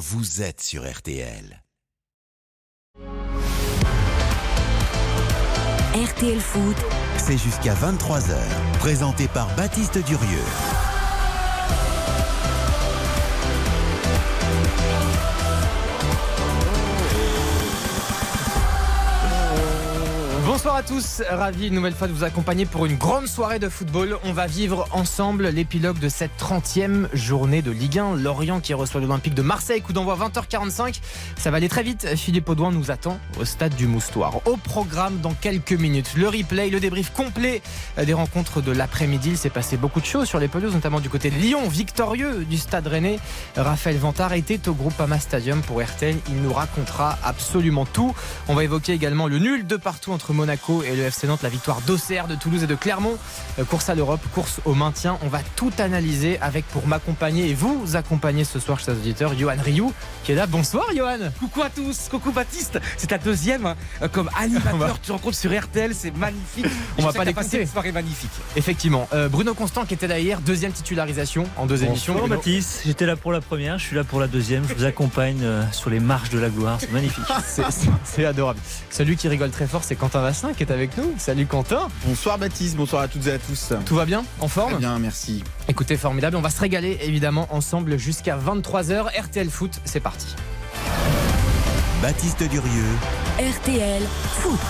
vous êtes sur RTL. RTL Foot, C'est jusqu'à 23h. Présenté par Baptiste Durieux. Bonsoir à tous, ravi une nouvelle fois de vous accompagner pour une grande soirée de football. On va vivre ensemble l'épilogue de cette 30e journée de Ligue 1. Lorient qui reçoit l'Olympique de Marseille, coup d'envoi 20h45. Ça va aller très vite. Philippe Audouin nous attend au stade du Moustoir. Au programme dans quelques minutes, le replay, le débrief complet des rencontres de l'après-midi. Il s'est passé beaucoup de choses sur les pelouses, notamment du côté de Lyon, victorieux du stade rennais. Raphaël Vantard était au Groupama Stadium pour RTL. Il nous racontera absolument tout. On va évoquer également le nul de partout entre Monaco et le FC Nantes, la victoire d'Auxerre, de Toulouse et de Clermont. Euh, Course à l'Europe, course au maintien. On va tout analyser avec pour m'accompagner et vous accompagner ce soir, chers auditeurs, Johan Rioux qui est là. Bonsoir, Johan. Coucou à tous, coucou Baptiste, c'est ta deuxième hein, euh, comme animateur que tu rencontres sur RTL, c'est magnifique. On va pas l'écouter. une soirée magnifique. Effectivement. Euh, Bruno Constant qui était là hier, deuxième titularisation en deux émissions. Bonsoir Bruno. Baptiste, j'étais là pour la première, je suis là pour la deuxième, je vous accompagne euh, sur les marches de la gloire, c'est magnifique. C'est adorable. Celui qui rigole très fort, c'est Quentin Vasselin qui est avec nous. Salut Quentin. Bonsoir Baptiste, bonsoir à toutes et à tous. Tout va bien En forme Très bien, merci. Écoutez, formidable. On va se régaler évidemment ensemble jusqu'à 23h. RTL Foot, c'est parti. Baptiste Durieux, RTL Foot.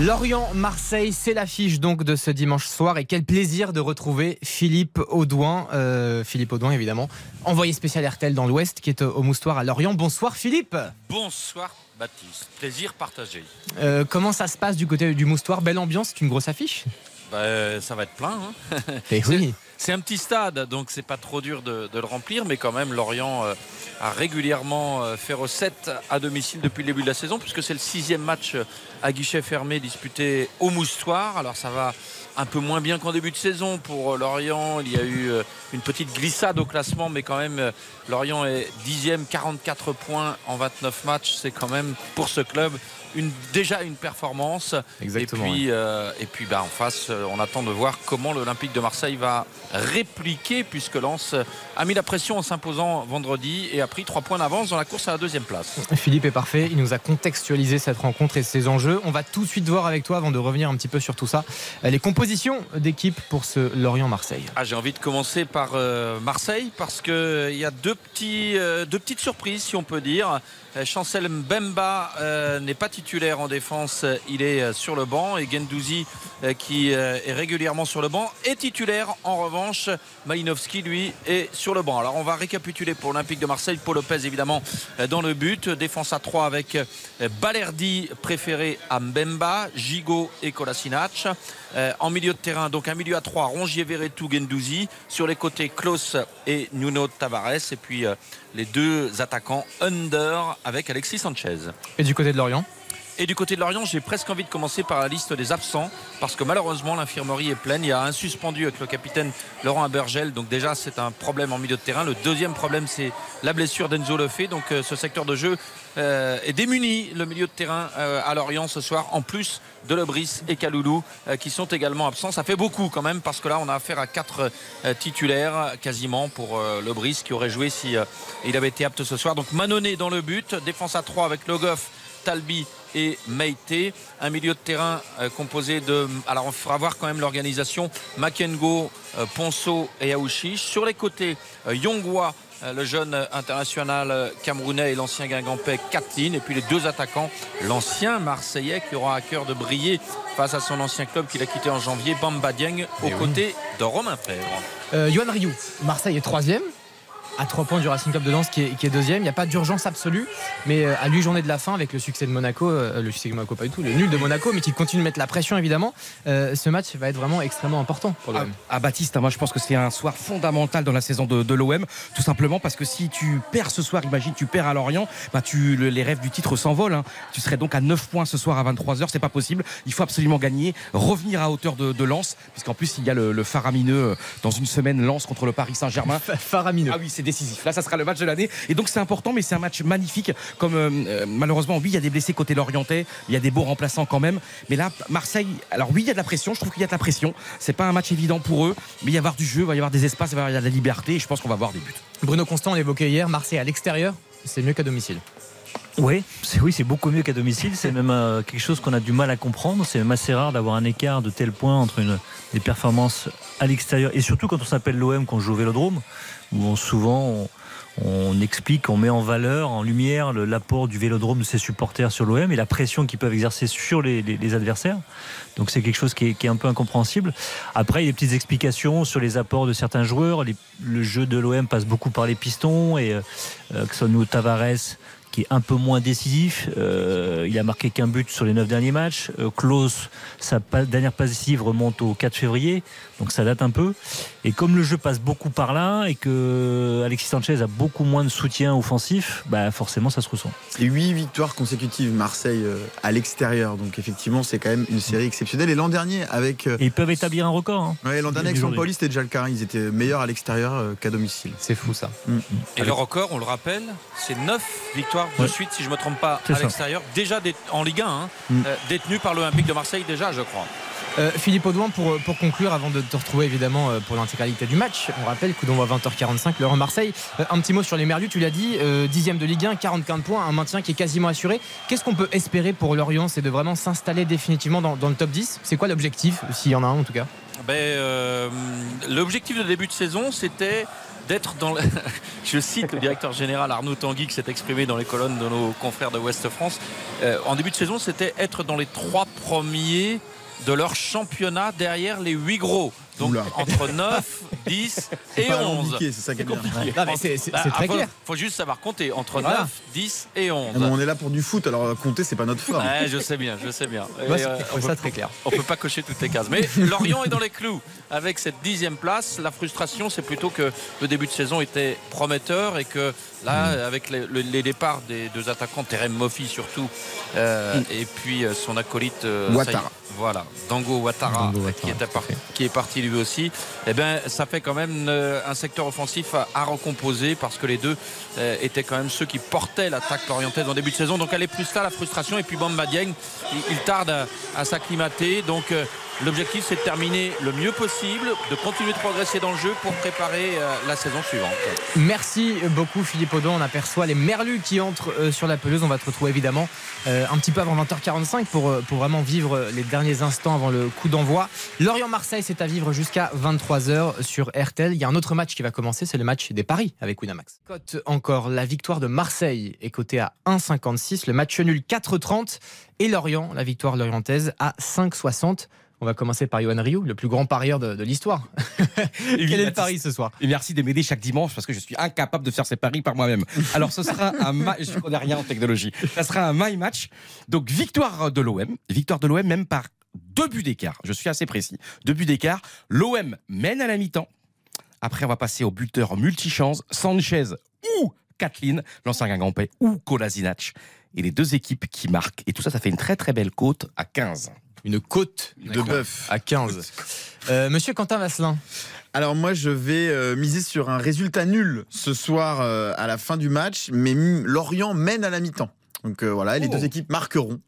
Lorient-Marseille, c'est l'affiche donc de ce dimanche soir. Et quel plaisir de retrouver Philippe Audouin. euh, Philippe Audouin, évidemment, envoyé spécial RTL dans l'Ouest, qui est au Moustoir à Lorient. Bonsoir Philippe. Bonsoir Baptiste, plaisir partagé. Euh, comment ça se passe du côté du Moustoir? Belle ambiance, c'est une grosse affiche? Bah, ça va être plein. hein. Eh oui. C'est un petit stade, donc c'est pas trop dur de, de le remplir, mais quand même Lorient euh, a régulièrement euh, fait recette à domicile depuis le début de la saison, puisque c'est le sixième match à guichet fermé disputé au Moustoir. Alors ça va un peu moins bien qu'en début de saison pour euh, Lorient. Il y a eu euh, une petite glissade au classement, mais quand même euh, Lorient est dixième, 44 points en 29 matchs. C'est quand même pour ce club une, déjà une performance. Exactement, Et puis, euh, et puis bah, en face, euh, on attend de voir comment l'Olympique de Marseille va répliquer, puisque Lens a mis la pression en s'imposant vendredi et a pris trois points d'avance dans la course à la deuxième place. Philippe est parfait, il nous a contextualisé cette rencontre et ses enjeux. On va tout de suite voir avec toi, avant de revenir un petit peu sur tout ça, euh, les compositions d'équipe pour ce Lorient-Marseille. Ah, J'ai envie de commencer par euh, Marseille parce qu'il y a deux, petits, euh, deux petites surprises, si on peut dire. Euh, Chancel Mbemba euh, n'est pas titulaire en défense, euh, il est sur le banc. Et Gendouzi, qui est régulièrement sur le banc, est titulaire. En revanche, Malinowski, lui, est sur le banc. Alors on va récapituler pour l'Olympique de Marseille. Paul Lopez, évidemment, dans le but. Défense à 3 avec Balerdi préféré à Mbemba, Gigot et Kolasinac. En milieu de terrain, donc un milieu à 3, Rongier, Verretou, Gendouzi. Sur les côtés, Klaus et Nuno Tavares. Et puis les deux attaquants under avec Alexis Sanchez. Et du côté de Lorient Et du côté de Lorient, j'ai presque envie de commencer par la liste des absents parce que malheureusement l'infirmerie est pleine. Il y a un suspendu avec le capitaine Laurent Abergel. Donc déjà c'est un problème en milieu de terrain. Le deuxième problème c'est la blessure d'Enzo Lefebvre. Donc euh, ce secteur de jeu euh, est démuni le milieu de terrain euh, à Lorient ce soir en plus de Lebris et Kaloulou qui sont également absents. Ça fait beaucoup quand même parce que là on a affaire à quatre titulaires quasiment pour Lebris qui aurait joué si il avait été apte ce soir. Donc Manonnet dans le but, défense à 3 avec Logoff, Talbi et Meite. Un milieu de terrain euh, composé de. Alors, on fera voir quand même l'organisation. Makengo, euh, Ponceau et Aouchiche. Sur les côtés, euh, Yongwa, le jeune international camerounais et l'ancien Guingampais, Katlin. Et puis les deux attaquants, l'ancien Marseillais qui aura à cœur de briller face à son ancien club qu'il a quitté en janvier, Bamba Dieng, aux côtés de Romain Fèvre. Euh, Rioux, Marseille est troisième. À 3 points du Racing Club de Lens qui est, qui est deuxième. Il n'y a pas d'urgence absolue, mais euh, à 8 journées de la fin, avec le succès de Monaco, euh, le succès de Monaco pas du tout, le nul de Monaco, mais qui continue de mettre la pression évidemment, euh, ce match va être vraiment extrêmement important pour Ah, l'OM. ah, Baptiste, moi je pense que c'est un soir fondamental dans la saison de, de l'OM, tout simplement parce que si tu perds ce soir, imagine tu perds à Lorient, bah tu, le- les rêves du titre s'envolent. hein. Tu serais donc à 9 points ce soir à 23h, c'est pas possible. Il faut absolument gagner, revenir à hauteur de, de Lens, puisqu'en plus il y a le, le faramineux dans une semaine Lens contre le Paris Saint-Germain. Faramineux. Ah oui, c'est Là, ça sera le match de l'année. Et donc, c'est important, mais c'est un match magnifique. Comme euh, euh, malheureusement, oui, il y a des blessés côté Lorientais. Il y a des beaux remplaçants quand même. Mais là, Marseille, alors oui, il y a de la pression. Je trouve qu'il y a de la pression. C'est pas un match évident pour eux. Mais il va y avoir du jeu, il va y avoir des espaces, il va y avoir de la liberté. Et je pense qu'on va voir des buts. Bruno Constant, on l'évoquait hier, Marseille à l'extérieur, c'est mieux qu'à domicile. Oui, c'est oui, c'est beaucoup mieux qu'à domicile. C'est même euh, quelque chose qu'on a du mal à comprendre. C'est même assez rare d'avoir un écart de tel point entre une, des performances à l'extérieur et surtout quand on s'appelle l'OM qu'on joue au Vélodrome, où on- souvent on, explique, on met en valeur, en lumière l'apport du Vélodrome de ses supporters sur l'OM et la pression qu'ils peuvent exercer sur les, adversaires. Donc c'est quelque chose qui est, un peu incompréhensible. Après, il y a des petites explications sur les apports de certains joueurs. Le jeu de l'OM passe beaucoup par les pistons et euh, euh, que ce soit Tavares qui est un peu moins décisif. Euh, il a marqué qu'un but sur les neuf derniers matchs. Euh, Klaus, sa dernière passe décisive remonte au 4 février, donc ça date un peu. Et comme le jeu passe beaucoup par là et que Alexis Sanchez a beaucoup moins de soutien offensif, bah forcément ça se ressent. Et 8 victoires consécutives Marseille euh, à l'extérieur. Donc effectivement, c'est quand même une série exceptionnelle. Et l'an dernier, avec. euh, Et ils peuvent établir un record. hein. ouais, l'an dernier avec. Sampaoli, c'était déjà le cas. Ils étaient meilleurs à l'extérieur euh, qu'à domicile. C'est fou ça. Et le record, on le rappelle, c'est 9 victoires de Ouais. suite, si je ne me trompe pas, C'est à l'extérieur. Déjà dé- en Ligue 1, hein, Mm. détenu par l'Olympique de Marseille, déjà, je crois. Euh, Philippe Audouin, pour, conclure, avant de te retrouver évidemment euh, pour l'intégralité du match, on rappelle coup d'envoi 20h45, l'heure en Marseille. Euh, un petit mot sur les Merlus, tu l'as dit, dixième de Ligue 1, 45 points, un maintien qui est quasiment assuré. Qu'est-ce qu'on peut espérer pour Lorient C'est de vraiment s'installer définitivement dans, le top 10 C'est quoi l'objectif, s'il y en a un en tout cas? Ben, euh, L'objectif de début de saison, c'était d'être dans le... Je cite le directeur général Arnaud Tanguy qui s'est exprimé dans les colonnes de nos confrères de Ouest France. En début de saison, c'était être dans les trois premiers de leur championnat derrière les huit gros. Donc Oula. entre 9, 10 et Pas 11. alambiqué, c'est ça qui est c'est c'est- Bah, c'est très faut- clair. faut juste savoir compter entre Voilà. 9, 10 et 11. Ah, mais on est là pour du foot, alors compter, c'est pas notre fort. Ouais, je sais bien, je sais bien. Euh, on peut- ça très clair. on peut pas cocher toutes les cases. Mais Lorient est dans les clous avec cette dixième place. La frustration, c'est plutôt que le début de saison était prometteur et que là, avec les, le- les départs des deux attaquants, Terem Moffi surtout, euh, et puis euh, son acolyte euh, Ouattara. Voilà, Dango Ouattara, Dango qui, est parti lui aussi. Eh bien, ça fait quand même euh, un secteur offensif à, à recomposer parce que les deux euh, étaient quand même ceux qui portaient l'attaque lorientaise en début de saison. Donc elle est plus là la frustration. Et puis Bamba Dieng, il, il tarde à, à s'acclimater. Donc euh, l'objectif c'est de terminer le mieux possible, de continuer de progresser dans le jeu pour préparer la saison suivante. Merci beaucoup Philippe Audon. On aperçoit les Merlus qui entrent sur la pelouse. On va te retrouver évidemment un petit peu avant 20h45 pour, pour vraiment vivre les derniers instants avant le coup d'envoi. Lorient-Marseille, c'est à vivre jusqu'à 23h sur RTL. Il y a un autre match qui va commencer, c'est le match des paris avec Winamax. Cote encore, la victoire de Marseille est cotée à 1,56, le match nul 4,30 et Lorient, la victoire lorientaise à 5,60. On va commencer par Johan Rioux, le plus grand parieur de, de l'histoire. Quel est le pari ce soir? Et merci de m'aider chaque dimanche parce que je suis incapable de faire ces paris par moi-même. Alors ce sera un match, je connais rien en technologie. Ça sera un my match. Donc victoire de l'OM, victoire de l'OM même par deux buts d'écart. Je suis assez précis. Deux buts d'écart. L'OM mène à la mi-temps. Après on va passer au buteur multichance, Sanchez ou Kathleen, l'ancien Guingampais, ou Kolasinac. Et les deux équipes qui marquent. Et tout ça, ça fait une très très belle côte à 15. Une côte De bœuf. à 15. Euh, Monsieur Quentin Vasselin, Alors moi je vais euh, miser sur un résultat nul ce soir euh, à la fin du match, mais Lorient mène à la mi-temps. Donc euh, voilà, les Oh. deux équipes marqueront.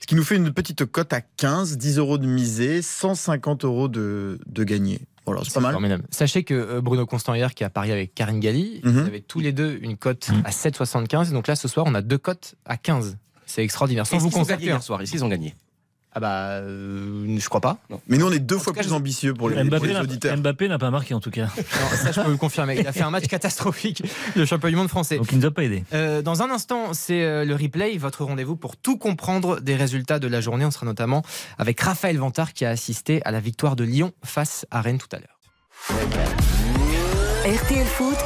Ce qui nous fait une petite cote à 15, 10 euros de misée, 150 euros de, de gagné. Voilà, c'est pas mal. formidable. Sachez que euh, Bruno Constant hier qui a parié avec Karine Galli, Mhm. vous avez tous les deux une cote à 7,75. Donc là ce soir on a deux cotes à 15. C'est extraordinaire. Sans vous hein. hier soir. Ici, ils ont gagné. Ah bah euh, je crois pas. Mais nous on est deux fois cas, plus ambitieux pour les, pour Mbappé les auditeurs. Mbappé n'a pas marqué en tout cas. Non, ça je peux vous le confirmer. Il a fait un match catastrophique, le champion du monde français. Donc il ne nous a pas aidé. Euh, dans un instant, c'est euh, le replay, votre rendez-vous pour tout comprendre des résultats de la journée. On sera notamment avec Raphaël Vantard qui a assisté à la victoire de Lyon face à Rennes tout à l'heure. RTL Foot,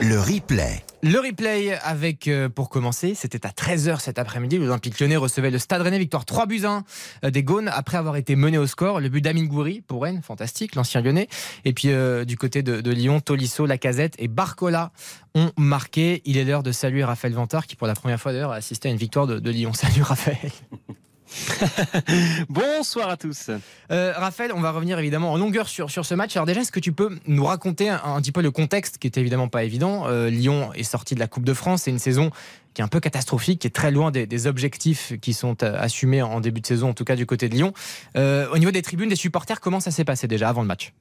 Le replay. Le replay avec, euh, pour commencer, c'était à 13h cet après-midi. L'Olympique lyonnais recevait le Stade Rennais, victoire 3 buts à 1 euh, des Gaunes après avoir été mené au score. Le but d'Amine Gouiri pour Rennes, fantastique, l'ancien lyonnais. Et puis euh, du côté de, de Lyon, Tolisso, Lacazette et Barcola ont marqué. Il est l'heure de saluer Raphaël Vantard qui pour la première fois d'ailleurs a assisté à une victoire de, de Lyon. Salut Raphaël. Bonsoir à tous. Euh, Raphaël, on va revenir évidemment en longueur sur, sur ce match. Alors déjà, est-ce que tu peux nous raconter un, petit peu le contexte qui est évidemment pas évident euh, Lyon est sorti de la Coupe de France, c'est une saison qui est un peu catastrophique, qui est très loin des, objectifs qui sont euh, assumés en début de saison, en tout cas du côté de Lyon. Au niveau des tribunes, des supporters, comment ça s'est passé déjà avant le match?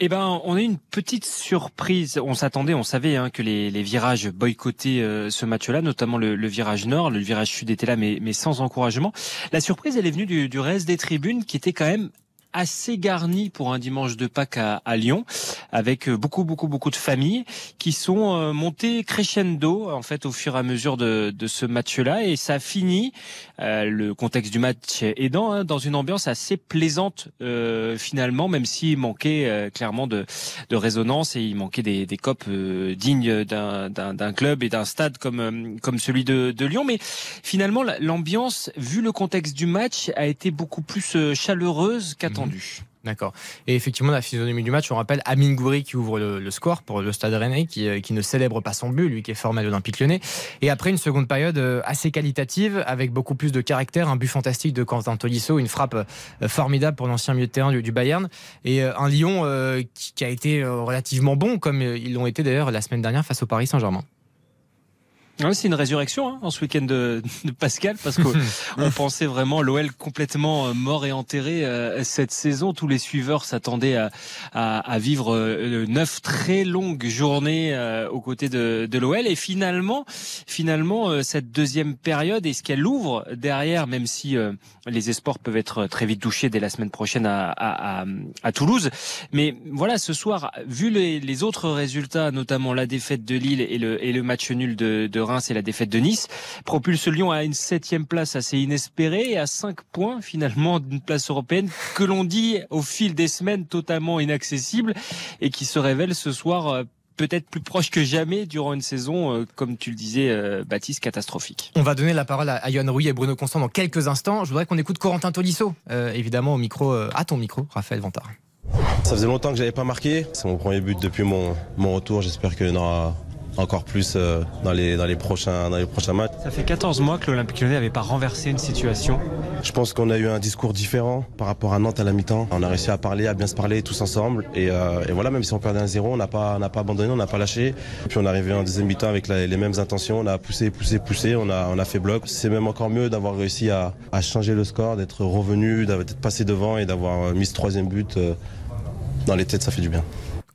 Eh ben, on a une petite surprise. On s'attendait, on savait hein, que les, virages boycottaient euh, ce match-là, notamment le, virage nord. Le virage sud était là, mais, sans encouragement. La surprise, elle est venue du, du reste des tribunes, qui étaient quand même assez garni pour un dimanche de Pâques à, à Lyon, avec euh, beaucoup, beaucoup, beaucoup de familles qui sont euh, montées crescendo en fait au fur et à mesure de, de ce match-là, et ça finit euh, le contexte du match aidant hein, dans une ambiance assez plaisante euh, finalement, même s'il manquait euh, clairement de, de résonance et il manquait des, des copes euh, dignes d'un- club et d'un stade comme comme celui de, de Lyon, mais finalement la- l'ambiance, vu le contexte du match, a été beaucoup plus chaleureuse qu'attendue. D'accord. Et effectivement, la physionomie du match, on rappelle Amine Gouiri qui ouvre le, score pour le Stade Rennais, qui, euh, qui ne célèbre pas son but, lui qui est formé à l'Olympique Lyonnais. Et après une seconde période euh, assez qualitative, avec beaucoup plus de caractère, un but fantastique de Quentin Tolisso, une frappe euh, formidable pour l'ancien milieu de terrain du, Bayern, et un Lyon qui, qui a été relativement bon, comme ils l'ont été d'ailleurs la semaine dernière face au Paris Saint-Germain. Ouais, c'est une résurrection hein, en ce week-end de, de Pascal parce qu'on on pensait vraiment l'OL complètement euh, mort et enterré euh, cette saison. Tous les suiveurs s'attendaient à, à, à vivre euh, neuf très longues journées euh, aux côtés de, de l'OL et finalement, finalement euh, cette deuxième période et ce qu'elle ouvre derrière, même si euh, les espoirs peuvent être très vite touchés dès la semaine prochaine à, à, à, à Toulouse. Mais voilà, ce soir, vu les, les autres résultats, notamment la défaite de Lille et le, et le match nul de, de Reims et la défaite de Nice, propulse Lyon à une septième place assez inespérée et à cinq points finalement d'une place européenne que l'on dit au fil des semaines totalement inaccessible et qui se révèle ce soir euh, peut-être plus proche que jamais durant une saison, euh, comme tu le disais, euh, Baptiste, catastrophique. On va donner la parole à, Johan Rouy et Bruno Constant dans quelques instants. Je voudrais qu'on écoute Corentin Tolisso, euh, évidemment au micro, euh, à ton micro, Raphaël Vantard. Ça faisait longtemps que j'avais pas marqué. C'est mon premier but depuis mon, mon retour. J'espère qu'il y en aura encore plus euh, dans les, dans, les prochains, dans les prochains matchs. Ça fait 14 mois que l'Olympique Lyonnais n'avait pas renversé une situation. Je pense qu'on a eu un discours différent par rapport à Nantes à la mi-temps. On a réussi à parler, à bien se parler tous ensemble. Et, euh, et voilà, même si on perdait un 0 on n'a pas, on pas abandonné, on n'a pas lâché. Et puis on est arrivé en deuxième mi-temps avec la- les mêmes intentions. On a poussé, poussé, poussé. On a, on a fait bloc. C'est même encore mieux d'avoir réussi à, à changer le score, d'être revenu, d'être passé devant et d'avoir mis ce troisième but. euh, dans les têtes, ça fait du bien.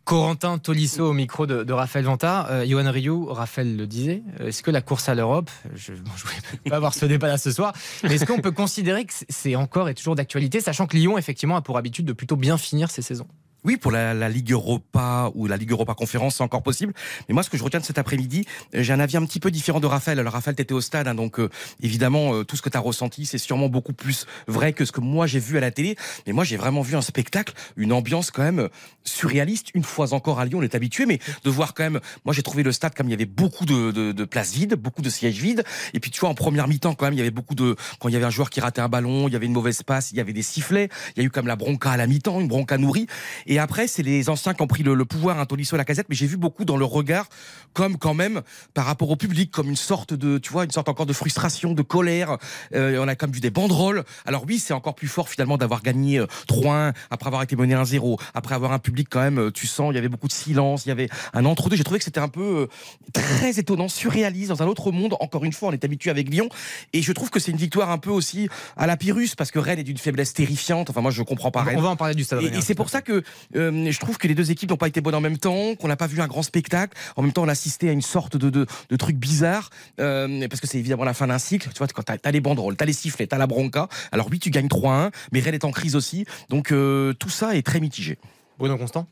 Corentin Tolisso au micro de, Raphaël Vantard. Euh, Johan Raphaël le disait, euh, est-ce que la course à l'Europe, je ne voulais pas avoir ce débat-là ce soir, mais est-ce qu'on peut considérer que c'est encore et toujours d'actualité, sachant que Lyon, effectivement, a pour habitude de plutôt bien finir ses saisons? Oui, pour la, la Ligue Europa ou la Ligue Europa Conférence, c'est encore possible. Mais moi, ce que je retiens de cet après-midi, euh, j'ai un avis un petit peu différent de Raphaël. Alors, Raphaël, t'étais au stade, hein, donc euh, évidemment, euh, tout ce que t'as ressenti, c'est sûrement beaucoup plus vrai que ce que moi j'ai vu à la télé. Mais moi, j'ai vraiment vu un spectacle, une ambiance quand même euh, surréaliste. Une fois encore à Lyon, on est habitué, mais de voir quand même. Moi, j'ai trouvé le stade comme il y avait beaucoup de, de, de places vides, beaucoup de sièges vides. Et puis, tu vois, en première mi-temps, quand même, il y avait beaucoup de. Quand il y avait un joueur qui ratait un ballon, il y avait une mauvaise passe, il y avait des sifflets. Il y a eu comme la bronca à la mi-temps, une bronca nourrie. Et après, c'est les anciens qui ont pris le, le pouvoir, un Tolisso et la casette, mais j'ai vu beaucoup dans leur regard, comme quand même, par rapport au public, comme une sorte de, tu vois, une sorte encore de frustration, de colère. Euh, on a comme vu des banderoles. Alors oui, c'est encore plus fort finalement d'avoir gagné euh, 3-1, après avoir été mené 1-0, après avoir un public quand même, euh, tu sens, il y avait beaucoup de silence, il y avait un entre-deux. J'ai trouvé que c'était un peu euh, très étonnant, surréaliste, dans un autre monde. Encore une fois, on est habitué avec Lyon. Et je trouve que c'est une victoire un peu aussi à la Pyrrhus, parce que Rennes est d'une faiblesse terrifiante. Enfin, moi, je comprends pas Rennes. On va en parler du stade. Et c'est pour ça que euh, je trouve que les deux équipes n'ont pas été bonnes en même temps, qu'on n'a pas vu un grand spectacle. En même temps, on a assisté à une sorte de, truc bizarre, euh, parce que c'est évidemment la fin d'un cycle. Tu vois, quand t'as as les banderoles, t'as les sifflets, t'as la bronca. Alors oui, tu gagnes 3-1, mais Rennes est en crise aussi. Donc euh, tout ça est très mitigé. Bruno Constant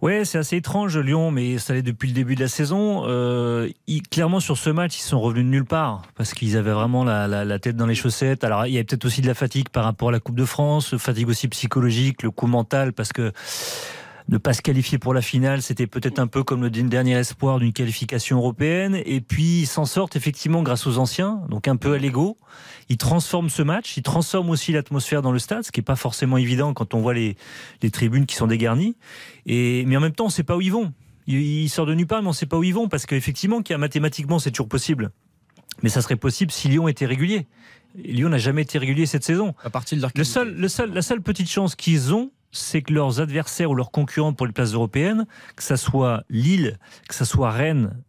Ouais, c'est assez étrange Lyon, mais ça l'est depuis le début de la saison. Euh, clairement sur ce match, ils sont revenus de nulle part parce qu'ils avaient vraiment la, la- la tête dans les chaussettes. Alors il y a peut-être aussi de la fatigue par rapport à la Coupe de France, fatigue aussi psychologique, le coup mental parce que ne pas se qualifier pour la finale, c'était peut-être un peu comme le dernier espoir d'une qualification européenne. Et puis ils s'en sortent effectivement grâce aux anciens, donc un peu à l'ego. Ils transforment ce match, ils transforment aussi l'atmosphère dans le stade, ce qui n'est pas forcément évident quand on voit les, les tribunes qui sont dégarnies. Et, mais en même temps, on ne sait pas où ils vont. Ils, ils sortent de nulle part, mais on ne sait pas où ils vont, parce qu'effectivement, mathématiquement, c'est toujours possible Mais ça serait possible si Lyon était régulier. Lyon n'a jamais été régulier cette saison. À partir de leur Le seul, le seul, la seule petite chance qu'ils ont, c'est que leurs adversaires ou leurs concurrents pour les places européennes, que ça soit Lille, que ça soit Rennes,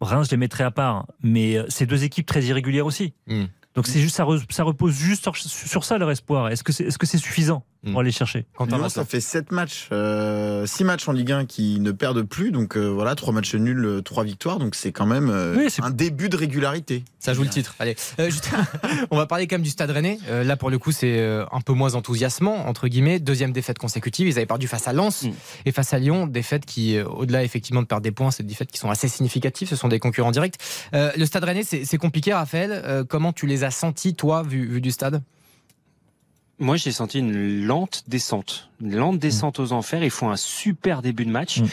Reims, je les mettrais à part, mais euh, c'est deux équipes très irrégulières aussi. Hmm. Donc c'est juste, ça, re- ça repose juste sur, sur ça leur espoir. Est-ce que c'est est -ce c'est suffisant? Pour aller chercher Lyon, Vasselin. ça fait 7 matchs, 6 matchs en Ligue 1 qui ne perdent plus. Donc euh, voilà, 3 matchs nuls, 3 victoires. Donc c'est quand même euh, Oui, c'est- un début de régularité. Ça joue le titre. Allez, Euh, juste- on va parler quand même du Stade Rennais. Euh, là, pour le coup, c'est euh, un peu moins enthousiasmant entre guillemets. Deuxième défaite consécutive. Ils avaient perdu face à Lens Mm. et face à Lyon. Défaites qui, euh, au-delà effectivement de perdre des points, c'est des défaites qui sont assez significatives. Ce sont des concurrents directs. Euh, le Stade Rennais, c'est c'est compliqué, Raphaël. Euh, comment tu les as sentis, toi, vu, vu du stade? Moi, j'ai senti une lente descente, une lente descente aux enfers. Ils font un super début de match, Mm.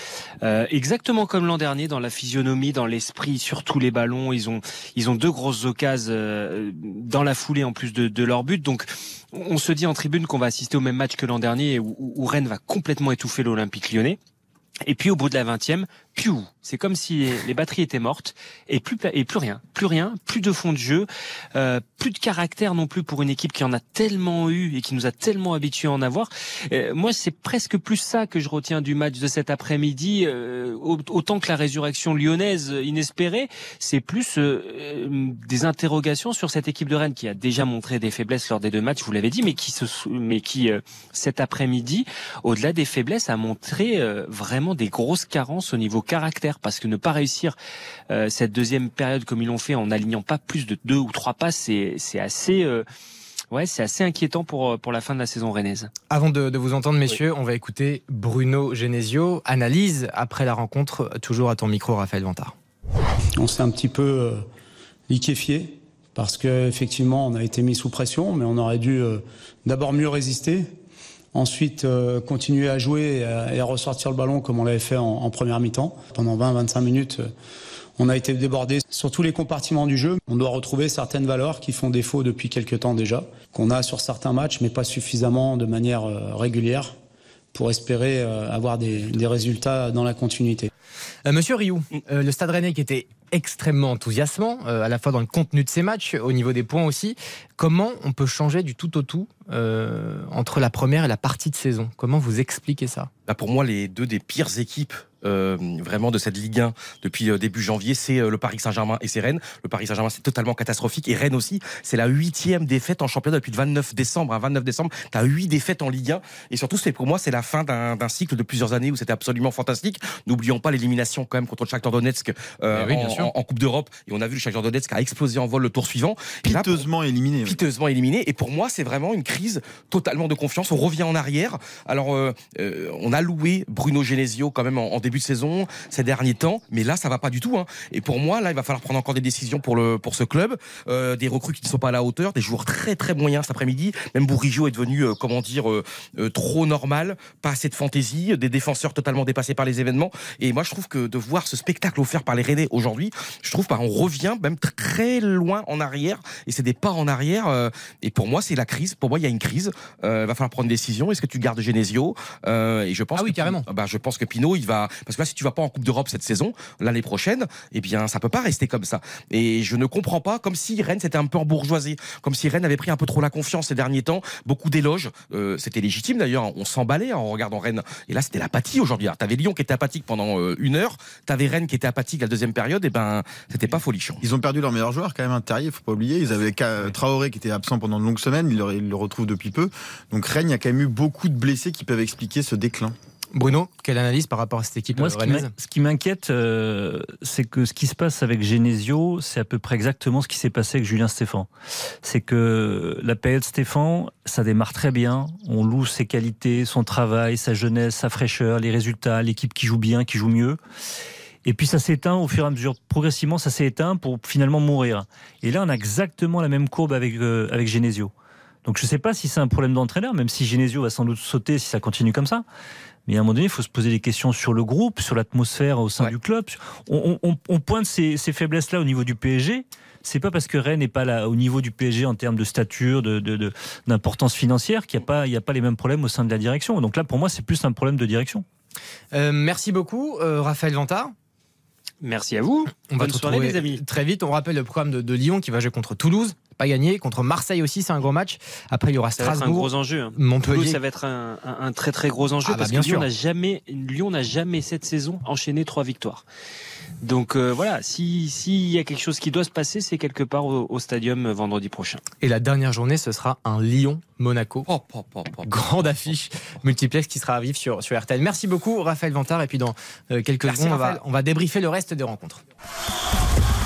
Euh, exactement comme l'an dernier dans la physionomie, dans l'esprit, sur tous les ballons. Ils ont, ils ont deux grosses occasions euh, dans la foulée en plus de, de leur but. Donc, on se dit en tribune qu'on va assister au même match que l'an dernier, où, où- où Rennes va complètement étouffer l'Olympique Lyonnais. Et puis au bout de la 20e, piou, c'est comme si les batteries étaient mortes et plus et plus rien, plus rien, plus de fond de jeu, euh, plus de caractère non plus pour une équipe qui en a tellement eu et qui nous a tellement habitués à en avoir. Euh, moi, c'est presque plus ça que je retiens du match de cet après-midi, euh, au- autant que la résurrection lyonnaise inespérée. C'est plus euh, euh, des interrogations sur cette équipe de Rennes qui a déjà montré des faiblesses lors des deux matchs, vous l'avez dit, mais qui se, mais qui cet après-midi, au-delà des faiblesses, a montré vraiment des grosses carences au niveau caractère, parce que ne pas réussir euh, cette deuxième période comme ils l'ont fait en n'alignant pas plus de deux ou trois passes, c'est c'est assez euh, ouais, c'est assez inquiétant pour pour la fin de la saison rennaise. Avant de, de vous entendre, messieurs, on va écouter Bruno Genesio. Analyse après la rencontre, toujours à ton micro, Raphaël Vantard. On s'est un petit peu euh, liquéfié parce qu'effectivement on a été mis sous pression, mais on aurait dû euh, d'abord mieux résister, ensuite euh, continuer à jouer et à, ressortir le ballon comme on l'avait fait en, en première mi-temps. Pendant 20-25 minutes, euh, on a été débordé sur tous les compartiments du jeu. On doit retrouver certaines valeurs qui font défaut depuis quelques temps déjà, qu'on a sur certains matchs, mais pas suffisamment de manière euh, régulière pour espérer euh, avoir des, des résultats dans la continuité. Euh, Monsieur Rioux, euh, le Stade Rennais qui était extrêmement enthousiasmant, euh, à la fois dans le contenu de ses matchs, au niveau des points aussi. Comment on peut changer du tout au tout euh, entre la première et la partie de saison? Comment vous expliquez ça? Bah, pour moi, les deux des pires équipes euh, vraiment de cette Ligue 1 depuis euh, début janvier, c'est euh, le Paris Saint-Germain et c'est Rennes. Le Paris Saint-Germain, c'est totalement catastrophique. Et Rennes aussi, c'est la huitième défaite en championnat depuis le 29 décembre. Un 29 décembre, tu as huit défaites en Ligue 1. Et surtout, c'est pour moi, c'est la fin d'un d'un cycle de plusieurs années où c'était absolument fantastique. N'oublions pas l'élimination quand même contre le Shakhtar Donetsk euh, Eh oui, bien en, sûr. en- en Coupe d'Europe. Et on a vu le Shakhtar Donetsk a explosé en vol le tour suivant. Et là, pour- Piteusement éliminé. piteusement éliminé. Et pour moi, c'est vraiment une crise totalement de confiance. On revient en arrière. Alors, euh, euh, on a loué Bruno Genesio quand même en, en début de saison ces derniers temps, mais là, ça va pas du tout. hein. Et pour moi, là, il va falloir prendre encore des décisions pour le pour ce club, Euh, des recrues qui ne sont pas à la hauteur, des joueurs très très moyens cet après-midi. Même Bourigeau est devenu, euh, comment dire, euh, trop normal, pas assez de fantaisie, des défenseurs totalement dépassés par les événements. Et moi, je trouve que de voir ce spectacle offert par les Rennais aujourd'hui, je trouve, bah, on revient même très loin en arrière. Et c'est des pas en arrière. et pour moi, c'est la crise. Pour moi, il y a une crise. Euh, va falloir prendre une décision. Est-ce que tu gardes Genesio? Et je pense Ah oui, que, carrément. Bah, je pense que Pinot, il va parce que là, si tu vas pas en Coupe d'Europe cette saison, l'année prochaine, eh bien, ça peut pas rester comme ça. Et je ne comprends pas, comme si Rennes c'était un peu embourgeoisé, comme si Rennes avait pris un peu trop la confiance ces derniers temps. Beaucoup d'éloges. Euh, c'était légitime d'ailleurs. On s'emballait en regardant Rennes. Et là, c'était l'apathie aujourd'hui. Alors, T'avais Lyon qui était apathique pendant euh, une heure. T'avais Rennes qui était apathique la deuxième période. Et ben, c'était pas folichon. Ils ont perdu leur meilleur joueur quand même, un terrier, faut pas oublier. Ils avaient Traoré qui était absent pendant de longues semaines, ils le, ils le retrouvent depuis peu. Donc Rennes, il y a quand même eu beaucoup de blessés qui peuvent expliquer ce déclin. Bruno, quelle analyse par rapport à cette équipe Moi, ce qui m'inquiète, euh, c'est que ce qui se passe avec Genesio, c'est à peu près exactement ce qui s'est passé avec Julien Stéphan. C'est que la période Stéphan, ça démarre très bien. On loue ses qualités, son travail, sa jeunesse, sa fraîcheur, les résultats, l'équipe qui joue bien, qui joue mieux. Et puis ça s'éteint au fur et à mesure. Progressivement, ça s'est éteint pour finalement mourir. Et là, on a exactement la même courbe avec, euh, avec Genesio. Donc je ne sais pas si c'est un problème d'entraîneur, même si Genesio va sans doute sauter si ça continue comme ça. Mais à un moment donné, il faut se poser des questions sur le groupe, sur l'atmosphère au sein Ouais. du club. On, on- on pointe ces, ces faiblesses-là au niveau du PSG. C'est pas parce que Rennes n'est pas là, au niveau du PSG en termes de stature, de, de- de- d'importance financière, qu'il n'y a, pas- il y a pas les mêmes problèmes au sein de la direction. Donc là, pour moi, c'est plus un problème de direction. Euh, Merci beaucoup, euh, Raphaël Vantard. Merci à vous. On va Bonne te soirée, retrouver les amis. Très vite, on rappelle le programme de, de Lyon qui va jouer contre Toulouse, pas gagné, contre Marseille aussi, c'est un gros match. Après, il y aura Ça va être un Strasbourg, gros enjeu. hein. Montpellier. Ça va être un, un- un très très gros enjeu Ah bah, parce bien que Lyon sûr. n'a jamais, Lyon n'a jamais cette saison enchaîné trois victoires. Donc euh, voilà, si- s'il y a quelque chose qui doit se passer, c'est quelque part au, au stadium euh, vendredi prochain. Et la dernière journée, ce sera un Lyon-Monaco. Oh, oh, oh, oh. Grande affiche multiplex qui sera à vivre sur, sur RTL. Merci beaucoup, Raphaël Vantard. Et puis, dans euh, quelques Merci, secondes, on va, Raphaël. on va débriefer le reste des rencontres.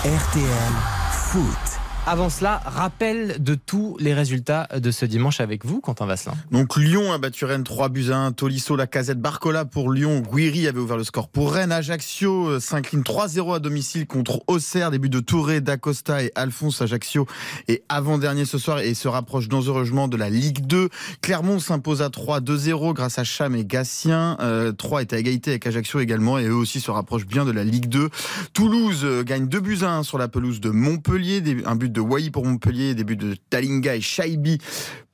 RTL Foot. Avant cela, rappel de tous les résultats de ce dimanche avec vous, Quentin Vasselin. Donc Lyon a battu Rennes 3 buts à 1. Tolisso, la casette Barcola pour Lyon. Guiri avait ouvert le score pour Rennes. Ajaccio euh, s'incline 3-0 à domicile contre Auxerre. Début de Touré, D'Acosta et Alphonse Ajaccio. Et avant-dernier ce soir et se rapproche dangereusement de la Ligue 2. Clermont s'impose à 3 2-0 grâce à Cham et Gatien. Euh, 3 est à égalité avec Ajaccio également et eux aussi se rapprochent bien de la Ligue 2. Toulouse euh, gagne 2 buts à 1 sur la pelouse de Montpellier. Un but Wai pour Montpellier, des buts de Talinga et Shaibi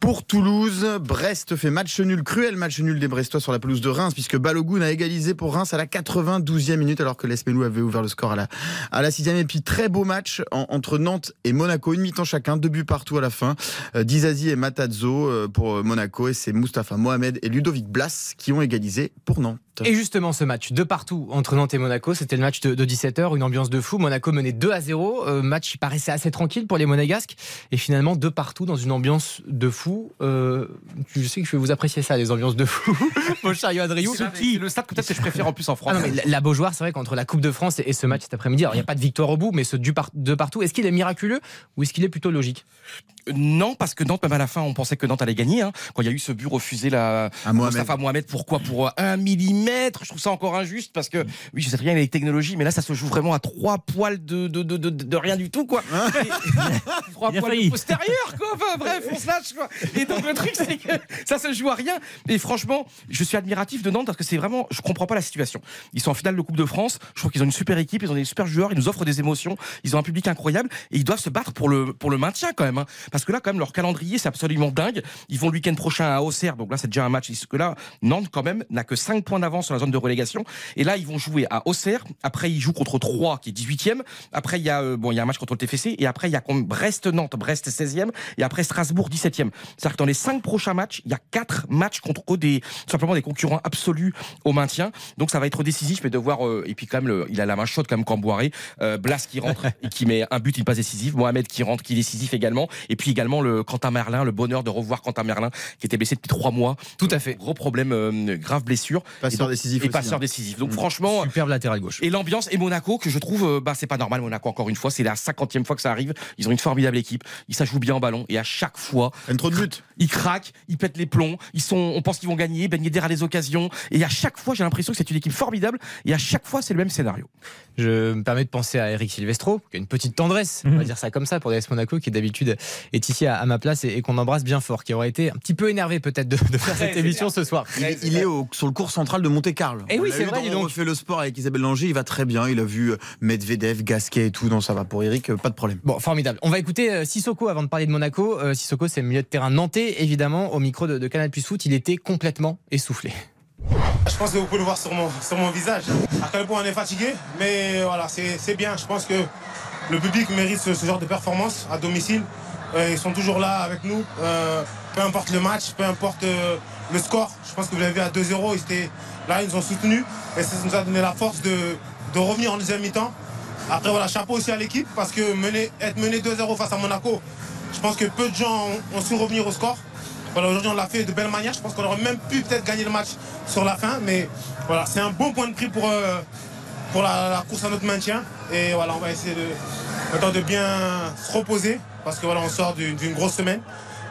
pour Toulouse. Brest fait match nul, cruel match nul des Brestois sur la pelouse de Reims, puisque Balogun a égalisé pour Reims à la 92e minute, alors que l'Espelou avait ouvert le score à la, à la 6e. Et puis très beau match en- entre Nantes et Monaco, une mi-temps chacun, deux buts partout à la fin. Euh, Dizazi et Matazzo euh, pour euh, Monaco, et c'est Mustapha Mohamed et Ludovic Blas qui ont égalisé pour Nantes. Et justement, ce match de partout entre Nantes et Monaco, c'était le match de, 17h, une ambiance de fou. Monaco menait 2 à 0. Euh, match qui paraissait assez tranquille pour les Monégasques. Et finalement, de partout dans une ambiance de fou. Euh, je sais que je vais vous apprécier ça, les ambiances de fou. Mon cher Yoann Rioux. C'est le stade peut-être que je préfère en plus en France. Ah non, mais la, Beaujoire, c'est vrai qu'entre la Coupe de France et, ce match cet après-midi, alors il n'y a pas de victoire au bout, mais ce du par- de partout, est-ce qu'il est miraculeux ou est-ce qu'il est plutôt logique? Non, parce que Nantes, même à la fin, on pensait que Nantes allait gagner. hein. Quand il y a eu ce but refusé là, À Mohamed. Pourquoi Pour euh, un millimètre? Je trouve ça encore injuste parce que, oui, je sais rien avec les technologies, mais là, ça se joue vraiment à trois poils de, de, de, de, de rien du tout, quoi. Et- trois Il a poils postérieurs, quoi. Enfin, bref, on se lâche, quoi. Et donc, le truc, c'est que ça se joue à rien. Et franchement, je suis admiratif de Nantes parce que c'est vraiment, je comprends pas la situation. Ils sont en finale de Coupe de France. Je trouve qu'ils ont une super équipe, ils ont des super joueurs, ils nous offrent des émotions, ils ont un public incroyable et ils doivent se battre pour le, pour le maintien quand même. hein. Parce que là, quand même, leur calendrier, c'est absolument dingue. Ils vont le week-end prochain à Auxerre, donc là, c'est déjà un match. Parce que là, Nantes, quand même, n'a que 5 points d'avance sur la zone de relégation. Et là, ils vont jouer à Auxerre. Après, ils jouent contre 3, qui est 18e. Après, il y a, euh, bon, il y a un match contre le TFC. Et après, il y a contre Brest-Nantes, Brest 16e. Et après, Strasbourg 17e. C'est-à-dire que dans les 5 prochains matchs, il y a 4 matchs contre des, tout simplement des concurrents absolus au maintien. Donc, ça va être décisif, mais de voir, euh, et puis quand même, le- il a la main chaude comme Camboiré. Euh, Blas qui rentre et qui met un but, une passe décisive. Mohamed qui rentre, qui est décisif également. Et puis également le Quentin Merlin, le bonheur de revoir Quentin Merlin, qui était blessé depuis 3 mois. Tout à fait. Gros problème, euh, grave blessure. Passeur Et donc- décisif Et aussi, passeur hein. décisif. Donc franchement, Superbe latéral gauche. et l'ambiance et Monaco que je trouve euh, bah c'est pas normal Monaco encore une fois c'est la cinquantième fois que ça arrive ils ont une formidable équipe ils ça joue bien en ballon et à chaque fois Prennent trop de ils craquent ils pètent les plombs ils sont on pense qu'ils vont gagner Ben Yedder a des occasions et à chaque fois j'ai l'impression que c'est une équipe formidable et à chaque fois c'est le même scénario Je me permets de penser à Eric Silvestro, qui a une petite tendresse, on va dire ça comme ça, pour l'AS Monaco, qui d'habitude est ici à, à ma place et, et qu'on embrasse bien fort, qui aurait été un petit peu énervé peut-être de, de faire cette émission ce soir. Il, il est au- sur le cours central de Monte-Carlo. Eh On oui, c'est vrai, donc. refait le sport avec Isabelle Langer, il va très bien. Il a vu Medvedev, Gasquet et tout, donc ça va pour Eric, euh, pas de problème. Bon, formidable. On va écouter euh, Sissoko avant de parler de Monaco. Euh, Sissoko, c'est le milieu de terrain nantais, évidemment, au micro de, Canal Plus Foot. Il était complètement essoufflé. Je pense que vous pouvez le voir sur mon, visage. À quel point on est fatigué, mais voilà, c'est bien. Je pense que le public mérite ce, genre de performance à domicile. Euh, ils sont toujours là avec nous, euh, peu importe le match, peu importe euh, le score. Je pense que vous l'avez vu à 2-0, ils étaient là, ils nous ont soutenus et ça nous a donné la force de, revenir en deuxième mi-temps. Après, voilà, chapeau aussi à l'équipe parce que être mené 2-0 face à Monaco, je pense que peu de gens ont, su revenir au score. Voilà, aujourd'hui on l'a fait de belle manière. Je pense qu'on aurait même pu peut-être gagner le match sur la fin, mais voilà, c'est un bon point de prix pour, euh, pour la, la course à notre maintien. Et voilà, on va essayer de, maintenant de bien se reposer parce que voilà, on sort d'une d'une grosse semaine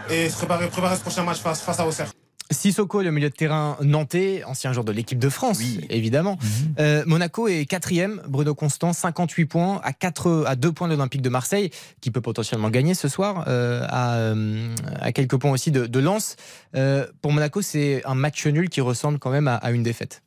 et se préparer, préparer ce prochain match face, face à Auxerre. Sissoko, le milieu de terrain nantais, ancien joueur de l'équipe de France, évidemment. Euh, Monaco est quatrième, Bruno Constant, 58 points, à, 4, à 2 points de l'Olympique de Marseille, qui peut potentiellement gagner ce soir, euh, à, euh, à quelques points aussi de, de Lens. Euh, pour Monaco, c'est un match nul qui ressemble quand même à, à une défaite.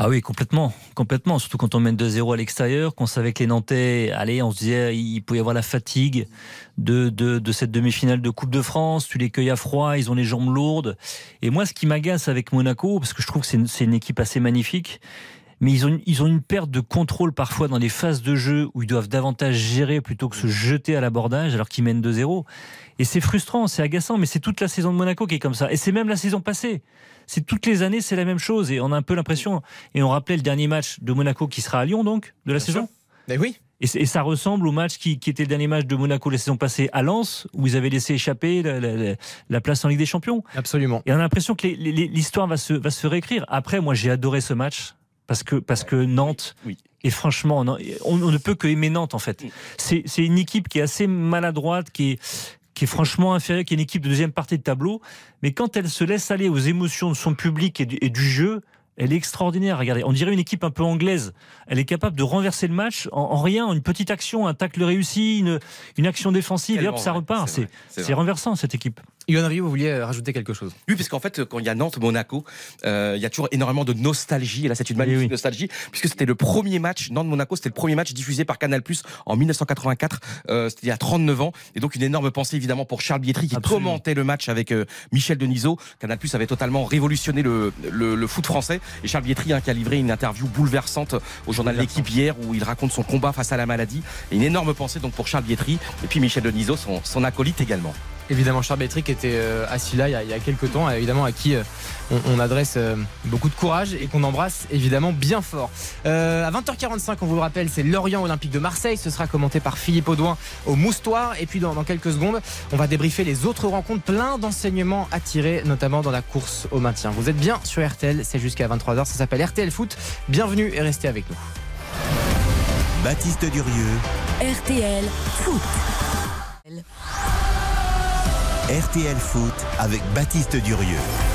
Ah oui, complètement, complètement. Surtout quand on mène 2-0 à l'extérieur, qu'on savait que les Nantais, allez, on se disait, il pouvait y avoir la fatigue de, de, de cette demi-finale de Coupe de France. Tu les cueilles à froid, ils ont les jambes lourdes. Et moi, ce qui m'agace avec Monaco, parce que je trouve que c'est une, une équipe assez magnifique, mais ils ont, ils ont une perte de contrôle parfois dans les phases de jeu où ils doivent davantage gérer plutôt que se jeter à l'abordage alors qu'ils mènent 2-0. Et c'est frustrant, c'est agaçant, mais c'est toute la saison de Monaco qui est comme ça. Et c'est même la saison passée. C'est toutes les années, c'est la même chose. Et on a un peu l'impression. Et on rappelait le dernier match de Monaco qui sera à Lyon, donc, de la saison. Mais oui. Et, ça ressemble au match qui, qui était le dernier match de Monaco la saison passée à Lens, où ils avaient laissé échapper la, la- la- la place en Ligue des Champions. Absolument. Et on a l'impression que l'histoire va se, va se réécrire. Après, moi, j'ai adoré ce match parce que, parce que Nantes. Et franchement, on, on- ne peut que aimer Nantes en fait. C'est une équipe qui est assez maladroite, qui est, qui est franchement inférieure, qui est une équipe de deuxième partie de tableau. Mais quand elle se laisse aller aux émotions de son public et du, et du jeu, elle est extraordinaire. Regardez, on dirait une équipe un peu anglaise. Elle est capable de renverser le match en, en rien, en une petite action, un tacle réussi, une, une action défensive, et hop, ça repart. c'est renversant cette équipe. Yoann Rio, vous vouliez rajouter quelque chose? Oui, parce qu'en fait, quand il y a Nantes-Monaco, euh, il y a toujours énorément de nostalgie. Et là, c'est une magnifique nostalgie, puisque c'était le premier match, Nantes-Monaco, c'était le premier match diffusé par Canal Plus en 1984. Euh, c'était il y a 39 ans. Et donc, une énorme pensée, évidemment, pour Charles Bietri, qui commentait le match avec euh, Michel Denisot. Canal Plus avait totalement révolutionné le, le, le foot français. Et Charles Bietri, hein, qui a livré une interview bouleversante au journal L'équipe hier, où il raconte son combat face à la maladie. Et une énorme pensée, donc, pour Charles Bietri. Et puis, Michel Denisot, son, son acolyte également. Évidemment, Charles Bétry qui était euh, assis là il y, a, il y a quelques temps, évidemment à qui euh, on, on adresse euh, beaucoup de courage et qu'on embrasse évidemment bien fort. Euh, à 20h45, on vous le rappelle, c'est Lorient Olympique de Marseille. Ce sera commenté par Philippe Audouin au Moustoir. Et puis dans, dans quelques secondes, on va débriefer les autres rencontres, plein d'enseignements à tirer, notamment dans la course au maintien. Vous êtes bien sur RTL, c'est jusqu'à 23h. Ça s'appelle RTL Foot. Bienvenue et restez avec nous. Baptiste Durieux, RTL Foot. RTL Foot avec Baptiste Durieux.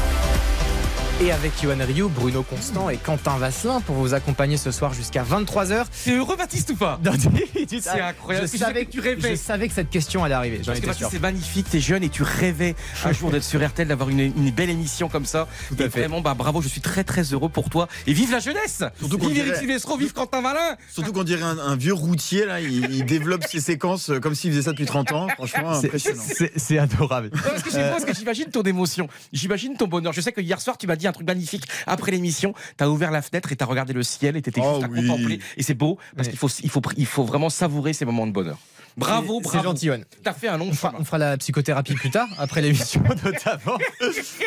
Et avec Yoann Rioux, Bruno Constant et Quentin Vasselin pour vous accompagner ce soir jusqu'à 23h. C'est heureux Baptiste ou pas C'est incroyable. Je savais, que tu rêvais. je savais que cette question allait arriver. Parce que Baptiste, c'est magnifique, t'es jeune et tu rêvais un jour d'être sur RTL, d'avoir une, une belle émission comme ça. et vraiment, bah, bravo, je suis très très heureux pour toi. Et vive la jeunesse Surtout qu'on Vive dirait- Eric Silvestro, vive Quentin Valin Surtout qu'on dirait un, un vieux routier, là, il, il développe ses séquences euh, comme s'il faisait ça depuis 30 ans. Franchement, C'est- impressionnant. c'est- C'est adorable. Non, Parce que c'est Euh, parce que j'imagine ton émotion, j'imagine ton bonheur. Je sais que hier soir, tu m'as dit un truc magnifique. Après l'émission, t'as ouvert la fenêtre et t'as regardé le ciel et t'étais Oh juste à oui. contempler. Et c'est beau parce qu'il faut, il faut, il faut vraiment savourer ces moments de bonheur. Bravo, C'est- bravo. C'est gentil, Yoann. T'as fait un long On fera, on fera la psychothérapie plus tard, après l'émission notamment.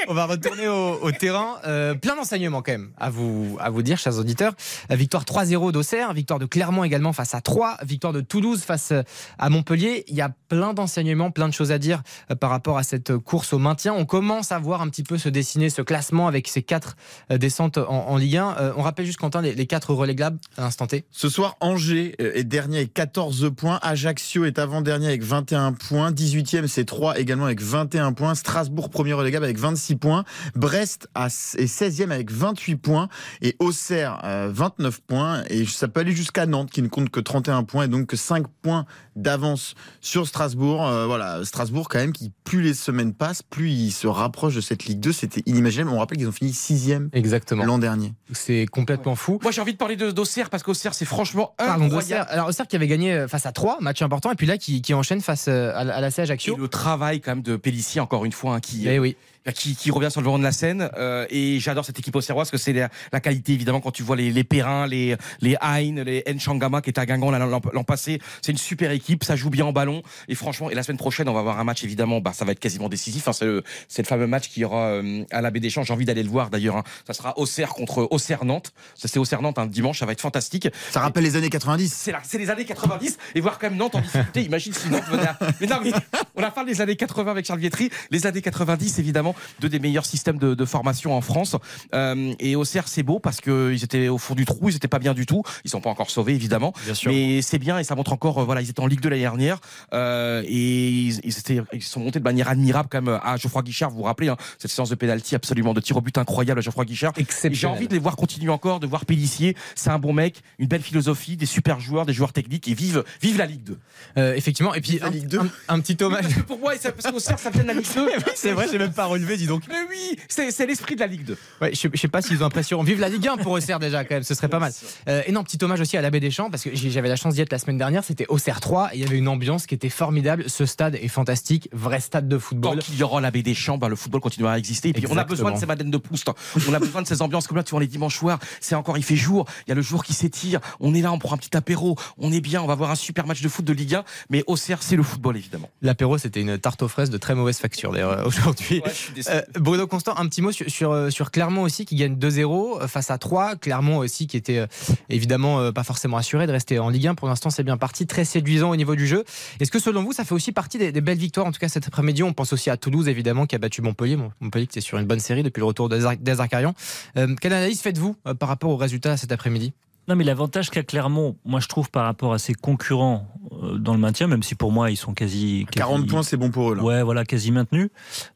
On va retourner au, au terrain. Euh, plein d'enseignements quand même à vous, à vous dire, chers auditeurs. La victoire 3-0 d'Auxerre, victoire de Clermont également face à 3, victoire de Toulouse face euh, à Montpellier. Il y a plein d'enseignements, plein de choses à dire euh, par rapport à cette course au maintien. On commence à voir un petit peu se dessiner ce classement avec ces quatre euh, descentes en, en Ligue 1. Euh, on rappelle juste, Quentin, les, les quatre reléglables à l'instant T. Ce soir, Angers euh, est dernier avec 14 points. Ajaccio est avant-dernier avec 21 points. 18e, c'est 3 également avec 21 points. Strasbourg, premier relégable avec 26 points. Brest est 16e avec 28 points. Et Auxerre, euh, 29 points. Et ça peut aller jusqu'à Nantes qui ne compte que 31 points et donc que 5 points d'avance sur Strasbourg. Euh, voilà, Strasbourg quand même qui plus les semaines passent, plus il se rapproche de cette Ligue 2. C'était inimaginable. On rappelle qu'ils ont fini 6e Exactement. l'an dernier. C'est complètement fou. Moi, j'ai envie de parler de- d'Auxerre parce qu'Auxerre, c'est franchement Pardon, incroyable. Alors Auxerre qui avait gagné euh, face à 3, match important, et puis là qui, qui enchaîne face euh, à, à la C Et Ajaccio. le travail quand même de Pellissier, encore une fois, hein, qui, Eh oui. Qui, qui revient sur le devant de la scène. euh, et j'adore cette équipe auxerroise parce que c'est la, la qualité, évidemment, quand tu vois les, les Perrin, les, les Hein, les Nchangama qui étaient à Guingamp l'an passé. C'est une super équipe, ça joue bien en ballon. Et franchement, et la semaine prochaine, on va avoir un match, évidemment, bah, ça va être quasiment décisif. Hein, c'est, le, fameux match qui aura euh, à la baie des Champs. J'ai envie d'aller le voir d'ailleurs. hein. Ça sera Auxerre contre Auxerre-Nantes. Ça, c'est Auxerre-Nantes un dimanche, ça va être fantastique. Ça rappelle les années 90. C'est là, c'est les années 90 et voir quand même Nantes en difficulté. Imagine si Nantes venait à... Mais non, mais on a parlé des années 80 avec Charles Vietri. Les années 90, évidemment, deux des meilleurs systèmes de, de formation en France. Euh, et Auxerre, c'est beau parce qu'ils étaient au fond du trou, ils étaient pas bien du tout. Ils sont pas encore sauvés, évidemment. sûr. Mais c'est bien et ça montre encore, euh, voilà, ils étaient en Ligue 2 l'année dernière euh, et ils, ils, étaient, ils sont montés de manière admirable quand même à Geoffroy Guichard. Vous vous rappelez, hein, cette séance de pénalty absolument de tir au but incroyable à Geoffroy Guichard. J'ai envie de les voir continuer encore, de voir Pellissier. C'est un bon mec, une belle philosophie, des super joueurs, des joueurs techniques et vive, vive la Ligue 2. Euh, effectivement, et puis un, un- un petit hommage. Parce que pour moi, ça- parce qu'Auxerre, ça vient de la Ligue 2. c'est vrai, j'ai même pas relevé élevé, dis donc. Mais oui, c'est l'esprit de la Ligue 2. Ouais, je, sais- je sais pas s'ils ont l'impression. Vive la Ligue 1 pour Auxerre déjà, quand même, ce serait pas mal. Euh, et non, petit hommage aussi à l'abbé Deschamps, parce que j'avais la chance d'y être la semaine dernière. C'était Auxerre 3 et il y avait une ambiance qui était formidable. Ce stade est fantastique, vrai stade de Tant football. qu'il y aura la baie des Champs, ben, le football continuera à exister. Et puis on a besoin de ces Madeleines de Proust. On a besoin de ces ambiances comme là, tu vois, les dimanches soirs. C'est encore, il fait jour. Il y a le jour qui s'étire. On est là, on prend un petit apéro. On est bien. On va voir un super match de foot de Ligue 1. Mais Auxerre, c'est le football, évidemment. L'apéro, c'était une tarte aux fraises de très mauvaise facture d'ailleurs euh, aujourd'hui. Ouais. Euh, Bruno Constant, un petit mot sur, euh, Clermont aussi qui gagne 2-0 euh, face à 3. Clermont aussi qui était euh, évidemment euh, pas forcément assuré de rester en Ligue 1. Pour l'instant, c'est bien parti, très séduisant au niveau du jeu. Est-ce que selon vous, ça fait aussi partie des, belles victoires En tout cas, cet après-midi, on pense aussi à Toulouse évidemment qui a battu Montpellier. Montpellier qui est sur une bonne série depuis le retour Arcarions. Euh, quelle analyse faites-vous par rapport aux résultats cet après-midi? Non, mais l'avantage qu'a Clermont, moi je trouve par rapport à ses concurrents euh, dans le maintien, même si pour moi ils sont quasi. quasi 40 points, c'est bon pour eux. Là. Ouais, voilà, quasi maintenus.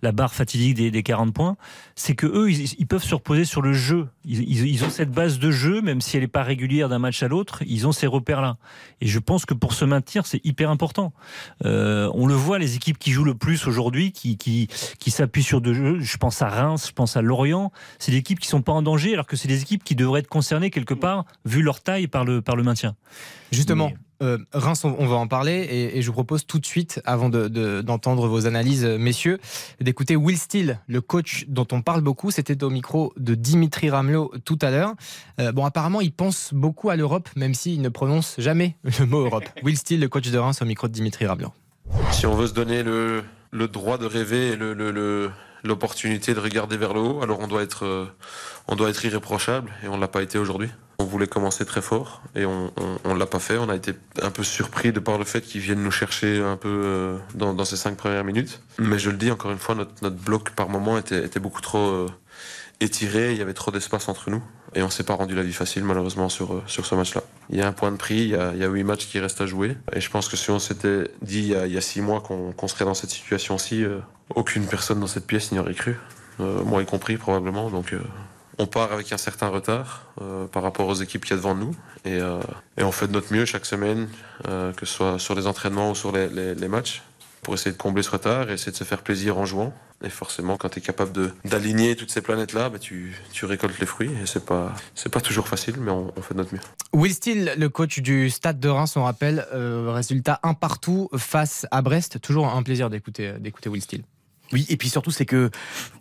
La barre fatidique des, des 40 points, c'est que eux, ils, ils peuvent se reposer sur le jeu. Ils, ils- ils ont cette base de jeu, même si elle n'est pas régulière d'un match à l'autre, ils ont ces repères-là. Et je pense que pour se maintenir, c'est hyper important. Euh, on le voit, les équipes qui jouent le plus aujourd'hui, qui, qui, qui s'appuient sur deux jeux, je pense à Reims, je pense à Lorient, c'est des équipes qui sont pas en danger, alors que c'est des équipes qui devraient être concernées quelque part, vu leur taille, par le, par le maintien. Justement, euh, Reims, on, on va en parler et, et je vous propose tout de suite, avant de- de- d'entendre vos analyses, euh, messieurs, d'écouter Will Steele, le coach dont on parle beaucoup. C'était au micro de Dimitri Ramelot tout à l'heure. Euh, bon, apparemment, il pense beaucoup à l'Europe, même s'il ne prononce jamais le mot Europe. Will Steele, le coach de Reims, au micro de Dimitri Ramelot. Si on veut se donner le, le droit de rêver et le, le- le- l'opportunité de regarder vers le haut, alors on doit être, euh, on doit être irréprochable et on ne l'a pas été aujourd'hui. On voulait commencer très fort et on ne l'a pas fait. On a été un peu surpris de par le fait qu'ils viennent nous chercher un peu euh, dans, ces cinq premières minutes. Mais je le dis encore une fois, notre, bloc par moment était, beaucoup trop euh, étiré. Il y avait trop d'espace entre nous et on s'est pas rendu la vie facile malheureusement sur, euh, sur ce match-là. Il y a un point de prix, il y a, il matchs qui restent à jouer et je pense que si on s'était dit il y a, il y a six mois qu'on serait dans cette situation-ci, aucune personne dans cette pièce n'y aurait cru, moi y compris probablement. Donc on part avec un certain retard euh, par rapport aux équipes qu'il y a devant nous et, euh, et on fait de notre mieux chaque semaine, euh, que ce soit sur les entraînements ou sur les, matchs, pour essayer de combler ce retard et essayer de se faire plaisir en jouant. Et forcément, quand tu es capable d'aligner toutes ces planètes-là, bah, tu, récoltes les fruits. Et c'est pas, pas toujours facile, mais on, fait de notre mieux. Will Steele, le coach du Stade de Reims, on rappelle, résultat un partout face à Brest. Toujours un plaisir d'écouter d'écouter Will Steele. Oui, et puis surtout, c'est que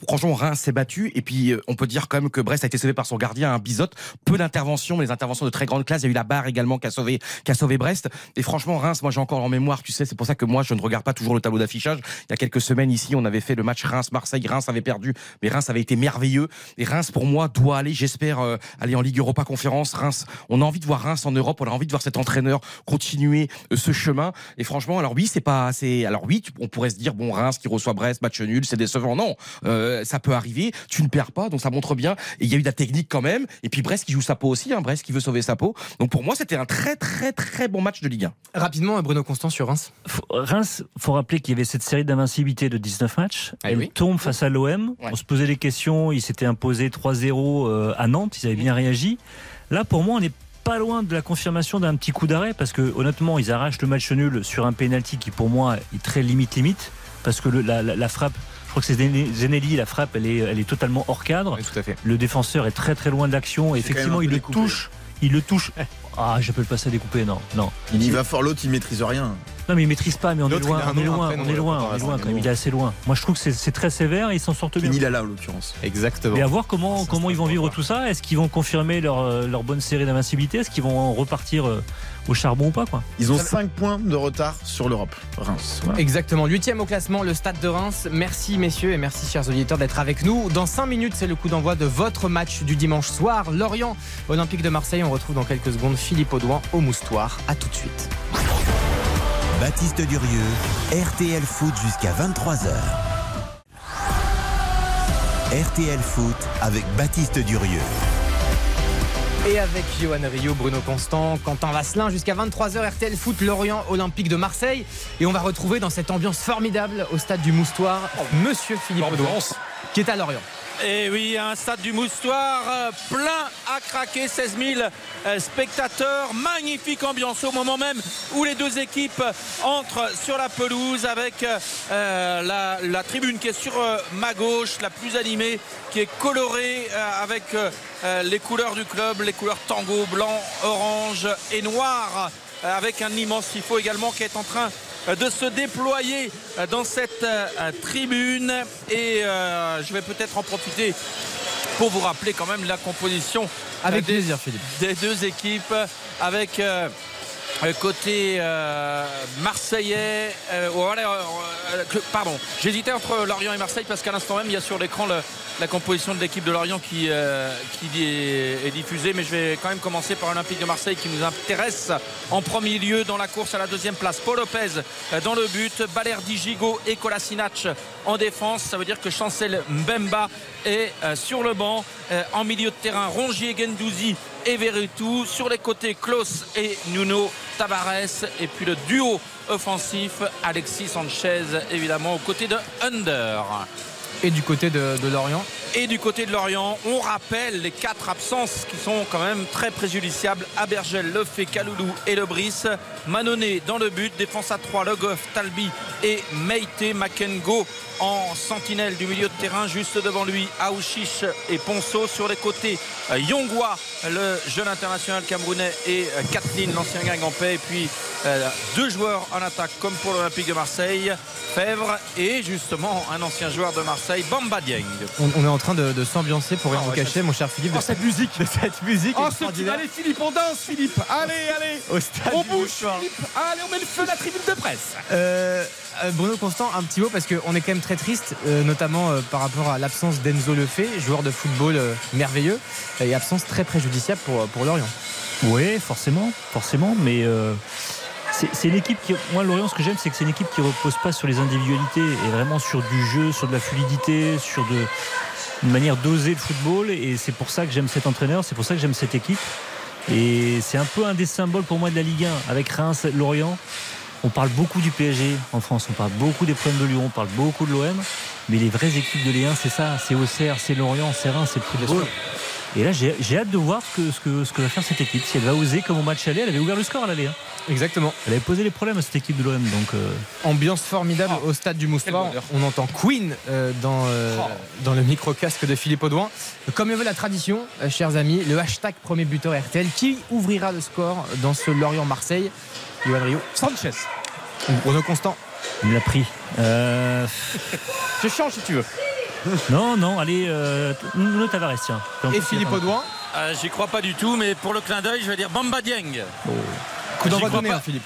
franchement, Reims s'est battu. Et puis, euh, on peut dire quand même que Brest a été sauvé par son gardien, un Bizotte. Peu d'interventions, mais des interventions de très grande classe. Il y a eu la barre également qui a sauvé, qui a sauvé Brest. Et franchement, Reims, moi, j'ai encore en mémoire, tu sais, c'est pour ça que moi, je ne regarde pas toujours le tableau d'affichage. Il y a quelques semaines ici, on avait fait le match Reims-Marseille. Reims avait perdu, mais Reims avait été merveilleux. Et Reims, pour moi, doit aller, j'espère, euh, aller en Ligue Europa Conférence. Reims, on a envie de voir Reims en Europe. On a envie de voir cet entraîneur continuer euh, ce chemin. Et franchement, alors oui, c'est pas assez. Alors oui, on pourrait se dire, bon, Reims qui reçoit Brest, match nul, c'est décevant. Non, euh, ça peut arriver. Tu ne perds pas, donc ça montre bien. Et il y a eu de la technique quand même. Et puis Brest qui joue sa peau aussi, hein, Brest qui veut sauver sa peau. Donc pour moi, c'était un très très très bon match de Ligue 1. Rapidement, Bruno Constant sur Reims. Faut- Reims, faut rappeler qu'il y avait cette série d'invincibilité de 19 matchs. Ah Elle oui. tombe face à l'OM. Ouais. On se posait des questions. Ils s'étaient imposés 3-0 euh, à Nantes. Ils avaient bien réagi. Là, pour moi, on n'est pas loin de la confirmation d'un petit coup d'arrêt parce que honnêtement, ils arrachent le match nul sur un penalty qui, pour moi, est très limite limite parce que le- la, la- la frappe. Je crois que c'est Zene- Zenelli, la frappe, elle est, elle est totalement hors cadre. Oui, tout à fait. Le défenseur est très très loin de l'action. Effectivement, il le découpé. touche. Il le touche. Ah, j'appelle pas ça découpé, non. Non. Il y va fort, l'autre, il maîtrise rien. Non, mais il maîtrise pas, mais on est loin, il a on est loin, on est loin, on est loin quand même. Il est assez loin. Moi, je trouve que c'est- très sévère et ils s'en sortent bien. Fini là, là, en l'occurrence. Exactement. Mais à voir comment, comment ils vont vivre tout ça. Est-ce qu'ils vont confirmer leur, euh, leur bonne série d'invincibilité? Est-ce qu'ils vont repartir euh, au charbon ou pas quoi? Ils ont 5 points de retard sur l'Europe. Reims. voilà. Exactement. Huitième au classement, le Stade de Reims. Merci messieurs et merci chers auditeurs d'être avec nous. Dans 5 minutes, c'est le coup d'envoi de votre match du dimanche soir. Lorient, Olympique de Marseille. On retrouve dans quelques secondes Philippe Audouin au Moustoir. À tout de suite. Baptiste Durieux, RTL Foot jusqu'à 23h. RTL Foot avec Baptiste Durieux. Et avec Johan Rio, Bruno Constant, Quentin Vasselin jusqu'à 23h RTL Foot Lorient Olympique de Marseille. Et on va retrouver dans cette ambiance formidable au stade du Moustoir Monsieur Philippe Audouin qui est à Lorient. Et oui, un stade du Moustoir euh, plein à craquer, 16 000 euh, spectateurs, magnifique ambiance au moment même où les deux équipes entrent sur la pelouse avec euh, la, tribune qui est sur ma gauche, la plus animée, qui est colorée avec les couleurs du club, les couleurs tango, blanc, orange et noir, avec un immense tifo également qui est en train de se déployer euh, dans cette euh, tribune et euh, je vais peut-être en profiter pour vous rappeler quand même la composition euh, Avec des, plaisir, Philippe. des deux équipes avec euh, euh, côté euh, marseillais euh, voilà, euh, pardon. J'hésitais entre Lorient et Marseille parce qu'à l'instant même il y a sur l'écran la composition de l'équipe de Lorient qui, est, diffusée. Mais je vais quand même commencer par Olympique de Marseille qui nous intéresse en premier lieu dans la course à la deuxième place. Paul Lopez dans le but. Balerdi Gigot et Kolasinac en défense. Ça veut dire que Chancel Mbemba est sur le banc en milieu de terrain. Rongier Gendouzi et Veretout sur les côtés Klaus et Nuno Tavares. Et puis le duo offensif Alexis Sanchez évidemment aux côtés de Under Et du côté de, Lorient et du côté de Lorient, on rappelle les quatre absences qui sont quand même très préjudiciables. Abergel, Lefebvre, Kaloulou et Lebris. Manoné dans le but, défense à 3, Le Goff, Talbi et Meite Makengo en sentinelle du milieu de terrain. Juste devant lui, Aouchiche et Ponceau. Sur les côtés, Yongwa, le jeune international camerounais, et Kathleen, l'ancien gang en paix. Et puis euh, deux joueurs en attaque comme pour l'Olympique de Marseille, Fèvre et justement un ancien joueur de Marseille, Bamba Dieng. on, on est en train de, de s'ambiancer pour rien Ah vous ouais, cacher, mon cher Philippe. Oh, cette musique de cette musique Oh, ce Allez, Philippe, on danse, Philippe Allez, allez au stade On bouge. Philippe Allez, on met le feu à la tribune de presse Euh, euh, Bruno Constant, un petit mot parce qu'on est quand même très triste, euh, notamment euh, par rapport à l'absence d'Enzo Lefebvre, joueur de football euh, merveilleux, et absence très préjudiciable pour, pour Lorient. Oui, forcément, forcément, mais euh, c'est une équipe qui, moi, Lorient, ce que j'aime, c'est que c'est une équipe qui repose pas sur les individualités et vraiment sur du jeu, sur de la fluidité, sur de, une manière d'oser le football. Et c'est pour ça que j'aime cet entraîneur, c'est pour ça que j'aime cette équipe. Et c'est un peu un des symboles pour moi de la Ligue 1 avec Reims, Lorient. On parle beaucoup du PSG en France, on parle beaucoup des problèmes de Lyon, on parle beaucoup de l'OM, mais les vraies équipes de Ligue 1, c'est ça, c'est Auxerre, c'est Lorient, c'est Reims, c'est le football. Et là, j'ai j'ai hâte de voir ce que, ce, que, ce que va faire cette équipe. Si elle va oser, comme au match aller, elle avait ouvert le score à l'aller. hein. Exactement. Elle avait posé les problèmes à cette équipe de l'OM. Donc, euh, Ambiance formidable au stade du Moustoir. bonheur. On entend Queen euh, dans, euh, Oh. dans le micro-casque de Philippe Audouin. Comme le veut la tradition, euh, chers amis, le hashtag premier buteur RTL qui ouvrira le score dans ce Lorient-Marseille? Yoann Rio. Sanchez Bruno Constant. il me l'a pris. Euh, Je change si tu veux non, non, allez, euh, Nuno Tavares, tiens. Et Philippe Audouin. Euh, J'y crois pas du tout, mais pour le clin d'œil, je vais dire Bamba Dieng. Coup d'envoi donné, hein, Philippe.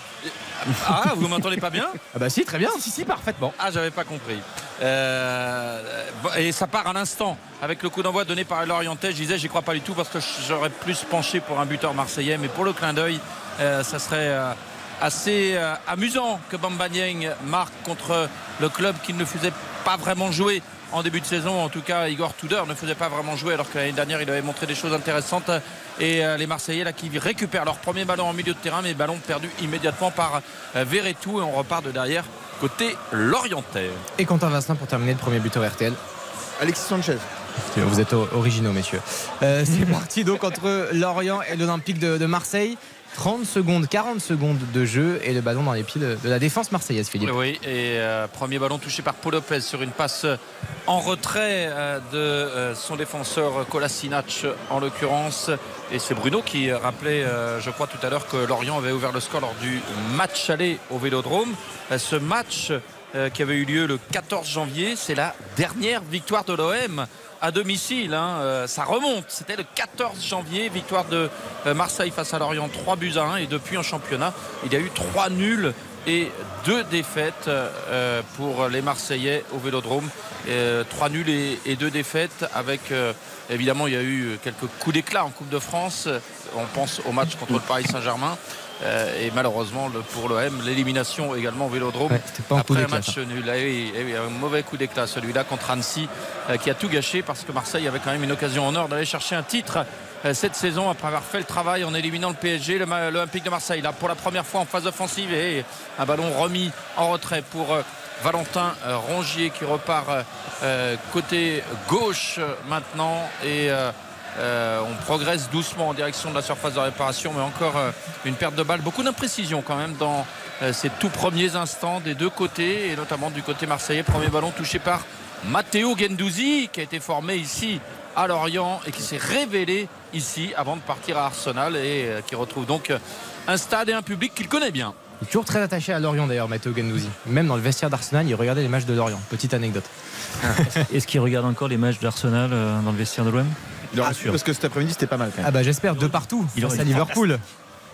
Ah, vous m'entendez pas bien Ah bah si, très bien. Si, si, parfaitement Ah, j'avais pas compris. Euh, et ça part à l'instant avec le coup d'envoi donné par l'Orientais. Je disais, j'y crois pas du tout parce que j'aurais plus penché pour un buteur marseillais, mais pour le clin d'œil, euh, ça serait euh, assez euh, amusant que Bamba Dieng marque contre le club qui ne faisait pas vraiment jouer en début de saison. En tout cas, Igor Tudor ne faisait pas vraiment jouer alors que l'année dernière, il avait montré des choses intéressantes. Et euh, les Marseillais là qui récupèrent leur premier ballon en milieu de terrain, mais ballon perdu immédiatement par euh, Verretou et on repart de derrière côté Lorientais. Et Quentin Vincent pour terminer le premier buteur RTL. Alexis Sanchez. Vous êtes originaux, messieurs. Euh, c'est parti donc entre Lorient et l'Olympique de, de Marseille. 30 secondes, 40 secondes de jeu et le ballon dans les pieds de, la défense marseillaise, Philippe. Oui, et euh, premier ballon touché par Paul Lopez sur une passe euh, en retrait euh, de son défenseur Kolasinac en l'occurrence. Et c'est Bruno qui rappelait, je crois tout à l'heure, que Lorient avait ouvert le score lors du match aller au Vélodrome. Ce match qui avait eu lieu le 14 janvier, c'est la dernière victoire de l'OM à domicile. hein. Euh, ça remonte. C'était le 14 janvier, victoire de euh, Marseille face à Lorient, 3 buts à 1. Et depuis en championnat, il y a eu 3 nuls et 2 défaites euh, pour les Marseillais au Vélodrome. 3 nuls et 2 défaites avec évidemment il y a eu quelques coups d'éclat en Coupe de France. On pense au match contre le Paris Saint-Germain. Euh, et malheureusement le- pour l'OM, l'élimination également au Vélodrome Ouais, c'était pas un après un match nul. Oui, eh un mauvais coup d'éclat celui-là contre Annecy euh, qui a tout gâché parce que Marseille avait quand même une occasion en or d'aller chercher un titre euh, cette saison après avoir fait le travail en éliminant le PSG, l'Olympique de Marseille. Là pour la première fois en phase offensive et un ballon remis en retrait pour Valentin Rongier qui repart côté gauche maintenant et euh, on progresse doucement en direction de la surface de réparation, mais encore euh, une perte de balle. Beaucoup d'imprécision quand même dans euh, ces tout premiers instants des deux côtés, et notamment du côté marseillais. Premier ballon touché par Matteo Gendouzi, qui a été formé ici à Lorient et qui s'est révélé ici avant de partir à Arsenal et euh, qui retrouve donc un stade et un public qu'il connaît bien. Il est toujours très attaché à Lorient d'ailleurs, Matteo Gendouzi. Même dans le vestiaire d'Arsenal, il regardait les matchs de Lorient. Petite anecdote. Est-ce qu'il regarde encore les matchs d'Arsenal euh, dans le vestiaire de l'OM Il aurait Ah, parce que cet après-midi c'était pas mal quand même. Ah bah j'espère de partout. Il face à Liverpool.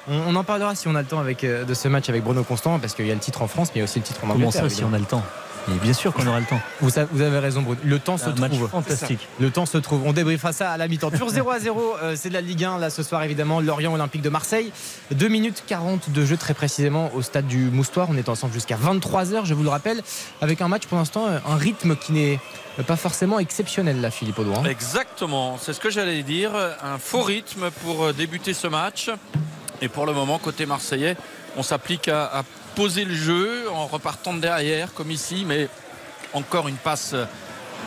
On, on en parlera si on a le temps avec, euh, de ce match avec Bruno Constant parce qu'il y a le titre en France, mais il y a aussi le titre en Comment Angleterre. ça, si on a le temps? Et bien sûr qu'on aura le temps. Vous, avez raison, Bruno. Le temps se trouve. fantastique. Le temps se trouve. On débriefera ça à la mi-temps. Toujours 0 à 0, euh, c'est de la Ligue 1 là ce soir évidemment. Lorient Olympique de Marseille. 2 minutes 40 de jeu très précisément au stade du Moustoir. On est ensemble jusqu'à 23h, je vous le rappelle, avec un match pour l'instant, un rythme qui n'est pas forcément exceptionnel là, Philippe Audouin. Exactement, c'est ce que j'allais dire. Un faux rythme pour euh, débuter ce match. Et pour le moment, côté marseillais, on s'applique à, à poser le jeu en repartant de derrière, comme ici, mais encore une passe,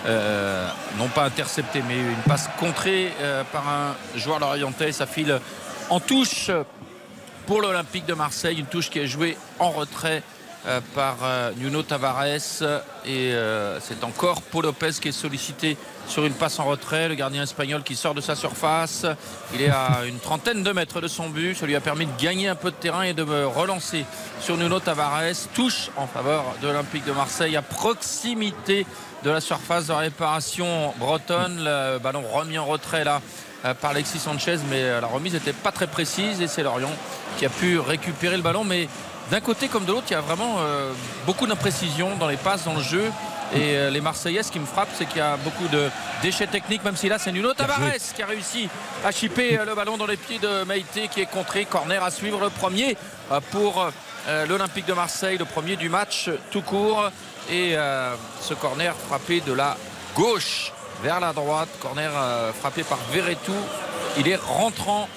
euh, non pas interceptée, mais une passe contrée euh, par un joueur lorientais. Ça file en touche pour l'Olympique de Marseille, une touche qui est jouée en retrait euh, par Nuno Tavares et c'est encore Paul Lopez qui est sollicité sur une passe en retrait, le gardien espagnol qui sort de sa surface, il est à une trentaine de mètres de son but, ça lui a permis de gagner un peu de terrain et de relancer sur Nuno Tavares, touche en faveur de l'Olympique de Marseille à proximité de la surface de réparation bretonne, le ballon remis en retrait là euh, par Alexis Sanchez, mais euh, la remise n'était pas très précise et c'est Lorient qui a pu récupérer le ballon. Mais d'un côté comme de l'autre, il y a vraiment euh, beaucoup d'imprécision dans les passes, dans le jeu. Et euh, les Marseillais, ce qui me frappe, c'est qu'il y a beaucoup de déchets techniques, même si là, c'est Nuno Tavares qui a réussi à chipper euh, le ballon dans les pieds de Maïté, qui est contré. Corner à suivre le premier euh, pour l'Olympique de Marseille, le premier du match tout court. Et ce corner frappé de la gauche vers la droite. Corner frappé par Verretou. Il est rentrant.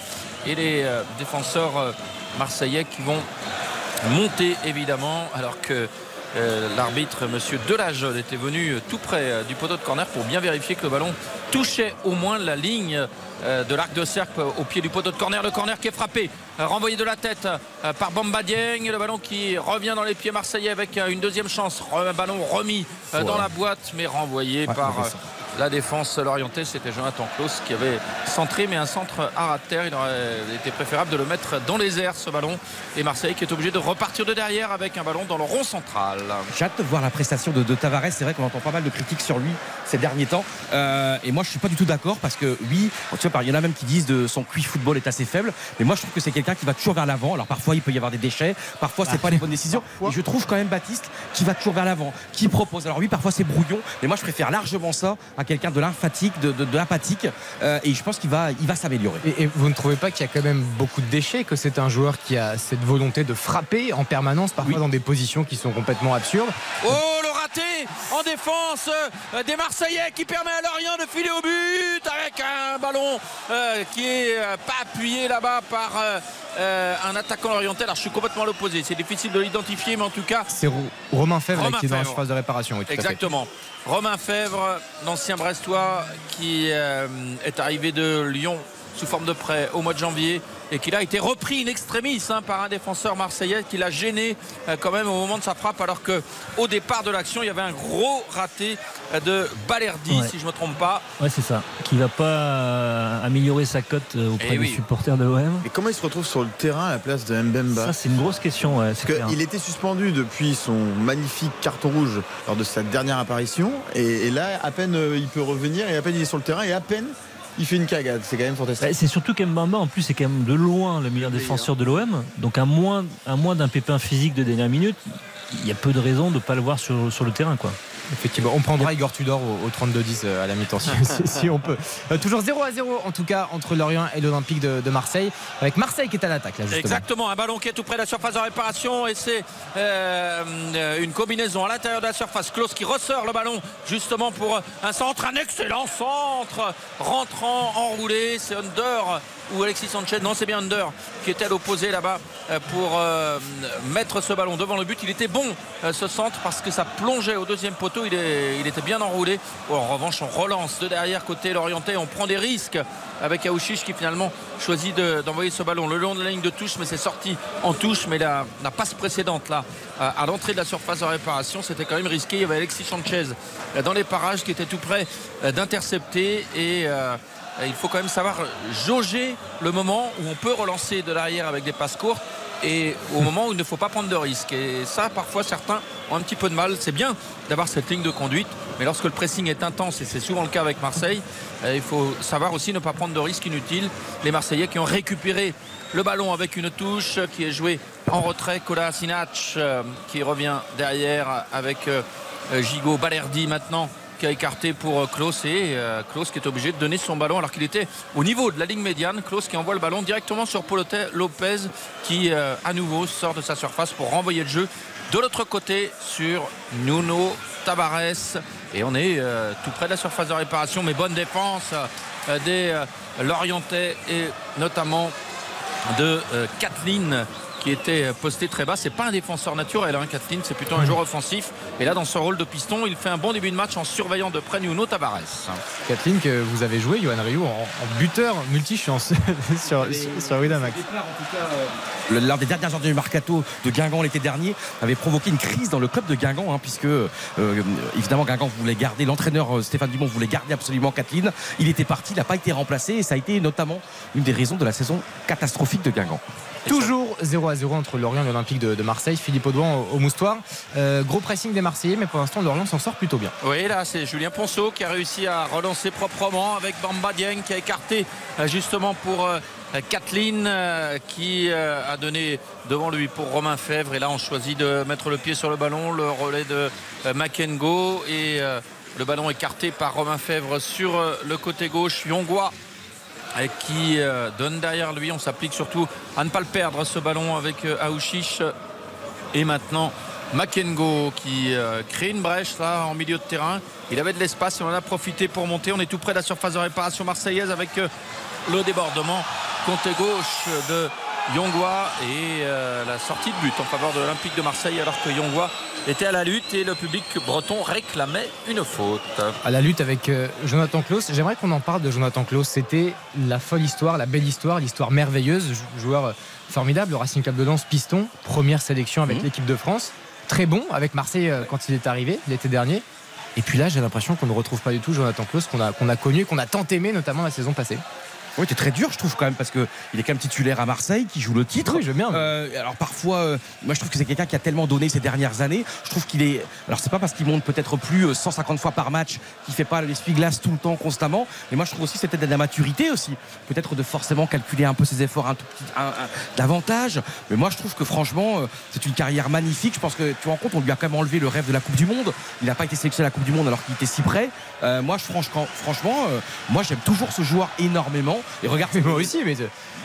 Et les défenseurs marseillais qui vont monter évidemment alors que l'arbitre monsieur Delajol était venu euh, tout près euh, du poteau de corner pour bien vérifier que le ballon touchait au moins la ligne euh, de l'arc de cercle au pied du poteau de corner. Le corner qui est frappé, euh, renvoyé de la tête euh, par Bamba Dieng. Le ballon qui revient dans les pieds marseillais avec euh, une deuxième chance. Un ballon remis euh, dans la boîte mais renvoyé Ouais, par euh. La défense l'orientée. C'était Jonathan Klaus qui avait centré mais un centre à ras de terre. Il aurait été préférable de le mettre dans les airs ce ballon. Et Marseille qui est obligé de repartir de derrière avec un ballon dans le rond central. J'ai hâte de voir la prestation de, de Tavares. C'est vrai qu'on entend pas mal de critiques sur lui ces derniers temps. Euh, et moi, je suis pas du tout d'accord parce que oui, tu vois, il y en a même qui disent de son QI football est assez faible. Mais moi, je trouve que c'est quelqu'un qui va toujours vers l'avant. Alors parfois, il peut y avoir des déchets. Parfois, c'est pas les bonnes décisions. Et je trouve quand même Baptiste qui va toujours vers l'avant, qui propose. Alors oui, parfois c'est brouillon, mais moi, je préfère largement ça à quelqu'un de lymphatique, de, de, de l'apathique. Euh, et je pense qu'il va, il va s'améliorer. Et, et vous ne trouvez pas qu'il y a quand même beaucoup de déchets, que c'est un joueur qui a cette volonté de frapper en permanence, parfois dans des positions qui sont complètement absurdes Oh le raté en défense euh, des Marseillais qui permet à Lorient de filer au but avec un ballon euh, qui est euh, pas appuyé là-bas par un attaquant oriental. Alors je suis complètement à l'opposé. C'est difficile de l'identifier, mais en tout cas C'est Ro- Romain Fèvre Romain qui est dans la surface de réparation. Oui, tout à fait. Romain Fèvre, l'ancien Brestois, qui euh, est arrivé de Lyon sous forme de prêt au mois de janvier et qui là a été repris in extremis hein, par un défenseur marseillais qui l'a gêné euh, quand même au moment de sa frappe alors que au départ de l'action il y avait un gros raté euh, de Balerdi Ouais. si je ne me trompe pas. Ouais, c'est ça. Qui va pas euh, améliorer sa cote auprès Eh des oui. supporters de l'OM. Et comment il se retrouve sur le terrain à la place de Mbemba Ça, c'est une grosse question. Ouais, Parce qu'il était suspendu depuis son magnifique carton rouge lors de sa dernière apparition. Et, et là, à peine il peut revenir, et à peine il est sur le terrain, et à peine il fait une cagade. C'est quand même fantastique. Bah, C'est surtout qu'Mbamba, en plus, c'est quand même de loin le meilleur défenseur de l'OM. Donc, à moins, à moins d'un pépin physique de dernière minute, il y a peu de raisons de ne pas le voir sur, sur le terrain. Quoi. Effectivement, on prendra Igor Tudor au, 32-10 euh, à la mi-temps si, si, on peut. Euh, toujours 0 à 0 en tout cas entre Lorient et l'Olympique de, Marseille, avec Marseille qui est à l'attaque. Exactement, un ballon qui est tout près de la surface de réparation et c'est euh, une combinaison à l'intérieur de la surface. Klaus qui ressort le ballon justement pour un centre, un excellent centre rentrant enroulé. C'est Under ou Alexis Sanchez, non c'est bien Under qui était à l'opposé là-bas pour mettre ce ballon devant le but. Il était bon ce centre parce que ça plongeait au deuxième poteau il, était bien enroulé. en revanche, on relance de derrière côté l'orienté. On prend des risques avec Aouchiche qui finalement choisit d'envoyer ce ballon le long de la ligne de touche, mais c'est sorti en touche. Mais la, passe précédente là, à, l'entrée de la surface de réparation, c'était quand même risqué. Il y avait Alexis Sanchez dans les parages qui était tout près euh, d'intercepter et euh, il faut quand même savoir jauger le moment où on peut relancer de l'arrière avec des passes courtes et au moment où il ne faut pas prendre de risques. Et ça, parfois, certains ont un petit peu de mal. C'est bien d'avoir cette ligne de conduite, mais lorsque le pressing est intense, et c'est souvent le cas avec Marseille, euh, il faut savoir aussi ne pas prendre de risques inutiles. Les Marseillais qui ont récupéré le ballon avec une touche qui est jouée en retrait. Kola Sinac euh, qui revient derrière avec euh, Gigot Balerdi maintenant qui a écarté pour Klaus et Klaus qui est obligé de donner son ballon alors qu'il était au niveau de la ligne médiane. Klaus qui envoie le ballon directement sur Paul Lopez qui à nouveau sort de sa surface pour renvoyer le jeu de l'autre côté sur Nuno Tavares. Et on est euh, tout près de la surface de réparation, mais bonne défense euh, des euh, Lorientais et notamment de Kathleen qui était posté très bas. C'est pas un défenseur naturel, hein, Kathleen, c'est plutôt un joueur offensif. Et là, dans son rôle de piston, il fait un bon début de match en surveillant de près Nuno Tavares. Kathleen, que vous avez joué, Johan Rioux, en, buteur multi-chance sur, sur Winamax. Euh, l'un des dernières heures du Mercato de Guingamp l'été dernier avait provoqué une crise dans le club de Guingamp, hein, puisque euh, évidemment Guingamp voulait garder, l'entraîneur euh, Stéphane Dumont voulait garder absolument Kathleen. Il était parti, il n'a pas été remplacé et ça a été notamment une des raisons de la saison catastrophique de Guingamp. Toujours 0 à 0 entre Lorient et l'Olympique de, Marseille. Philippe Audouin au, moustoir. Euh, gros pressing des Marseillais, mais pour l'instant, Lorient s'en sort plutôt bien. Oui, là, c'est Julien Ponceau qui a réussi à relancer proprement avec Bamba Dieng qui a écarté euh, justement pour. Euh, Kathleen qui a donné devant lui pour Romain Fèvre et là on choisit de mettre le pied sur le ballon le relais de Makengo et le ballon écarté par Romain Fèvre sur le côté gauche Yongwa qui euh, donne derrière lui. On s'applique surtout à ne pas le perdre ce ballon avec euh, Aouchiche. Et maintenant Makengo qui euh, crée une brèche là en milieu de terrain. Il avait de l'espace et on en a profité pour monter. On est tout près de la surface de réparation marseillaise avec le débordement. Côté gauche de Yongwa et euh, la sortie de but en faveur de l'Olympique de Marseille alors que Yongwa était à la lutte et le public breton réclamait une faute. À la lutte avec euh, Jonathan Klaus. J'aimerais qu'on en parle de Jonathan Klaus. C'était la folle histoire, la belle histoire, l'histoire merveilleuse. Joueur euh, formidable, le Racing Club de Lens, piston, première sélection avec mmh. l'équipe de France. Très bon avec Marseille quand il est arrivé l'été dernier. Et puis là, j'ai l'impression qu'on ne retrouve pas du tout Jonathan Klaus qu'on a, qu'on a connu, qu'on a tant aimé, notamment la saison passée. Oui, c'est très dur, je trouve quand même, parce qu'il est quand même titulaire à Marseille, qui joue le titre. Oui, je veux bien. Euh, alors parfois, euh, moi je trouve que c'est quelqu'un qui a tellement donné ces dernières années. Je trouve qu'il est. Alors c'est pas parce qu'il monte peut-être plus 150 euh, fois par match, qu'il fait pas l'essuie-glace tout le temps, constamment. Mais moi je trouve aussi que c'est peut-être de la maturité aussi. Peut-être de forcément calculer un peu ses efforts un tout petit davantage. Mais moi je trouve que franchement, c'est une carrière magnifique. Je pense que tu rends compte, on lui a quand même enlevé le rêve de la Coupe du Monde. Il n'a pas été sélectionné à la Coupe du Monde alors qu'il était si près. moi je, franchement, franchement moi j'aime toujours ce joueur énormément. Et regarde, mais.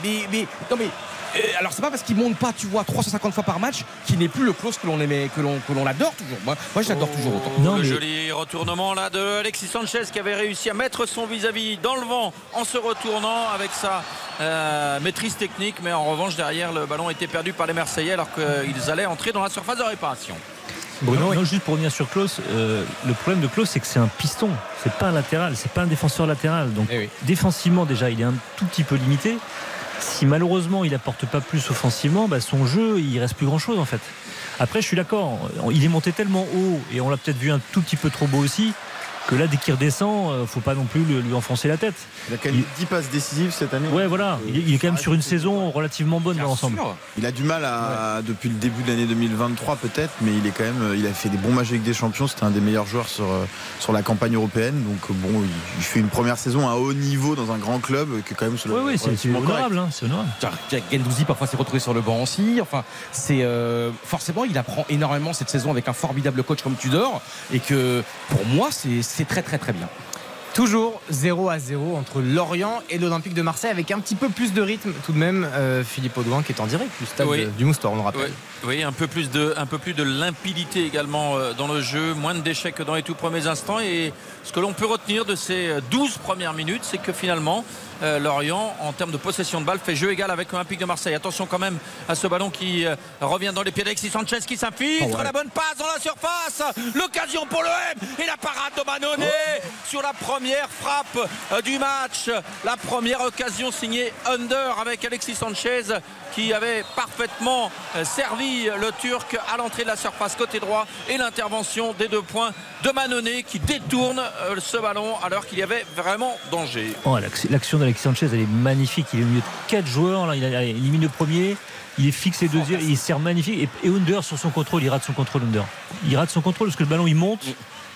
Mais, non, mais. Euh, alors c'est pas parce qu'il monte pas, tu vois, 350 fois par match, qu'il n'est plus le close que l'on aimait, que l'on, que l'on adore toujours. Moi, moi j'adore toujours autant. Non, le joli retournement là de Alexis Sanchez qui avait réussi à mettre son vis-à-vis dans le vent en se retournant avec sa euh, maîtrise technique, mais en revanche derrière le ballon était perdu par les Marseillais alors qu'ils allaient entrer dans la surface de réparation. Bruno, non, juste pour revenir sur Klaus, euh, le problème de Klaus, c'est que c'est un piston, c'est pas un latéral, c'est pas un défenseur latéral. Donc eh défensivement, déjà, il est un tout petit peu limité. Si malheureusement il apporte pas plus offensivement, bah, son jeu, il reste plus grand chose en fait. Après, je suis d'accord, il est monté tellement haut et on l'a peut-être vu un tout petit peu trop beau aussi que là, dès qu'il redescend, euh, faut pas non plus lui, lui enfoncer la tête. Il a quand même 10 passes décisives cette année. Ouais, voilà. Il, est- il est quand même sur une saison relativement bonne dans l'ensemble. Il a du mal à, depuis le début de l'année 2023 peut-être, mais il est quand même, il a fait des bons matchs avec des champions. C'était un des meilleurs joueurs sur, euh, sur la campagne européenne. Donc bon, il, il fait une première saison à haut niveau dans un grand club qui est quand même sur Oui, oui, c'est honorable. hein, c'est honorable. Gendouzi parfois s'est retrouvé sur le banc aussi. Enfin, c'est euh, forcément il apprend énormément cette saison avec un formidable coach comme Tudor et que pour moi c'est c'est très très très bien. Toujours 0 à 0 entre Lorient et l'Olympique de Marseille avec un petit peu plus de rythme tout de même. euh, Philippe Audouin qui est en direct du stade Oui. du Moustoir, on le rappelle. Oui, oui, un peu plus de, un peu plus de limpidité également euh, dans le jeu, moins de déchets que dans les tout premiers instants. Et ce que l'on peut retenir de ces euh, 12 premières minutes, c'est que finalement, euh, Lorient, en termes de possession de balle, fait jeu égal avec l'Olympique de Marseille. Attention quand même à ce ballon qui euh, revient dans les pieds d'Alexis Sanchez qui s'infiltre. Oh ouais. La bonne passe dans la surface. L'occasion pour l'OM et la parade de Manone sur la première frappe euh, du match. La première occasion signée Under avec Alexis Sanchez qui avait parfaitement servi le Turc à l'entrée de la surface côté droit et l'intervention des deux points de Manone qui détourne ce ballon alors qu'il y avait vraiment danger. Oh, l'action- L'action d'Alexis Sanchez, elle est magnifique. Il est au milieu de quatre joueurs. Là, il, élimine le premier. Il est fixé deuxième. Il sert magnifique. Et, et Under sur son contrôle, il rate son contrôle. Under. Il rate son contrôle parce que le ballon il monte.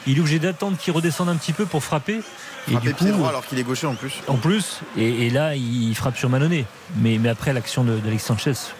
Il est obligé d'attendre qu'il redescende un petit peu pour frapper. Et Frappé du pied coup, droit alors qu'il est gaucher en plus. en plus, et, et là, il frappe sur Manonnet. Mais, mais après l'action de- d'Alexis Sanchez, pff,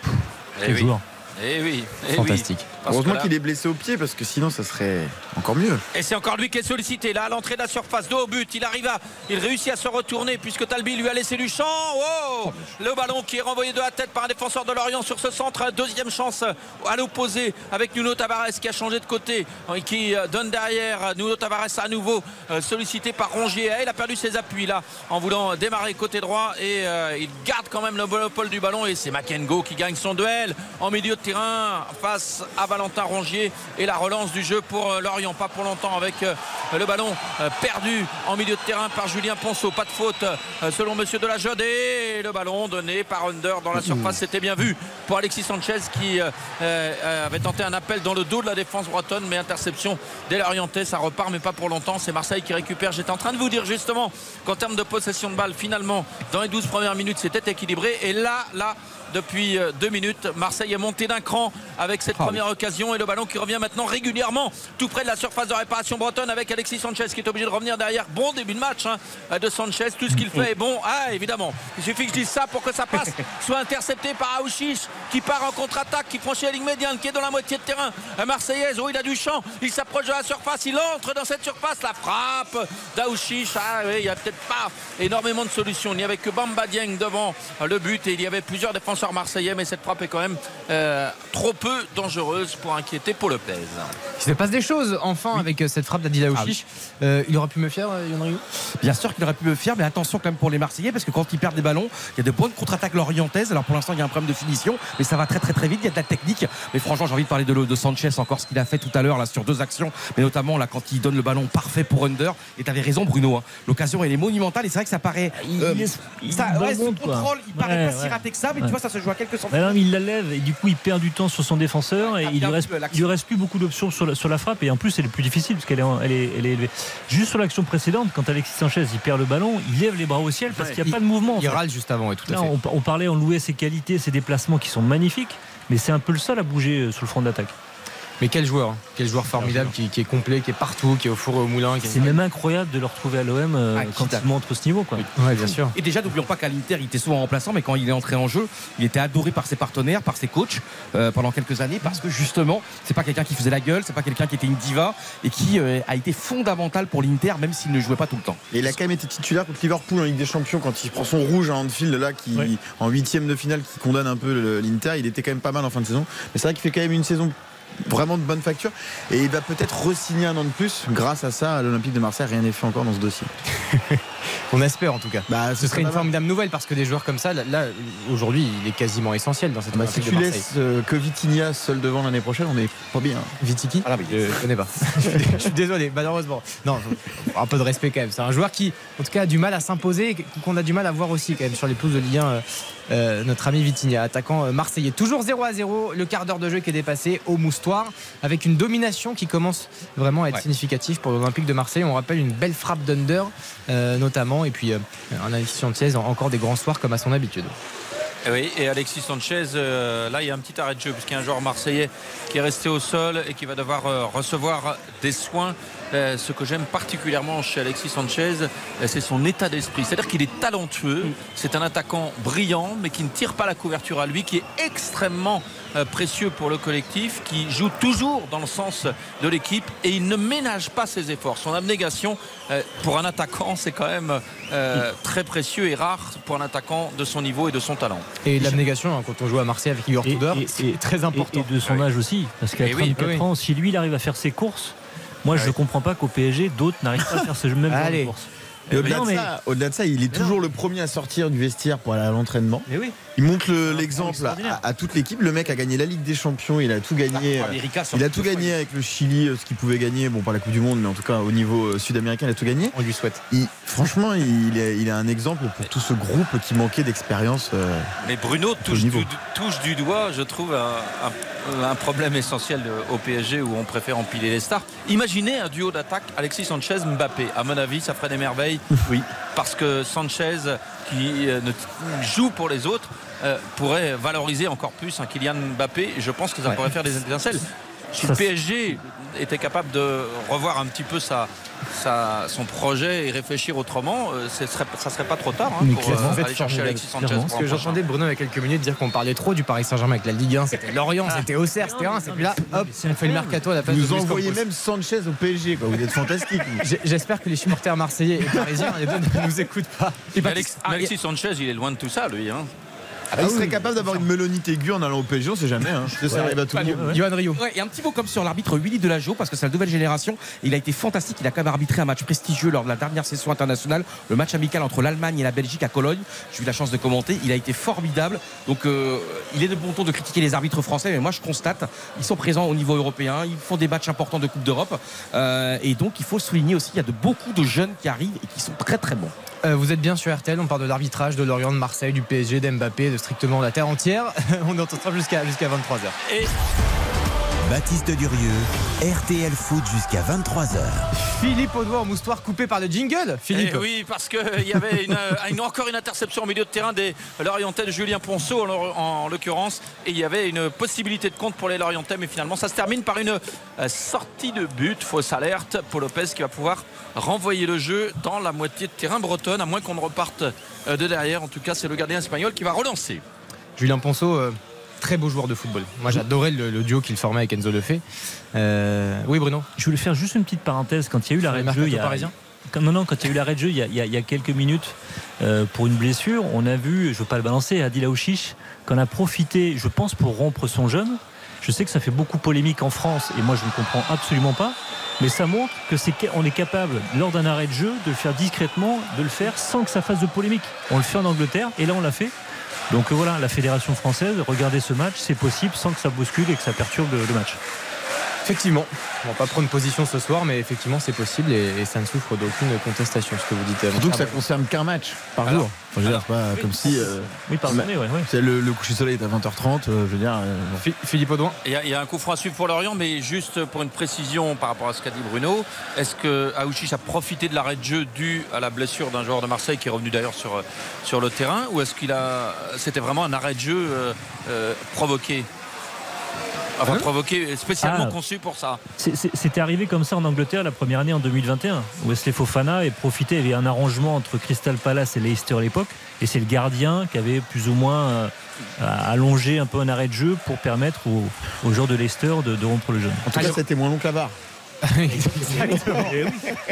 Eh quel oui. joueur. Eh oui, eh Fantastique. oui. Parce que Heureusement qu'il est blessé au pied parce que sinon ça serait encore mieux. Et c'est encore lui qui est sollicité. Là, à l'entrée de la surface, dos au but. Il arrive à. Il réussit à se retourner puisque Talbi lui a laissé du champ. Oh Le ballon qui est renvoyé de la tête par un défenseur de Lorient sur ce centre. Deuxième chance à l'opposé avec Nuno Tavares qui a changé de côté et qui euh, donne derrière. Nuno Tavares à nouveau euh, sollicité par Rongier. Il a perdu ses appuis là en voulant démarrer côté droit et euh, il garde quand même le monopole du ballon. Et c'est Makengo qui gagne son duel en milieu de terrain face à Valentin Rongier et la relance du jeu pour euh, Lorient. Pas pour longtemps avec euh, le ballon euh, perdu en milieu de terrain par Julien Ponceau. Pas de faute selon Monsieur Delajode et le ballon donné par Under dans la surface. C'était bien vu pour Alexis Sanchez qui avait tenté un appel dans le dos de la défense bretonne mais interception des Lorientais. Ça repart mais pas pour longtemps. C'est Marseille qui récupère. J'étais en train de vous dire justement qu'en termes de possession de balle finalement dans les 12 premières minutes c'était équilibré et là là depuis euh, deux minutes. Marseille est monté d'un cran avec cette première occasion et le ballon qui revient maintenant régulièrement tout près de la surface de réparation bretonne avec Alexis Sanchez qui est obligé de revenir derrière. Bon début de match hein, de Sanchez. Tout ce qu'il fait est bon. Ah, évidemment. Il suffit que je dise ça pour que ça passe. Soit intercepté par Aouchiche qui part en contre-attaque, qui franchit la ligne médiane, qui est dans la moitié de terrain. Euh, Marseillaise, oh, il a du champ. Il s'approche de la surface. Il entre dans cette surface. La frappe d'Aouchiche. Ah, oui, il n'y a peut-être pas énormément de solutions. Il n'y avait que Bamba Dieng devant euh, le but et il y avait plusieurs défenseurs marseillais. Mais cette frappe est quand même euh, trop peu dangereuse pour inquiéter Paul Lopez. Il se passe des choses enfin avec euh, cette frappe d'Adila Ah. Euh, il aurait pu me faire, Yann Bien sûr qu'il aurait pu le faire, mais attention quand même pour les Marseillais, parce que quand ils perdent des ballons, il y a de bonnes contre-attaques lorientaises. Alors pour l'instant, il y a un problème de finition, mais ça va très très très vite. Il y a de la technique. Mais franchement, j'ai envie de parler de, de Sanchez encore ce qu'il a fait tout à l'heure là sur deux actions, mais notamment là quand il donne le ballon parfait pour Under. Et t'avais raison, Bruno. hein. L'occasion elle est monumentale et c'est vrai que ça paraît. Il- euh, il est- il ça, ouais, ce quoi. contrôle, il paraît Ouais, pas si raté que ça, mais Ouais. tu vois, ça se joue à quelques Bah centimètres. non, mais il la lève et du coup il perd du temps sur son défenseur et il lui reste, vu, l'action. il lui reste plus beaucoup d'options sur la, sur la frappe et en plus elle est plus difficile parce qu'elle est, en- elle est, elle est élevée. Juste sur l'action précédente, quand Alexis Sanchez il perd le ballon, il lève les bras au ciel parce Ouais. qu'il n'y a pas de mouvement. en Il râle juste avant, et tout à Là, fait. on, on parlait, on louait ses qualités, ses déplacements qui sont magnifiques, mais c'est un peu le seul à bouger euh, sur le front d'attaque. Mais quel joueur, hein. quel joueur formidable qui, qui est complet, qui est partout, qui est au four et au moulin. C'est même incroyable de le retrouver à l'OM euh, Ah, quand il montre ce niveau. Quoi. Ouais, bien sûr. Et déjà, n'oublions pas qu'à l'Inter, il était souvent remplaçant, mais quand il est entré en jeu, il était adoré par ses partenaires, par ses coachs euh, pendant quelques années, parce que justement, c'est pas quelqu'un qui faisait la gueule, c'est pas quelqu'un qui était une diva et qui euh, a été fondamental pour l'Inter, même s'il ne jouait pas tout le temps. Et il a quand même été titulaire contre Liverpool en Ligue des Champions quand il prend son rouge à Anfield là, qui en huitième de finale, qui condamne un peu l'Inter. Il était quand même pas mal en fin de saison, mais c'est vrai qu'il fait quand même une saison vraiment de bonne facture et il va peut-être re-signer un an de plus grâce à ça à l'Olympique de Marseille rien n'est fait encore dans ce dossier On espère en tout cas. bah Ce serait une formidable nouvelle parce que des joueurs comme ça, là, là, aujourd'hui, il est quasiment essentiel dans cette bah, si Olympique tu de Marseille. laisses euh, que Vitinha seul devant l'année prochaine on est pas bien Vitiki Ah, mais- Je connais pas. je suis désolé, malheureusement. Non, un peu de respect quand même. C'est un joueur qui, en tout cas, a du mal à s'imposer, qu'on a du mal à voir aussi quand même sur les pelouses de Ligue 1 euh, notre ami Vitinha, attaquant euh, marseillais. Toujours 0 à 0, le quart d'heure de jeu qui est dépassé au moustoir, avec une domination qui commence vraiment à être Ouais. significative pour l'Olympique de Marseille. On rappelle une belle frappe d'Under, euh, notamment, et puis euh, un Alexis Sanchez, encore des grands soirs comme à son habitude. Et oui, et Alexis Sanchez, euh, là il y a un petit arrêt de jeu puisqu'il y a un joueur marseillais qui est resté au sol et qui va devoir euh, recevoir des soins. Euh, ce que j'aime particulièrement chez Alexis Sanchez, euh, c'est son état d'esprit. C'est-à-dire qu'il est talentueux, c'est un attaquant brillant, mais qui ne tire pas la couverture à lui, qui est extrêmement euh, précieux pour le collectif, qui joue toujours dans le sens de l'équipe et il ne ménage pas ses efforts. Son abnégation euh, pour un attaquant, c'est quand même euh, très précieux et rare pour un attaquant de son niveau et de son talent. Et l'abnégation, hein, quand on joue à Marseille avec Igor Tudor, c'est très important. Et de son âge aussi. Parce qu'à Et oui, 34 oui. ans, si lui, il arrive à faire ses courses, moi, je ne comprends pas qu'au PSG, d'autres n'arrivent pas à faire ce même genre de course. Et au-delà, Non, de mais- ça, au-delà de ça, il est Mais toujours le premier à sortir du vestiaire pour aller à l'entraînement. Mais oui. Il montre le- l'exemple à, à toute l'équipe. Le mec a gagné la Ligue des Champions, il a tout gagné. Ah, euh, Il a tout gagné avec le Chili, euh, ce qu'il pouvait gagner. Bon, pas la Coupe du Monde, mais en tout cas au niveau euh, sud-américain, il a tout gagné. On lui souhaite. Il- franchement, il est, il est un exemple pour tout ce groupe qui manquait d'expérience. euh, Mais Bruno touche du, touche du doigt, je trouve, un, un- un problème essentiel au PSG où on préfère empiler les stars. Imaginez un duo d'attaque Alexis Sanchez-Mbappé. À mon avis, ça ferait des merveilles. Oui. Parce que Sanchez, qui euh, joue pour les autres, euh, pourrait valoriser encore plus un Kylian Mbappé. Je pense que ça Ouais. pourrait faire des étincelles. Si le PSG était capable de revoir un petit peu sa, sa- son projet et réfléchir autrement, euh, ce serait, ça serait pas trop tard hein, pour euh, aller chercher formidable, Alexis Sanchez. Parce que j'entendais Bruno il y a quelques minutes dire qu'on parlait trop du Paris Saint-Germain avec la Ligue 1, c'était Lorient, c'était Auxerre, c'était Reims, et puis là, hop, c'est on fait le mercato à la place Vous de envoyez même Sanchez au PSG, quoi. Vous êtes fantastique. J'espère que les supporters marseillais et parisiens, ne nous écoutent pas. Et Alex- ah, Alexis Sanchez, il est loin de tout ça, lui. Hein. Ah, il serait capable d'avoir une melonite aiguë en allant au PSG, on sait jamais. Hein. Ça, ça arrive à tout le monde. Johan Rio. Ouais, et un petit mot comme sur l'arbitre Willy Delageau parce que c'est la nouvelle génération. Il a été fantastique. Il a quand même arbitré un match prestigieux lors de la dernière session internationale, le match amical entre l'Allemagne et la Belgique à Cologne. J'ai eu la chance de commenter. Il a été formidable. Donc euh, il est de bon ton de critiquer les arbitres français, mais moi je constate ils sont présents au niveau européen. Ils font des matchs importants de Coupe d'Europe. Euh, et donc il faut souligner aussi il y a de beaucoup de jeunes qui arrivent et qui sont très très bons. Euh, vous êtes bien sur RTL, on parle de l'arbitrage de Lorient, de Marseille, du PSG, d'Mbappé, de strictement la terre entière. on entend ça jusqu'à jusqu'à 23h. Et Baptiste Durieux, RTL Foot jusqu'à 23h. Philippe Audouin en moustoir coupé par le jingle. Philippe. Eh oui, parce qu'il y avait une, euh, une- encore une interception au milieu de terrain des Lorientais de Julien Ponceau en, l'occurrence. Et il y avait une possibilité de compte pour les Lorientais, mais finalement ça se termine par une euh, sortie de but. Fausse alerte. Paul Lopez qui va pouvoir renvoyer le jeu dans la moitié de terrain bretonne, à moins qu'on ne reparte euh, de derrière. En tout cas, c'est le gardien espagnol qui va relancer. Julien Ponceau, euh, très beau joueur de football. Moi j'adorais le, le duo qu'il formait avec Enzo Lefebvre. Euh, oui Bruno. Je voulais faire juste une petite parenthèse. Quand il y a eu l'arrêt de jeu, il y a, quand- non, non, quand il y a eu l'arrêt de jeu, il y a, il y a- il y a quelques minutes, euh, pour une blessure, on a vu, je ne veux pas le balancer, Adil Aouchiche, qu'on a profité, je pense, pour rompre son jeûne. Je sais que ça fait beaucoup polémique en France, et moi je ne comprends absolument pas. Mais ça montre que c'est on est capable, lors d'un arrêt de jeu, de le faire discrètement, de le faire sans que ça fasse de polémique. On le fait en Angleterre, et là on l'a fait. Donc voilà, la fédération française, regardez ce match, c'est possible sans que ça bouscule et que ça perturbe le match. Effectivement, on va pas prendre position ce soir, mais effectivement c'est possible et, et ça ne souffre d'aucune contestation ce que vous dites. euh, Surtout que ça concerne qu'un match par Alors, jour. Enfin, je veux dire, c'est pas comme si. euh, Oui, par journée, ouais, ouais. c'est le, le coucher de soleil est à 20h30, euh, je veux dire. euh, bon. Philippe Audouin. Il y, a, il y a un coup franc à suivre pour Lorient, mais juste pour une précision par rapport à ce qu'a dit Bruno, est-ce que Aouchiche a profité de l'arrêt de jeu dû à la blessure d'un joueur de Marseille qui est revenu d'ailleurs sur, sur le terrain, ou est-ce qu'il a, c'était vraiment un arrêt de jeu euh, euh, provoqué? Enfin, Hein provoqué, spécialement Ah. conçu pour ça. C'était arrivé comme ça en Angleterre la première année en 2021. Wesley Fofana avait profité, il y avait un arrangement entre Crystal Palace et Leicester à l'époque, et c'est le gardien qui avait plus ou moins euh, allongé un peu un arrêt de jeu pour permettre aux, aux joueurs de Leicester de, de rompre le jeûne. En tout cas, c'était moins long que la barre. Exactement.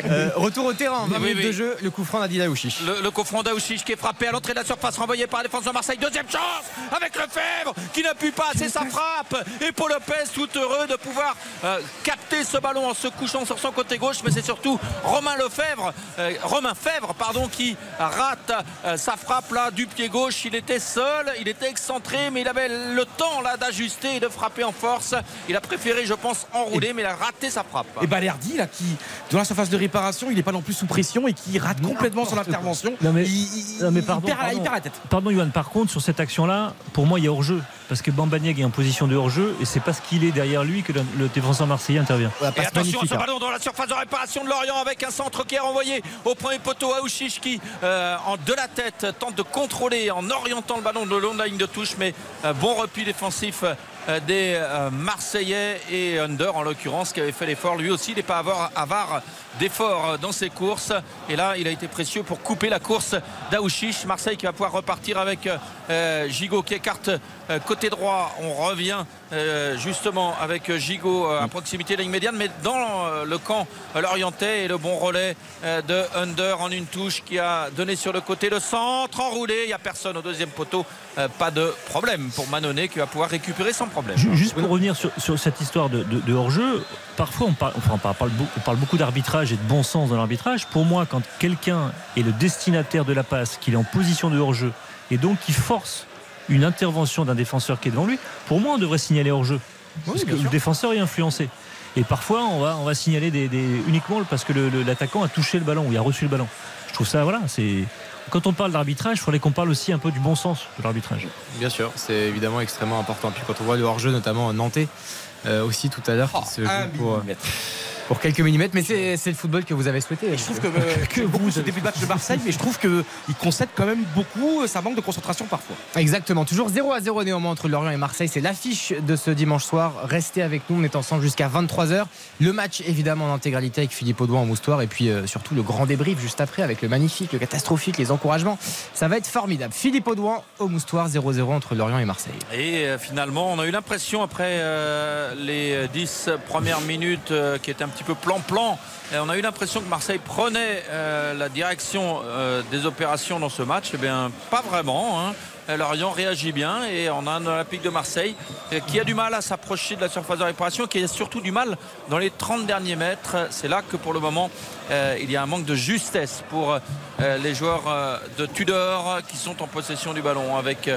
Euh, retour au terrain, 20 Oui, minutes oui. de jeu, le coup franc d'Adil Aouchiche. Le, le coup franc d'Aouchiche qui est frappé à l'entrée de la surface, renvoyé par la défense de Marseille. Deuxième chance avec Lefebvre qui n'appuie pas assez sa frappe. Et Paul Lopez tout heureux de pouvoir euh, capter ce ballon en se couchant sur son côté gauche. Mais c'est surtout Romain Lefebvre, euh, Romain Fèvre, pardon, qui rate euh, sa frappe là du pied gauche. Il était seul, il était excentré, mais il avait le temps là d'ajuster et de frapper en force. Il a préféré, je pense, enrouler, mais il a raté sa frappe. Et Balerdi, là, qui, dans la surface de réparation, il n'est pas non plus sous pression et qui rate complètement son intervention. Non mais, il, non, mais il pardon, perd, la- il pardon. perd la tête. Pardon, Yohan, par contre, sur cette action-là, pour moi, il y a hors-jeu. Parce que Bambanieg est en position de hors-jeu et c'est parce qu'il est derrière lui que le, défenseur marseillais intervient. Et attention à ce hein. ballon dans la surface de réparation de Lorient avec un centre qui est renvoyé au premier poteau à Ouchiche qui euh, en de la tête tente de contrôler en orientant le ballon de long de la ligne de touche mais euh, bon repli défensif euh, des euh, Marseillais et Under en l'occurrence qui avait fait l'effort lui aussi il n'est pas avare, d'efforts dans ses courses. Et là il a été précieux pour couper la course d'Aouchiche. Marseille qui va pouvoir repartir avec euh, Gigot qui écarte euh, côté droit. On revient euh, justement avec Gigot euh, à proximité de la ligne médiane mais dans euh, le camp euh, l'orientais et le bon relais euh, de Under en une touche qui a donné sur le côté le centre enroulé. Il n'y a personne au deuxième poteau. Euh, pas de problème pour Manonnet qui va pouvoir récupérer sans problème. Ju- Juste pour revenir sur, cette histoire de, hors-jeu, parfois on parle, on parle beaucoup d'arbitrage et de bon sens dans l'arbitrage. Pour moi, quand quelqu'un est le destinataire de la passe, qu'il est en position de hors-jeu et donc qui force une intervention d'un défenseur qui est devant lui, pour moi on devrait signaler hors-jeu. parce que le défenseur est influencé. Et parfois on va, on va signaler des, des- uniquement parce que l'attaquant a touché le ballon ou il a reçu le ballon. Je trouve ça, voilà, c'est. Quand on parle d'arbitrage, il faudrait qu'on parle aussi un peu du bon sens de l'arbitrage. Bien sûr, c'est évidemment extrêmement important. Puis quand on voit le hors-jeu, notamment Nantais, euh, aussi tout à l'heure, qui se joue pour, millimètre. Pour quelques millimètres. Mais c'est le football que vous avez souhaité. Je trouve que, euh, que vous, ce début de match de Marseille, mais je trouve qu'il concède quand même beaucoup. Ça manque de concentration parfois. Exactement, toujours 0 à 0 néanmoins entre Lorient et Marseille. C'est l'affiche de ce dimanche soir. Restez avec nous, on est ensemble jusqu'à 23h. Le match évidemment en intégralité avec Philippe Audouin en moustoir et puis euh, surtout le grand débrief juste après avec le magnifique, le catastrophique, les encouragements. Ça va être formidable. Philippe Audouin au moustoir 0-0 entre Lorient et Marseille. Et euh, finalement, on a eu l'impression après euh, les 10 premières minutes euh, qui étaient un petit peu plan-plan, on a eu l'impression que Marseille prenait euh, la direction euh, des opérations dans ce match. Eh bien, pas vraiment. hein. Lorient réagit bien et on a un Olympique de Marseille euh, qui a du mal à s'approcher de la surface de réparation, qui a surtout du mal dans les 30 derniers mètres. C'est là que pour le moment, euh, il y a un manque de justesse pour euh, les joueurs de Tudor qui sont en possession du ballon avec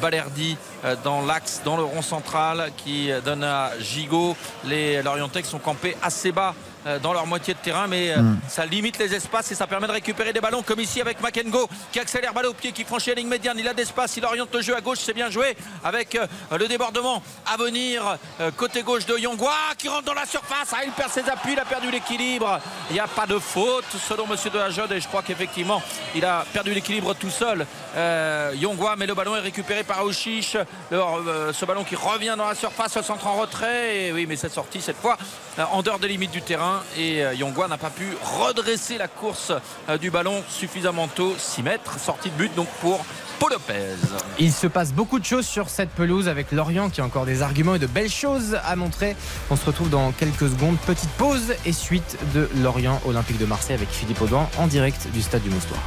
Balerdi dans l'axe, dans le rond central qui donne à Gigot. Les Lorientais sont campés assez bas dans leur moitié de terrain mais euh, ça limite les espaces et ça permet de récupérer des ballons comme ici avec Makengo qui accélère balle au pied qui franchit la ligne médiane. Il a d'espace il oriente le jeu à gauche c'est bien joué avec euh, le débordement à venir euh, côté gauche de Yongwa qui rentre dans la surface. Ah, il perd ses appuis il a perdu l'équilibre. Il n'y a pas de faute selon monsieur de la Jode et je crois qu'effectivement il a perdu l'équilibre tout seul. Euh, Yongwa mais le ballon est récupéré par Aouchiche Le- euh, ce ballon qui revient dans la surface se centre en retrait. Et oui mais c'est sorti cette fois euh, en dehors des limites du terrain et euh, Yongwa n'a pas pu redresser la course euh, du ballon suffisamment tôt 6 mètres sortie de but donc pour Paul Lopez Il se passe beaucoup de choses sur cette pelouse avec Lorient qui a encore des arguments et de belles choses à montrer. On se retrouve dans quelques secondes. Petite pause et suite de Lorient Olympique de Marseille avec Philippe Audouin en direct du stade du Moustoir.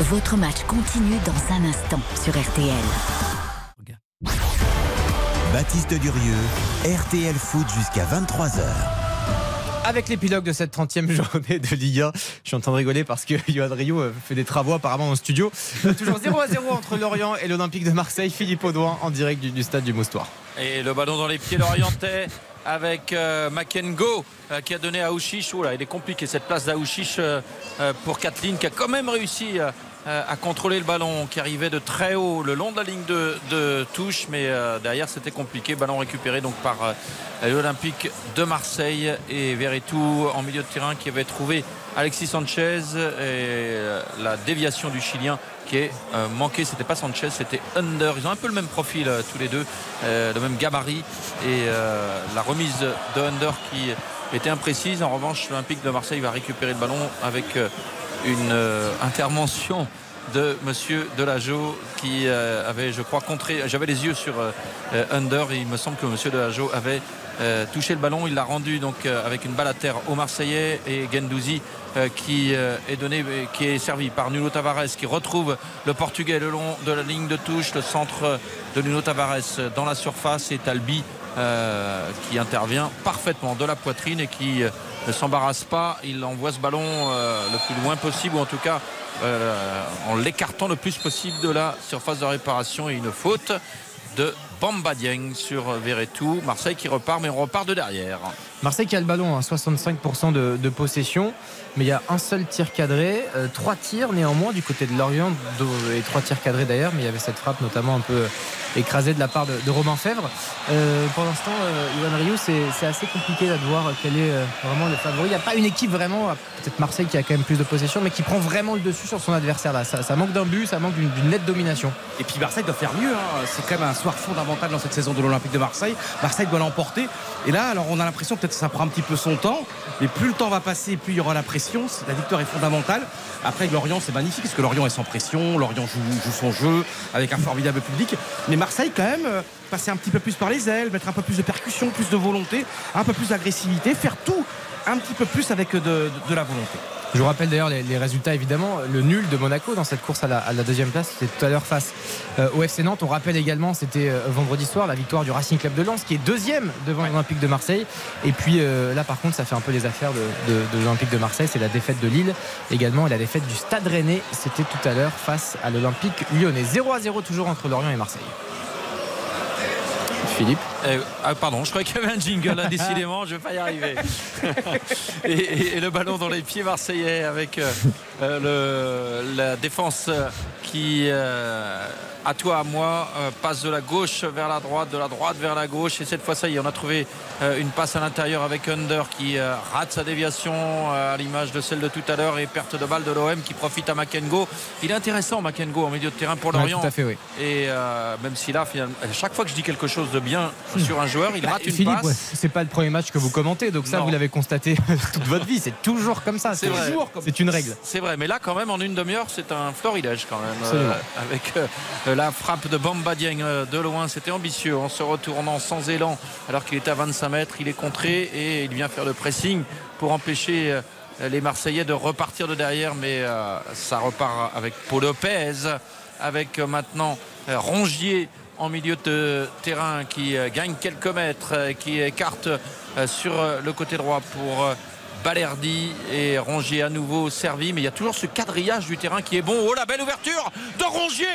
Votre match continue dans un instant sur RTL. Baptiste Durieux, RTL Foot jusqu'à 23h. Avec l'épilogue de cette 30e journée de Ligue 1, je suis en train de rigoler parce que Johan Rio euh, fait des travaux apparemment en studio. Euh, Toujours 0 à 0 entre Lorient et l'Olympique de Marseille. Philippe Audouin en direct du, stade du Moustoir. Et le ballon dans les pieds l'orientais avec euh, Makengo euh, qui a donné à Ouchiche. Oula, il est compliqué cette place d'Aouchiche pour Kathleen qui a quand même réussi à contrôler le ballon qui arrivait de très haut le long de la ligne de, touche. Mais euh, derrière c'était compliqué. Ballon récupéré donc par euh, l'Olympique de Marseille et Verretou en milieu de terrain qui avait trouvé Alexis Sanchez et euh, la déviation du Chilien qui est euh, manqué. C'était pas Sanchez, c'était Under. Ils ont un peu le même profil euh, tous les deux, euh, le même gabarit et euh, la remise de Under qui était imprécise. En revanche, l'Olympique de Marseille va récupérer le ballon avec euh, une euh, intervention de Monsieur Delageau qui euh, avait, je crois, contré. J'avais les yeux sur euh, Under et il me semble que Monsieur Delageau avait touché le ballon. Il l'a rendu donc avec une balle à terre au Marseillais et Gendouzi qui est donné, qui est servi par Nuno Tavares qui retrouve le Portugais le long de la ligne de touche, le centre de Nuno Tavares dans la surface et Talbi euh, qui intervient parfaitement de la poitrine et qui euh, ne s'embarrasse pas. Il envoie ce ballon euh, le plus loin possible ou en tout cas en l'écartant le plus possible de la surface de réparation et une faute de Bamba Dieng sur Verretou. Marseille qui repart, mais on repart de derrière. Marseille qui a le ballon, hein, 65% de, de possession, mais il y a un seul tir cadré, euh, trois tirs néanmoins du côté de Lorient, et trois tirs cadrés d'ailleurs, mais il y avait cette frappe notamment un peu écrasée de la part de, de Romain Fèvre. Euh, pour l'instant, euh, Yoann Rio, c'est assez compliqué là, de voir quel est euh, vraiment le favori. Il n'y a pas une équipe vraiment, euh, peut-être Marseille qui a quand même plus de possession, mais qui prend vraiment le dessus sur son adversaire là. Ça, ça manque d'un but, ça manque d'une nette domination. Et puis Marseille doit faire mieux. hein. C'est quand même un soir dans cette saison de l'Olympique de Marseille. Marseille doit l'emporter. Et là, alors on a l'impression peut-être que ça prend un petit peu son temps. Mais plus le temps va passer, plus il y aura la pression. La victoire est fondamentale. Après, Lorient, c'est magnifique parce que Lorient est sans pression. Lorient joue, son jeu avec un formidable public. Mais Marseille, quand même, euh, passer un petit peu plus par les ailes, mettre un peu plus de percussion, plus de volonté, un peu plus d'agressivité, faire tout un petit peu plus avec de- de la volonté. Je vous rappelle d'ailleurs les, les résultats évidemment. Le nul de Monaco dans cette course à la, à la deuxième place, c'était tout à l'heure face euh, au FC Nantes. On rappelle également, c'était euh, vendredi soir, la victoire du Racing Club de Lens qui est deuxième devant l'Olympique de Marseille. Et puis euh, là par contre, ça fait un peu les affaires de, de- de l'Olympique de Marseille. C'est la défaite de Lille également et la défaite du Stade Rennais. C'était tout à l'heure face à l'Olympique lyonnais. 0 à 0 toujours entre Lorient et Marseille. Philippe. Euh, ah, pardon, je croyais qu'il y avait un jingle, là, décidément, je vais pas y arriver. et, et- et le ballon dans les pieds marseillais avec euh, euh, le- la défense qui, euh, à toi, à moi, passe de la gauche vers la droite, de la droite vers la gauche. Et cette fois, ça y est, on a trouvé une passe à l'intérieur avec Under qui rate sa déviation à l'image de celle de tout à l'heure et perte de balle de l'OM qui profite à Makengo. Il est intéressant, Makengo, en milieu de terrain pour Ouais, Lorient. tout à fait, oui. Et même si là, finalement, à chaque fois que je dis quelque chose de bien sur un joueur, il Bah, rate une Philippe, passe. ouais, c'est pas le premier match que vous commentez, donc ça Non. vous l'avez constaté toute votre vie. C'est toujours comme ça. C'est toujours comme- C'est une règle. C'est vrai, mais là quand même en une demi-heure c'est un florilège quand même euh, avec euh, la frappe de Bamba Dieng euh, de loin, c'était ambitieux en se retournant sans élan alors qu'il était à 25 mètres, il est contré et il vient faire le pressing pour empêcher les Marseillais de repartir de derrière, mais ça repart avec Paul Lopez, avec maintenant Rongier en milieu de terrain qui euh, gagne quelques mètres, euh, qui écarte euh, sur le côté droit pour Balerdi et Rongier à nouveau servi mais il y a toujours ce quadrillage du terrain qui est bon. Oh la belle ouverture de Rongier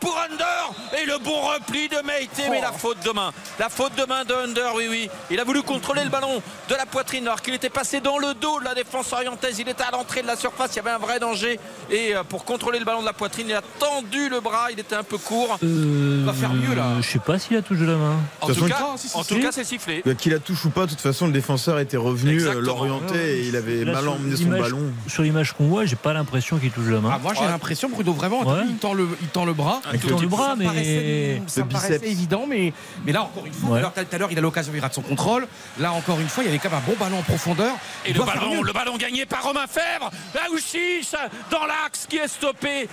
pour Under et le bon repli de Meite. Mais la faute de main la faute de main de Under oui oui. Il a voulu contrôler le ballon de la poitrine alors qu'il était passé dans le dos de la défense orientaise. Il était à l'entrée de la surface il y avait un vrai danger. Et euh, pour contrôler le ballon de la poitrine il a tendu le bras il était un peu court. Euh, va faire mieux, là. Je sais pas s'il a touche de la main. en tout toute cas, façon, en tout cas c'est sifflé. Bah, Qu'il la touche ou pas, de toute façon, le défenseur était revenu euh, l'orienter et il avait Là, mal sur emmené son l'image- ballon. Sur l'image qu'on voit, j'ai pas l'impression qu'il touche la main. Ah, moi j'ai Ouais. l'impression Bruno vraiment Ouais. il, tend le, il tend le bras Il tend le bras, mais- paraissait, ça Le paraissait biceps. évident mais, mais là encore une fois tout à l'heure il a l'occasion il rate son contrôle là encore une fois il y avait quand même un bon ballon en profondeur Et le ballon, mieux. le ballon gagné par Romain Fèvre. Aouchiche dans l'axe qui est stoppé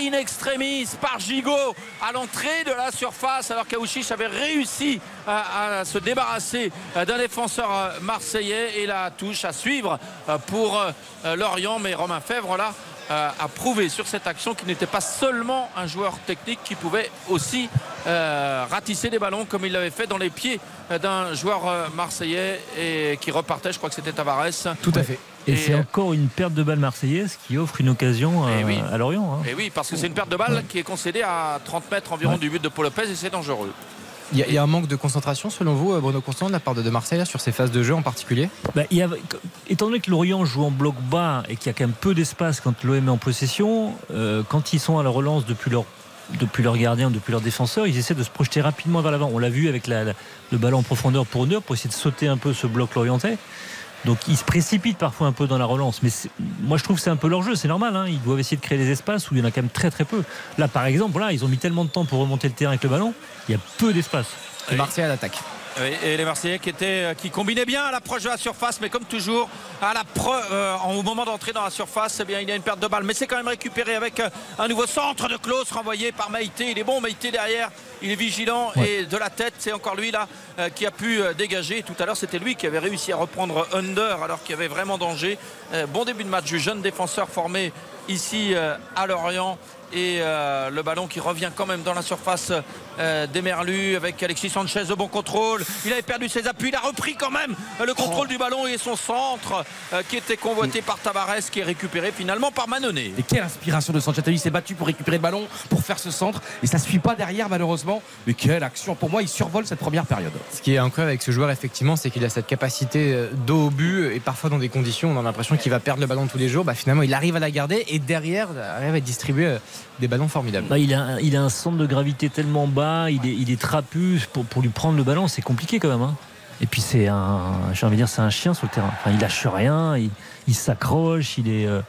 in extremis par Gigot à l'entrée de la surface alors qu'Aouchiche avait réussi à, à se débarrasser d'un défenseur euh, marseillais et la touche à suivre euh, pour euh, Lorient. Mais Romain Fèvre là euh, a prouvé sur cette action qu'il n'était pas seulement un joueur technique qui pouvait aussi euh, ratisser des ballons comme il l'avait fait dans les pieds d'un joueur marseillais et qui repartait, je crois que c'était Tavares. Tout à fait. Et, Et, c'est euh, encore une perte de balle marseillaise qui offre une occasion à, Eh oui. à Lorient. hein. Et oui, parce que c'est une perte de balle qui est concédée à 30 mètres environ Ouais. du but de Paul Lopez et c'est dangereux. Il y, a- un manque de concentration selon vous, euh, Bruno Constant, de la part de, Marseille là, sur ces phases de jeu en particulier? Bah, y a- étant donné que Lorient joue en bloc bas et qu'il y a quand même peu d'espace quand l'OM est en possession, euh, quand ils sont à la relance depuis leur depuis leur gardien, depuis leur défenseur, ils essaient de se projeter rapidement vers l'avant. On l'a vu avec la- le ballon en profondeur pour Neuer pour essayer de sauter un peu ce bloc lorientais. Donc ils se précipitent parfois un peu dans la relance, mais moi je trouve que c'est un peu leur jeu, c'est normal. hein. Ils doivent essayer de créer des espaces où il y en a quand même très très peu. Là par exemple, voilà, ils ont mis tellement de temps pour remonter le terrain avec le ballon, il y a peu d'espace. Et Marseille à l'attaque. Oui, Et les Marseillais qui, étaient, euh, qui combinaient bien à l'approche de la surface, mais comme toujours, à la pre- euh, au moment d'entrer dans la surface, eh bien, il y a une perte de balle. Mais c'est quand même récupéré avec euh, un nouveau centre de Klaus renvoyé par Maïté. Il est bon, Maïté derrière, il est vigilant et de la tête, c'est encore lui là euh, qui a pu euh, dégager. Tout à l'heure, c'était lui qui avait réussi à reprendre Under alors qu'il y avait vraiment danger. Euh, bon début de match du jeune défenseur formé ici euh, à Lorient et euh, le ballon qui revient quand même dans la surface euh, des Merlus avec Alexis Sanchez de bon contrôle. Il avait perdu ses appuis, il a repris quand même le contrôle du ballon et son centre euh, qui était convoité par Tavares qui est récupéré finalement par Manonnet. Et quelle inspiration de Sanchez Il s'est battu pour récupérer le ballon, pour faire ce centre et ça ne suit pas derrière malheureusement. Mais quelle action Pour moi, il survole cette première période. Ce qui est incroyable avec ce joueur, effectivement, c'est qu'il a cette capacité euh, d'eau au but et parfois dans des conditions, on a l'impression qu'il va perdre le ballon tous les jours. Bah, finalement, il arrive à la garder et derrière, il arrive à distribuer euh, des ballons formidables. Bah, il, a, il a un centre de gravité tellement bas, il est, trapu. Pour, lui prendre le ballon, c'est compliqué quand même. hein. Et puis c'est un, j'ai de dire, chien sur le terrain. Il lâche rien, il, s'accroche, il euh,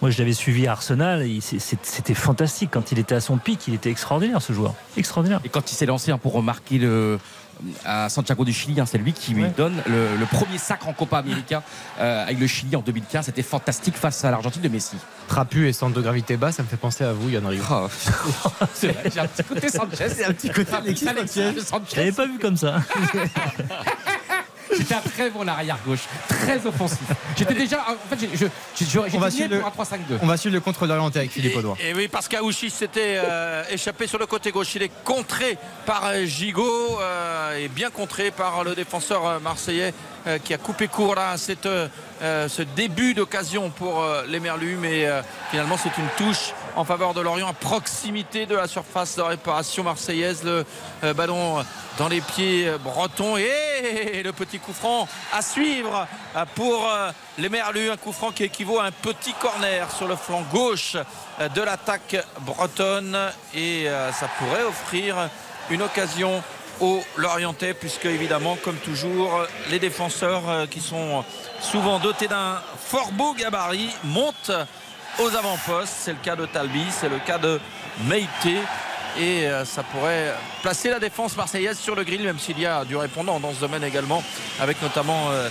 moi, je l'avais suivi à Arsenal. C'était fantastique quand il était à son pic. Il était extraordinaire, ce joueur. Extraordinaire. Et quand il s'est lancé hein, pour remarquer le à Santiago du Chili, hein, c'est lui qui lui donne le, le premier sacre en Copa América euh, avec le Chili en 2015. C'était fantastique face à l'Argentine de Messi. Trapu et centre de gravité bas, ça me fait penser à vous, Yann Rigaud. Oh, c'est vrai, j'ai un petit côté Sanchez. C'est un petit côté Alexis Sanchez. Je l'avais pas vu comme ça. C'était un très bon arrière gauche, très offensif. J'étais déjà, en fait, j'ai- je- je- je- On va j'étais suivre né le- pour un 3-5-2. On va suivre le contrôle orienté avec Philippe Audouin. Et oui, parce qu'Aouchi s'était euh, échappé sur le côté gauche. Il est contré par euh, Gigot euh, et bien contré par le défenseur marseillais euh, qui a coupé court là à cette, euh, euh, ce début d'occasion pour euh, les Merlus. Mais finalement, c'est une touche en faveur de Lorient à proximité de la surface de réparation marseillaise. Le ballon dans les pieds bretons et le petit coup franc à suivre pour les Merlus. Un coup franc qui équivaut à un petit corner sur le flanc gauche de l'attaque bretonne et ça pourrait offrir une occasion aux Lorientais puisque évidemment comme toujours les défenseurs euh, qui sont souvent dotés d'un fort beau gabarit montent aux avant-postes. C'est le cas de Talbi, c'est le cas de Meïté. Et euh, ça pourrait placer la défense marseillaise sur le grill, même s'il y a du répondant dans ce domaine également, avec notamment euh,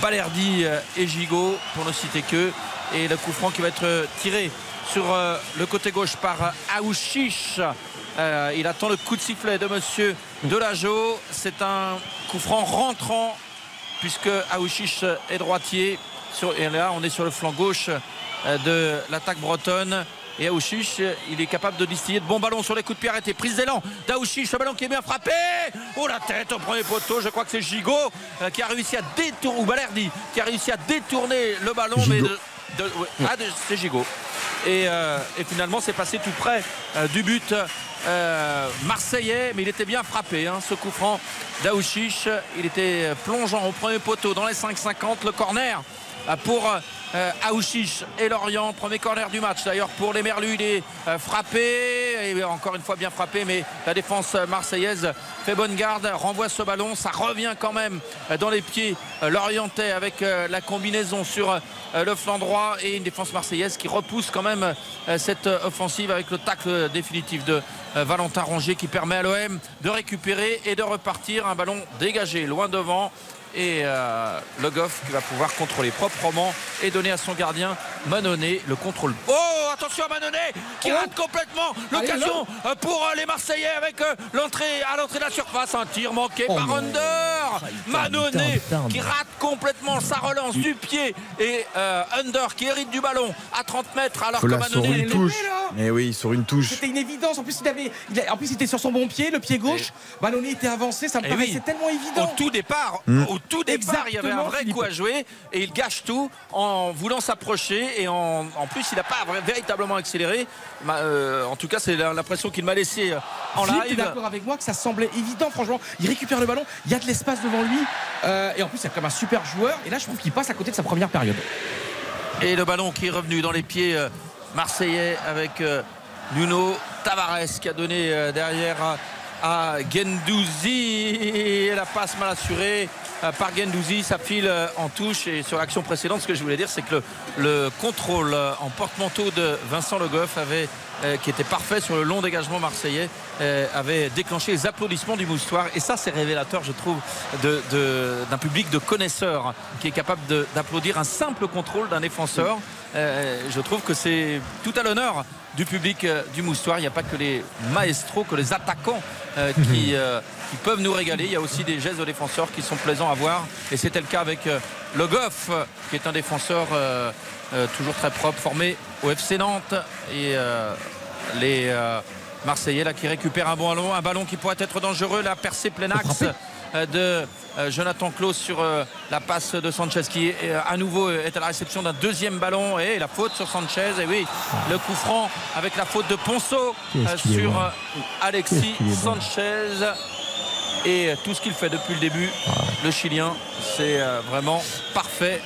Balerdi et Gigot, pour ne citer que. Et le coup franc qui va être tiré sur le côté gauche par Aouchiche. Euh, il attend le coup de sifflet de monsieur Delageau. C'est un coup franc rentrant puisque Aouchiche est droitier. Sur- et là, on est sur le flanc gauche euh, de l'attaque bretonne. Et Aouchiche, il est capable de distiller de bons ballons sur les coups de pied arrêtés. Prise d'élan d'Aouchiche, le ballon qui est bien frappé. Oh la tête au premier poteau, je crois que c'est Gigot euh, qui a réussi à détourner, ou Balerdi, qui a réussi à détourner le ballon. Mais Gigot. de- de- ah, c'est Gigot. Et, euh, et finalement, c'est passé tout près euh, du but euh, marseillais, mais il était bien frappé, hein, ce coup franc d'Aouchiche. Il était plongeant au premier poteau dans les 5,50. Le corner pour Aouchiche et Lorient. Premier corner du match d'ailleurs pour les Merlus. Il est euh, frappé, et encore une fois bien frappé, mais la défense marseillaise fait bonne garde, renvoie ce ballon. Ça revient quand même euh, dans les pieds euh, lorientais avec euh, la combinaison sur euh, le flanc droit et une défense marseillaise qui repousse quand même euh, cette euh, offensive avec le tacle définitif de euh, Valentin Rongier qui permet à l'OM de récupérer et de repartir. Un ballon dégagé loin devant et euh, Le Goff qui va pouvoir contrôler proprement et donner à son gardien Manonnet le contrôle. Oh attention à Manonnet qui rate complètement l'occasion euh, pour euh, les Marseillais avec euh, l'entrée à l'entrée de la surface. Un tir manqué Oh par non. Under. Manonnet qui rate complètement sa relance du pied et euh, Under qui hérite du ballon à 30 mètres alors Faut que Manonnet une est touche. là. Mais oui, sur une touche. C'était une évidence. En plus, il avait, il a- en plus, il était sur son bon pied, le pied gauche. Ballonnet était avancé. Ça me Eh paraissait oui. tellement au évident. tout départ, Mm. au tout départ, il y avait un vrai Philippe. coup à jouer et il gâche tout en voulant s'approcher et en, en plus il n'a pas véritablement accéléré. Euh, en tout cas, c'est l'impression qu'il m'a laissé euh, en Philippe, live. d'accord avec moi que ça semblait évident, franchement. Il récupère le ballon, il y a de l'espace devant lui. euh, et en plus, a comme un super joueur. Et là, je trouve qu'il passe à côté de sa première période. Et le ballon qui est revenu dans les pieds euh, marseillais avec Nuno Tavares qui a donné derrière à, Gendouzi. Et la passe mal assurée par Gendouzi. Ça file euh, en touche. Et sur l'action précédente, ce que je voulais dire, c'est que le, le contrôle euh, en porte-manteau de Vincent Le Goff avait, euh, qui était parfait sur le long dégagement marseillais, euh, avait déclenché les applaudissements du moustoir. Et ça, c'est révélateur, je trouve, d'un public de connaisseurs qui est capable d'applaudir un simple contrôle d'un défenseur. Euh, je trouve que c'est tout à l'honneur du public euh, du moustoir. Il n'y a pas que les maestros, que les attaquants euh, qui, euh, qui peuvent nous régaler. Il y a aussi des gestes de défenseurs qui sont plaisants à voir. Et c'était le cas avec euh, Le Goff, qui est un défenseur toujours très propre, formé au FC Nantes et les Marseillais là qui récupèrent un bon ballon, un ballon qui pourrait être dangereux. La percée plein axe de euh, Jonathan Klaus sur euh, la passe de Sanchez qui euh, à nouveau est à la réception d'un deuxième ballon. Et la faute sur Sanchez. Et oui le coup franc avec la faute de Ponceau euh, sur bon. euh, Alexis. Sanchez. Et euh, tout ce qu'il fait depuis le début le Chilien c'est euh, vraiment parfait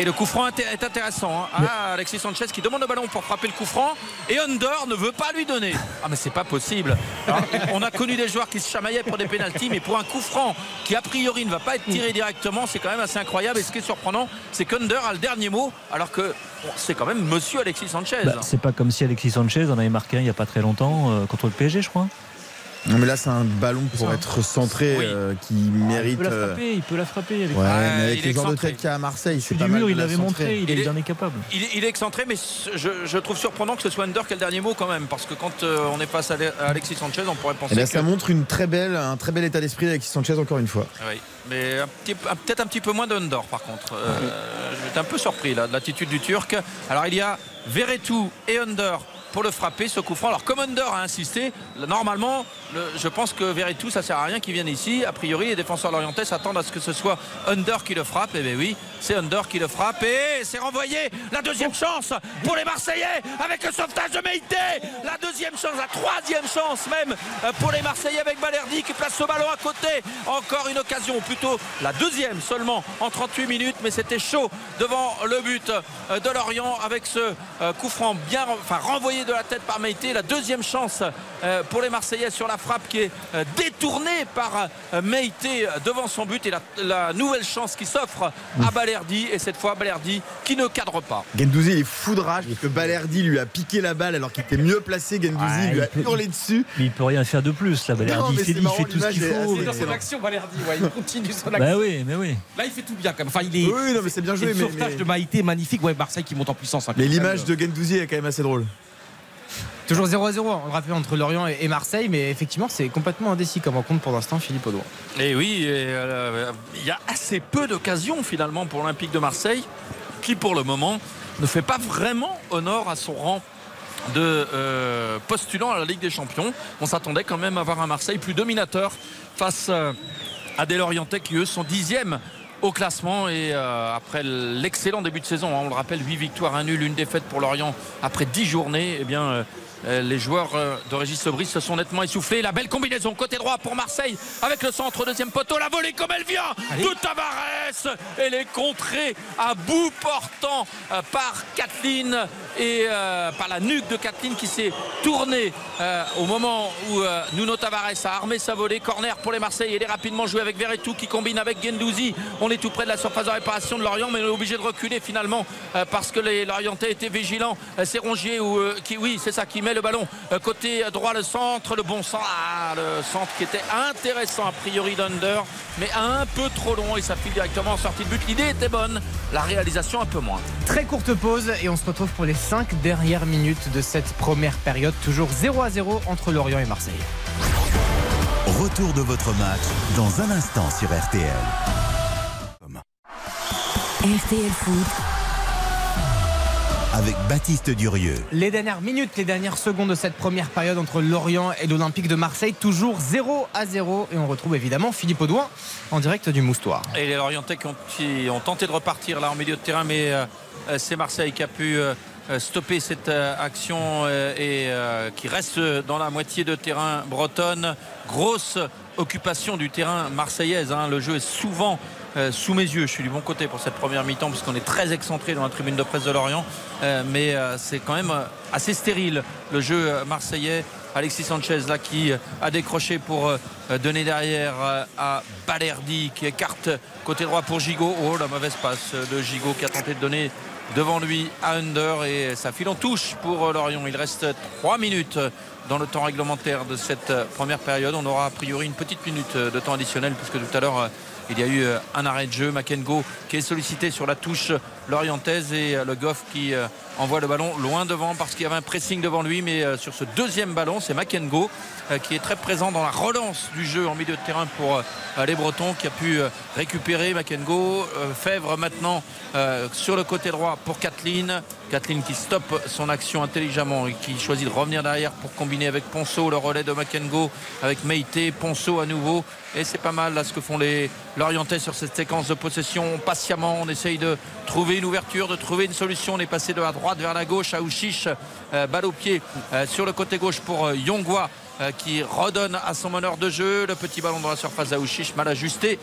et le coup franc est intéressant. hein. Ah, Alexis Sanchez qui demande le ballon pour frapper le coup franc et Under ne veut pas lui donner. Ah mais c'est pas possible. Alors, on a connu des joueurs qui se chamaillaient pour des pénalties, mais pour un coup franc qui a priori ne va pas être tiré directement, c'est quand même assez incroyable. Et ce qui est surprenant, c'est qu'Under a le dernier mot, alors que c'est quand même Monsieur Alexis Sanchez. Bah, c'est pas comme si Alexis Sanchez en avait marqué un il n'y a pas très longtemps euh, contre le PSG, je crois. Non, mais là, c'est un ballon pour ça. être centré Oui. euh, qui Il mérite. peut la euh, frapper, il peut la frapper. Avec Ouais, Ouais, mais avec il les genres de tête qu'il y a à Marseille, c'est pas mal il la l'avait montré, il, Il est est- bien capable. Il est, il est excentré, mais je, je trouve surprenant que ce soit Under qui a le dernier mot quand même, parce que quand euh, on est face à Ale- à Alexis Sanchez, on pourrait penser Et là, que ça montre une très belle, un très bel état d'esprit avec Sanchez encore une fois. Oui, mais peut-être un petit peu moins d'Under par contre. Euh, je suis un peu surpris là, de l'attitude du Turc. Alors il y a Verretou et Under pour le frapper, ce coup franc. Alors comme Under a insisté, normalement, je pense que Verretou, ça sert à rien qu'il vienne ici. A priori, les défenseurs lorientais s'attendent à ce que ce soit Under qui le frappe. Et bien oui, c'est Under qui le frappe. Et c'est renvoyé. La deuxième chance pour les Marseillais avec le sauvetage de Meïté. La deuxième chance, la troisième chance même pour les Marseillais avec Balerdi qui place ce ballon à côté. Encore une occasion, plutôt la deuxième seulement en 38 minutes. Mais c'était chaud devant le but de Lorient avec ce euh, coup franc bien enfin, renvoyé de la tête par Meïté. La deuxième chance euh, pour les Marseillais sur la frappe qui est euh, détournée par euh, Meïté euh, devant son but. Et la, la nouvelle chance qui s'offre à Balerdi. Et cette fois, Balerdi qui ne cadre pas. Gendouzi, il est fou de rage parce que Balerdi lui a piqué la balle alors qu'il était mieux placé. Gendouzi Ouais, lui a peut- hurlé dessus. Mais il peut rien faire de plus là. Balerdi, Non, il fait, c'est il marrant, fait tout ce qu'il faut. assez mais- dans son action, Valerdi, ouais, il continue son action. Bah oui, mais oui. Là, il fait tout bien quand même. Enfin, il est. Oui, non, mais c'est bien joué. le sauvetage mais- de Maïté, magnifique. Ouais, Marseille qui monte en puissance. hein, mais l'image de Gendouzi est quand même assez drôle. Toujours 0 à 0, on le rappelle, entre Lorient et Marseille, mais effectivement, c'est complètement indécis comme rencontre pour l'instant, Philippe Audouin. Et oui, euh, il y a assez peu d'occasions finalement pour l'Olympique de Marseille, qui pour le moment ne fait pas vraiment honneur à son rang de euh, postulant à la Ligue des Champions. On s'attendait quand même à avoir un Marseille plus dominateur face euh, à des Lorientais qui eux sont dixièmes au classement et après l'excellent début de saison, hein, on le rappelle, 8 victoires, 1 nul, une défaite pour Lorient après 10 journées, eh bien les joueurs euh, de Régis Lebris se sont nettement essoufflés. La belle combinaison côté droit pour Marseille avec le centre deuxième poteau. La volée comme elle vient de Tavares. Elle est contrée à bout portant euh, par Kathleen et euh, par la nuque de Kathleen qui s'est tournée euh, au moment où euh, Nuno Tavares a armé sa volée. Corner pour les Marseillais. Il est rapidement joué avec Verretou qui combine avec Gendouzi. On est tout près de la surface de réparation de Lorient, mais on est obligé de reculer finalement euh, parce que les Lorientais étaient vigilants. Euh, C'est Rongier ou euh, qui, oui, c'est ça, qui met le ballon euh, côté droit, le centre, le bon centre, ah, le centre qui était intéressant a priori d'Under, mais un peu trop long et ça file directement en sortie de but. L'idée était bonne, la réalisation un peu moins. Très courte pause et on se retrouve pour les 5 dernières minutes de cette première période. Toujours 0 à 0 entre Lorient et Marseille. Retour de votre match dans un instant sur RTL. RTL Foot, Avec Baptiste Durieux. Les dernières minutes, les dernières secondes de cette première période entre Lorient et l'Olympique de Marseille, toujours 0 à 0. Et on retrouve évidemment Philippe Audouin en direct du Moustoir. Et les Lorientais qui ont, qui ont tenté de repartir là en milieu de terrain, mais euh, euh, c'est Marseille qui a pu euh, stopper cette action et euh, qui reste dans la moitié de terrain bretonne. Grosse occupation du terrain marseillaise. hein. Le jeu est souvent euh, sous mes yeux. Je suis du bon côté pour cette première mi-temps parce qu'on est très excentré dans la tribune de presse de Lorient. Euh, mais euh, c'est quand même assez stérile le jeu marseillais. Alexis Sanchez là qui a décroché pour donner derrière à Balerdi qui écarte côté droit pour Gigot. Oh la mauvaise passe de Gigot qui a tenté de donner devant lui à Under et ça file en touche pour Lorient. Il reste 3 minutes dans le temps réglementaire de cette première période. On aura a priori une petite minute de temps additionnel puisque tout à l'heure il y a eu un arrêt de jeu. Makengo qui est sollicité sur la touche lorientaise et le Goff qui envoie le ballon loin devant parce qu'il y avait un pressing devant lui. Mais sur ce deuxième ballon, c'est Makengo qui est très présent dans la relance du jeu en milieu de terrain pour les Bretons qui a pu récupérer Makengo. Fèvre maintenant sur le côté droit pour Kathleen. Kathleen qui stoppe son action intelligemment et qui choisit de revenir derrière pour combiner avec Ponceau le relais de Makengo avec Meite, Ponceau à nouveau et c'est pas mal là ce que font les Lorientais sur cette séquence de possession patiemment on essaye de trouver une ouverture de trouver une solution. On est passé de la droite vers la gauche à Ouchiche euh, balle au pied euh, sur le côté gauche pour euh, Yongwa qui redonne à son meneur de jeu le petit ballon dans la surface d'Aouchiche mal ajusté.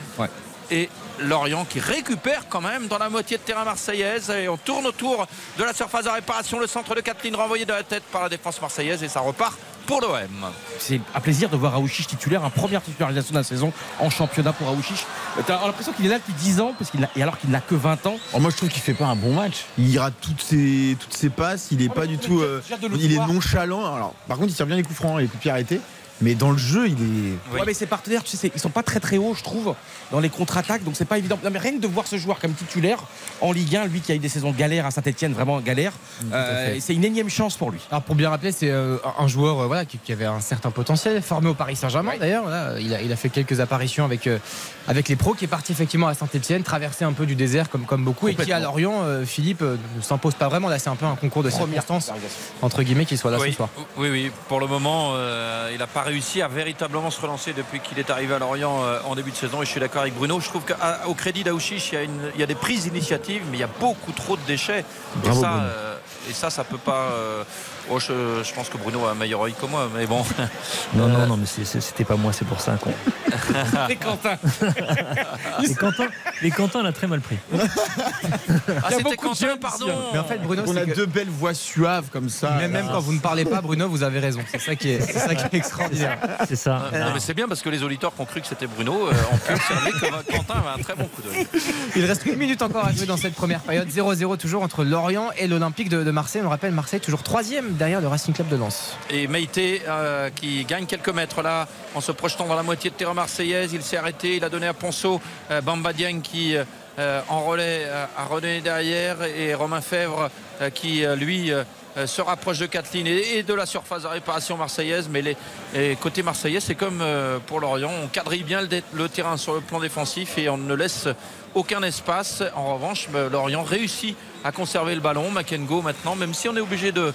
Et Lorient qui récupère quand même dans la moitié de terrain marseillaise. Et on tourne autour de la surface de réparation. Le centre de Kathleen renvoyé de la tête par la défense marseillaise et ça repart pour l'OM. C'est un plaisir de voir Aouchiche titulaire, un première titularisation de la saison en championnat pour Aouchiche. Tu as l'impression qu'il est là depuis 10 ans parce qu'il et alors qu'il n'a que 20 ans. Oh, moi je trouve qu'il fait pas un bon match. Il rate toutes ses, toutes ses passes, il est pas du tout euh, il est nonchalant. Alors par contre il tire bien les coups francs et les coups arrêtés. Mais dans le jeu, il est. Ouais, mais ses partenaires, tu sais, ils sont pas très très hauts, je trouve, dans les contre-attaques, donc c'est pas évident. Non, mais rien que de voir ce joueur comme titulaire en Ligue 1, lui qui a eu des saisons galères à Saint-Etienne, vraiment galère, euh, c'est une énième chance pour lui. Alors pour bien rappeler, c'est euh, un joueur euh, voilà, qui, avait un certain potentiel, formé au Paris Saint-Germain d'ailleurs. il, a, il a fait quelques apparitions avec, avec les pros, qui est parti effectivement à Saint-Etienne, traversé un peu du désert comme, comme beaucoup, et qui à Lorient, Philippe, ne s'impose pas vraiment. Là, c'est un peu un concours de circonstances, entre guillemets, qu'il soit là ce soir. Oui, oui, pour le moment, il a pas réussi à véritablement se relancer depuis qu'il est arrivé à Lorient euh, en début de saison. Et je suis d'accord avec Bruno. Je trouve qu'au crédit d'Aouchiche, il, il, y a des prises d'initiative, mais il y a beaucoup trop de déchets. et, ça, euh, et ça, ça peut pas. Euh, Oh, je, pense que Bruno a un meilleur œil que moi, mais bon. Non, non, non, mais c'était pas moi, c'est pour ça. et Quentin. et Quentin. Et Quentin l'a très mal pris. Ah, c'était Quentin, pardon. Mais en fait, Bruno, on a deux belles voix suaves comme ça. Mais même quand vous ne parlez pas, Bruno, vous avez raison. C'est ça qui est, ça qui est extraordinaire. C'est ça. Non, mais c'est bien parce que les auditeurs qui ont cru que c'était Bruno euh, ont pu observer que Quentin avait un très bon coup d'œil. Il reste une minute encore à jouer dans cette première période. 0-0 toujours entre Lorient et l'Olympique de, de Marseille. On rappelle Marseille toujours troisième derrière le Racing Club de Lens. Et Meïté euh, qui gagne quelques mètres là en se projetant dans la moitié de terrain marseillaise. Il s'est arrêté, il a donné à Ponceau, euh, qui euh, en relais a redonné derrière et Romain Fèvre qui lui se rapproche de Kathleen et, de la surface de réparation marseillaise. Mais les, côté marseillais, c'est comme pour Lorient. On quadrille bien le, terrain sur le plan défensif et on ne laisse aucun espace. En revanche, Lorient réussit à conserver le ballon. Makengo maintenant, même si on est obligé de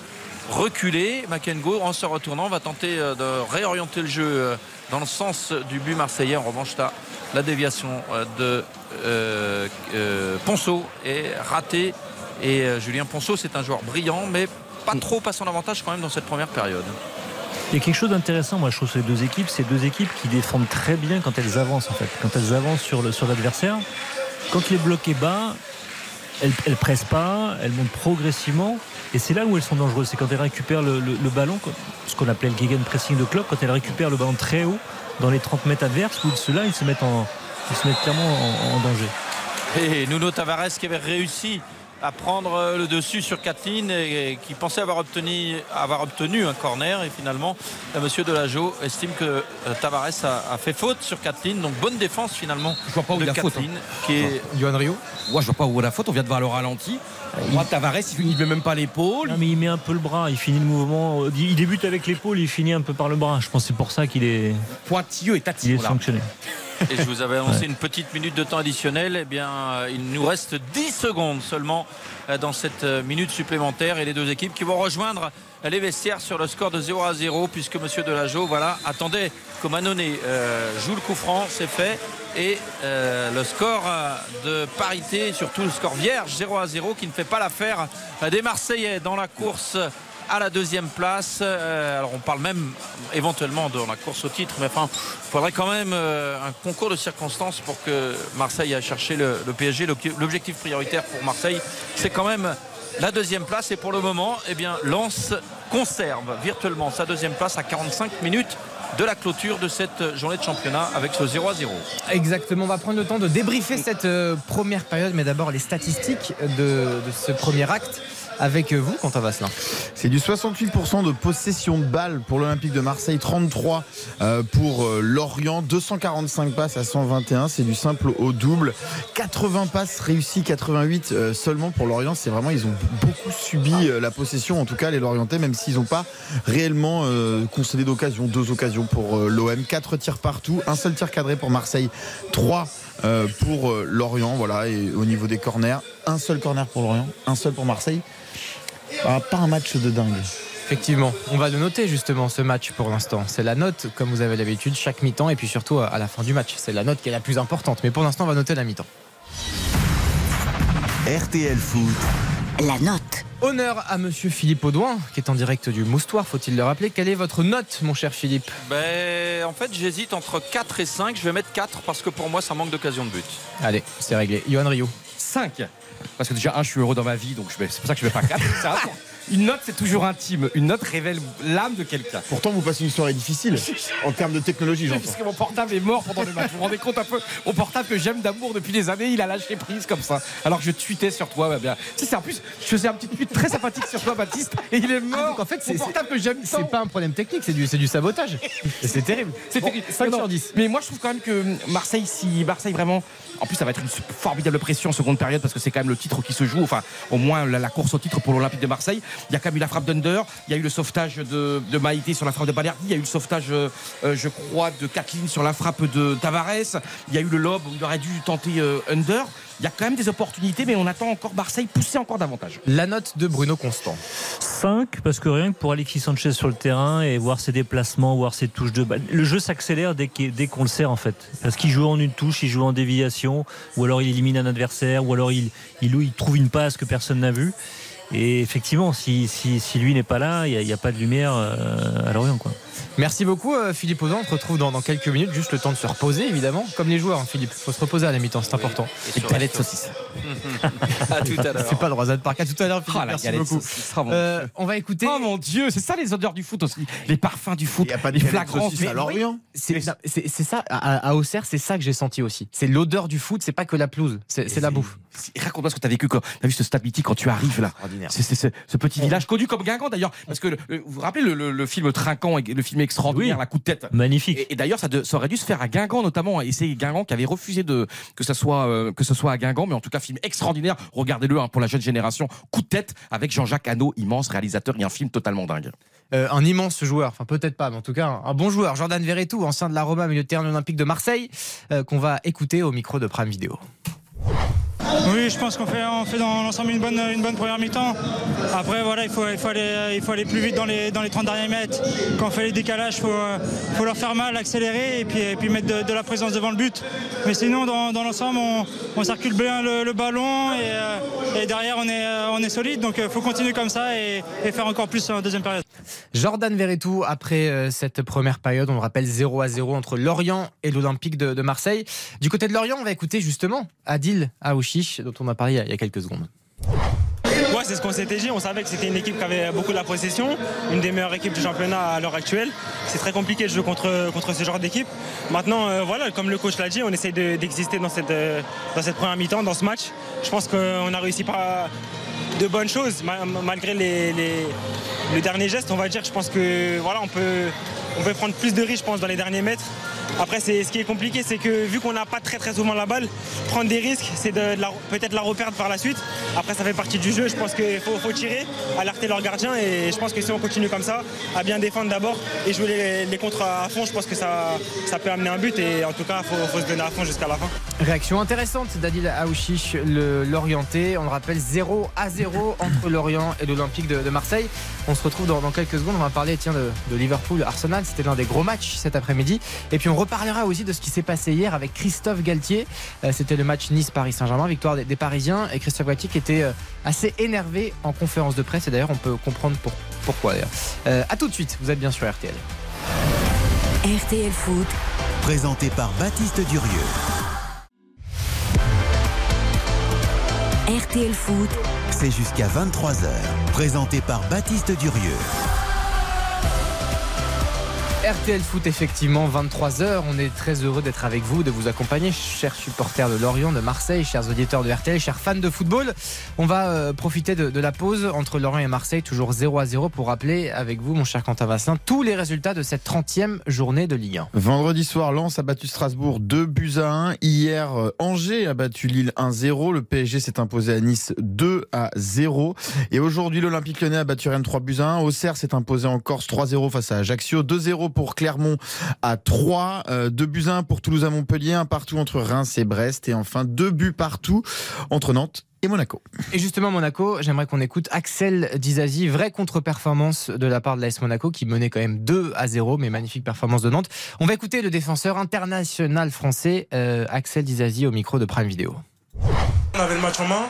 reculer. Makengo, en se retournant, va tenter euh, de réorienter le jeu euh, dans le sens du but marseillais. En revanche, la déviation euh, de Ponceau est ratée. Et Julien Ponceau, c'est un joueur brillant, mais pas trop à son avantage quand même dans cette première période. Il y a quelque chose d'intéressant, moi je trouve, les deux équipes. C'est deux équipes qui défendent très bien quand elles avancent en fait. Quand elles avancent sur l'adversaire. Quand il est bloqué bas, elles, elles pressent pas, elles montent progressivement. Et c'est là où elles sont dangereuses. C'est quand elles récupèrent le, ballon, ce qu'on appelait le gegenpressing de club, quand elles récupèrent le ballon très haut dans les 30 mètres adverses, où ceux-là, ils se mettent, en, ils se mettent clairement en, danger. Et Nuno Tavares qui avait réussi à prendre euh, le dessus sur Kathleen et, qui pensait avoir obtenu, avoir obtenu un corner et finalement euh, Monsieur Delageau estime que euh, Tavares a, fait faute sur Kathleen donc bonne défense finalement je vois pas où de la Kathleen faute, hein. qui est Johan Rio moi je vois pas où est la faute on vient de voir le ralenti moi, Tavares, il ne met même pas l'épaule. Non, mais il met un peu le bras. Il finit le mouvement. Il débute avec l'épaule, il finit un peu par le bras. Je pense que c'est pour ça qu'il est. Pointilleux et tatilleux. Il est sanctionné. Et je vous avais annoncé une petite minute de temps additionnel. Eh bien, euh, il nous reste 10 secondes seulement euh, dans cette euh, minute supplémentaire et les deux équipes qui vont rejoindre les vestiaires sur le score de 0 à 0 puisque Monsieur Delageau voilà, attendait que Manonnet joue le coup franc, c'est fait. Et le score de parité, surtout le score vierge 0 à 0 qui ne fait pas l'affaire des Marseillais dans la course à la deuxième place. Euh, alors on parle même éventuellement de la course au titre, mais enfin, il faudrait quand même euh, un concours de circonstances pour que Marseille aille chercher le, PSG. L'objectif prioritaire pour Marseille, c'est quand même la deuxième place. Et pour le moment, eh bien, Lens conserve virtuellement sa deuxième place à 45 minutes de la clôture de cette journée de championnat avec ce 0 à 0. Exactement, on va prendre le temps de débriefer cette euh, première période, mais d'abord les statistiques de, de ce premier acte avec vous, Quentin Vasselin. C'est du 68% de possession de balles pour l'Olympique de Marseille, 33% euh, pour euh, Lorient, 245 passes à 121, c'est du simple au double. 80 passes réussies, 88 euh, seulement pour Lorient. C'est vraiment, ils ont beaucoup subi la possession, en tout cas les Lorientais, même s'ils n'ont pas réellement concédé d'occasion. Deux occasions pour l'OM, 4 tirs partout, un seul tir cadré pour Marseille, 3 pour Lorient. Voilà, et au niveau des corners, un seul corner pour Lorient, un seul pour Marseille. Ah, pas un match de dingue. Effectivement, on va le noter justement ce match pour l'instant. C'est la note, comme vous avez l'habitude, chaque mi-temps et puis surtout à la fin du match. C'est la note qui est la plus importante. Mais pour l'instant, on va noter la mi-temps. RTL Foot. La note. Honneur à monsieur Philippe Audouin, qui est en direct du Moustoir, faut-il le rappeler. Quelle est votre note, mon cher Philippe? Ben, En fait, j'hésite entre 4 et 5. Je vais mettre 4 parce que pour moi, ça manque d'occasion de but. Allez, c'est réglé. Johan Rio 5. Parce que déjà, un, je suis heureux dans ma vie, donc c'est pour ça que je vais pas 4. Une note, c'est toujours intime. Une note révèle l'âme de quelqu'un. Pourtant, vous passez une soirée difficile en termes de technologie, j'entends. Parce que mon portable est mort pendant le match. Vous vous rendez compte un peu Mon portable que j'aime d'amour depuis des années, il a lâché prise comme ça. Alors que je tweetais sur toi, bah bien. Tu c'est en plus, je faisais un petit tweet très sympathique sur toi, Baptiste, et il est mort. Ah, en fait, c'est portable que j'aime. C'est pas un problème technique, c'est du, du sabotage. c'est terrible. C'est terrible. 5 sur 10. Mais moi, je trouve quand même que Marseille, si Marseille vraiment. En plus, ça va être une formidable pression en seconde période parce que c'est quand même le titre qui se joue. Enfin, au moins la, course au titre pour l'Olympique de Marseille. Il y a quand même eu la frappe il y a eu le sauvetage de, Maïté sur la frappe de Balerdi. Il y a eu le sauvetage, euh, euh, je crois, de Kathleen sur la frappe de Tavares. Il y a eu le lob où il aurait dû tenter euh, under. Il y a quand même des opportunités, mais on attend encore Marseille pousser encore davantage. La note de Bruno Constant 5, parce que rien que pour Alexis Sanchez sur le terrain et voir ses déplacements, voir ses touches de balle, le jeu s'accélère dès qu'on le sert en fait. Parce qu'il joue en une touche, il joue en déviation, ou alors il élimine un adversaire, ou alors il, il, il trouve une passe que personne n'a vue. Et effectivement, si, si, lui n'est pas là, il n'y a, pas de lumière euh, à Lorient. Quoi. Merci beaucoup euh, Philippe Ozan. On se retrouve dans, quelques minutes, juste le temps de se reposer évidemment, comme les joueurs, hein, Philippe. Il faut se reposer à la mi-temps, c'est important. Et, et saucisse. à tout à l'heure. C'est pas le Rosade Park. À tout à l'heure, Philippe. Oh, merci beaucoup. Euh, on va écouter. Oh mon Dieu, c'est ça les odeurs du foot aussi, les parfums du foot, il y a pas de les flagrances. à Lorient. C'est ça à, Auxerre, c'est ça que j'ai senti aussi. C'est l'odeur du foot, c'est pas que la pelouse, c'est la bouffe. Raconte-moi ce que tu as vécu quand tu as vu ce stade quand tu arrives là. C'est ce, petit village connu comme Guingamp d'ailleurs, parce que vous vous rappelez le, film Trinquant et le film extraordinaire, la coup de tête. Magnifique. Et, d'ailleurs, ça, aurait dû se faire à Guingamp notamment. Et c'est Guingamp qui avait refusé de que ça soit euh, que ce soit à Guingamp, mais en tout cas film extraordinaire. Regardez-le hein, pour la jeune génération. Coup de tête avec Jean-Jacques Hano, immense réalisateur et un film totalement dingue. Euh, un immense joueur, enfin peut-être pas, mais en tout cas un, bon joueur, Jordan Verretou, ancien de la Roma, milieu de terrain olympique de Marseille, euh, qu'on va écouter au micro de Prime Video. Oui, je pense qu'on fait, on fait dans l'ensemble une bonne, une bonne première mi-temps. Après, voilà, il faut, il, faut aller, il faut aller plus vite dans les, dans les 30 derniers mètres. Quand on fait les décalages, il faut, faut, leur faire mal, accélérer et puis, et puis mettre de, la présence devant le but. Mais sinon, dans, l'ensemble, on, circule bien le, ballon et, euh, et, derrière, on est, euh, on est solide. Donc, il euh, faut continuer comme ça et, faire encore plus en deuxième période. Jordan Verretou, après cette première période, on le rappelle 0 à 0 entre Lorient et l'Olympique de, Marseille. Du côté de Lorient, on va écouter justement Adil Aouchi dont on a parlé il y a quelques secondes. Ouais, c'est ce qu'on s'était dit. On savait que c'était une équipe qui avait beaucoup de la possession, une des meilleures équipes du championnat à l'heure actuelle. C'est très compliqué de jouer contre, contre ce genre d'équipe. Maintenant, euh, voilà, comme le coach l'a dit, on essaie d'exister dans, cette, euh, dans cette première mi-temps, dans ce match. Je pense qu'on a réussi par de bonnes choses, malgré les, les, le dernier geste, on va dire. Je pense que voilà, on peut, on peut prendre plus de risques, je pense, dans les derniers mètres. Après, ce qui est compliqué, c'est que vu qu'on n'a pas très souvent la balle, prendre des risques, c'est de, peut-être la reperdre par la suite. Après, ça fait partie du jeu. Je pense qu'il faut, tirer, alerter leur gardien. Et je pense que si on continue comme ça, à bien défendre d'abord et jouer les, les contres à fond, je pense que ça, ça peut amener un but. Et en tout cas, il faut, se donner à fond jusqu'à la fin. Réaction intéressante d'Adil Aouchiche, l'Orienté. On le rappelle 0 à 0 entre l'Orient et l'Olympique de, Marseille. On se retrouve dans, quelques secondes. On va parler tiens, de, de Liverpool-Arsenal. C'était l'un des gros matchs cet après-midi. Et puis on reparlera aussi de ce qui s'est passé hier avec Christophe Galtier. Euh, c'était le match Nice-Paris Saint-Germain, victoire des, Parisiens. Et Christophe Galtier qui était euh, assez énervé en conférence de presse. Et d'ailleurs, on peut comprendre pourquoi d'ailleurs. Euh, à tout de suite, vous êtes bien sur RTL. RTL Foot. Présenté par Baptiste Durieux. RTL Foot. Jusqu'à 23h. Présenté par Baptiste Durieux. RTL Foot, effectivement, 23h. On est très heureux d'être avec vous, de vous accompagner, chers supporters de Lorient, de Marseille, chers auditeurs de RTL, chers fans de football. On va euh, profiter de, de, la pause entre Lorient et Marseille, toujours 0 à 0, pour rappeler avec vous, mon cher Quentin Vassin, tous les résultats de cette 30e journée de Ligue 1. Vendredi soir, Lens a battu Strasbourg 2 buts à 1. Hier, euh, Angers a battu Lille 1-0. Le PSG s'est imposé à Nice 2 à 0. Et aujourd'hui, l'Olympique Lyonnais a battu Rennes 3 buts à 1. Auxerre s'est imposé en Corse 3-0 face à Ajaccio. 2-0 pour Clermont à 3, 2 buts à 1 pour Toulouse à Montpellier, un partout entre Reims et Brest et enfin deux buts partout entre Nantes et Monaco. Et justement, Monaco, j'aimerais qu'on écoute Axel Dizazi, vraie contre-performance de la part de l'AS Monaco qui menait quand même 2 à 0, mais magnifique performance de Nantes. On va écouter le défenseur international français euh, Axel Dizazi au micro de Prime Video. On avait le match en main,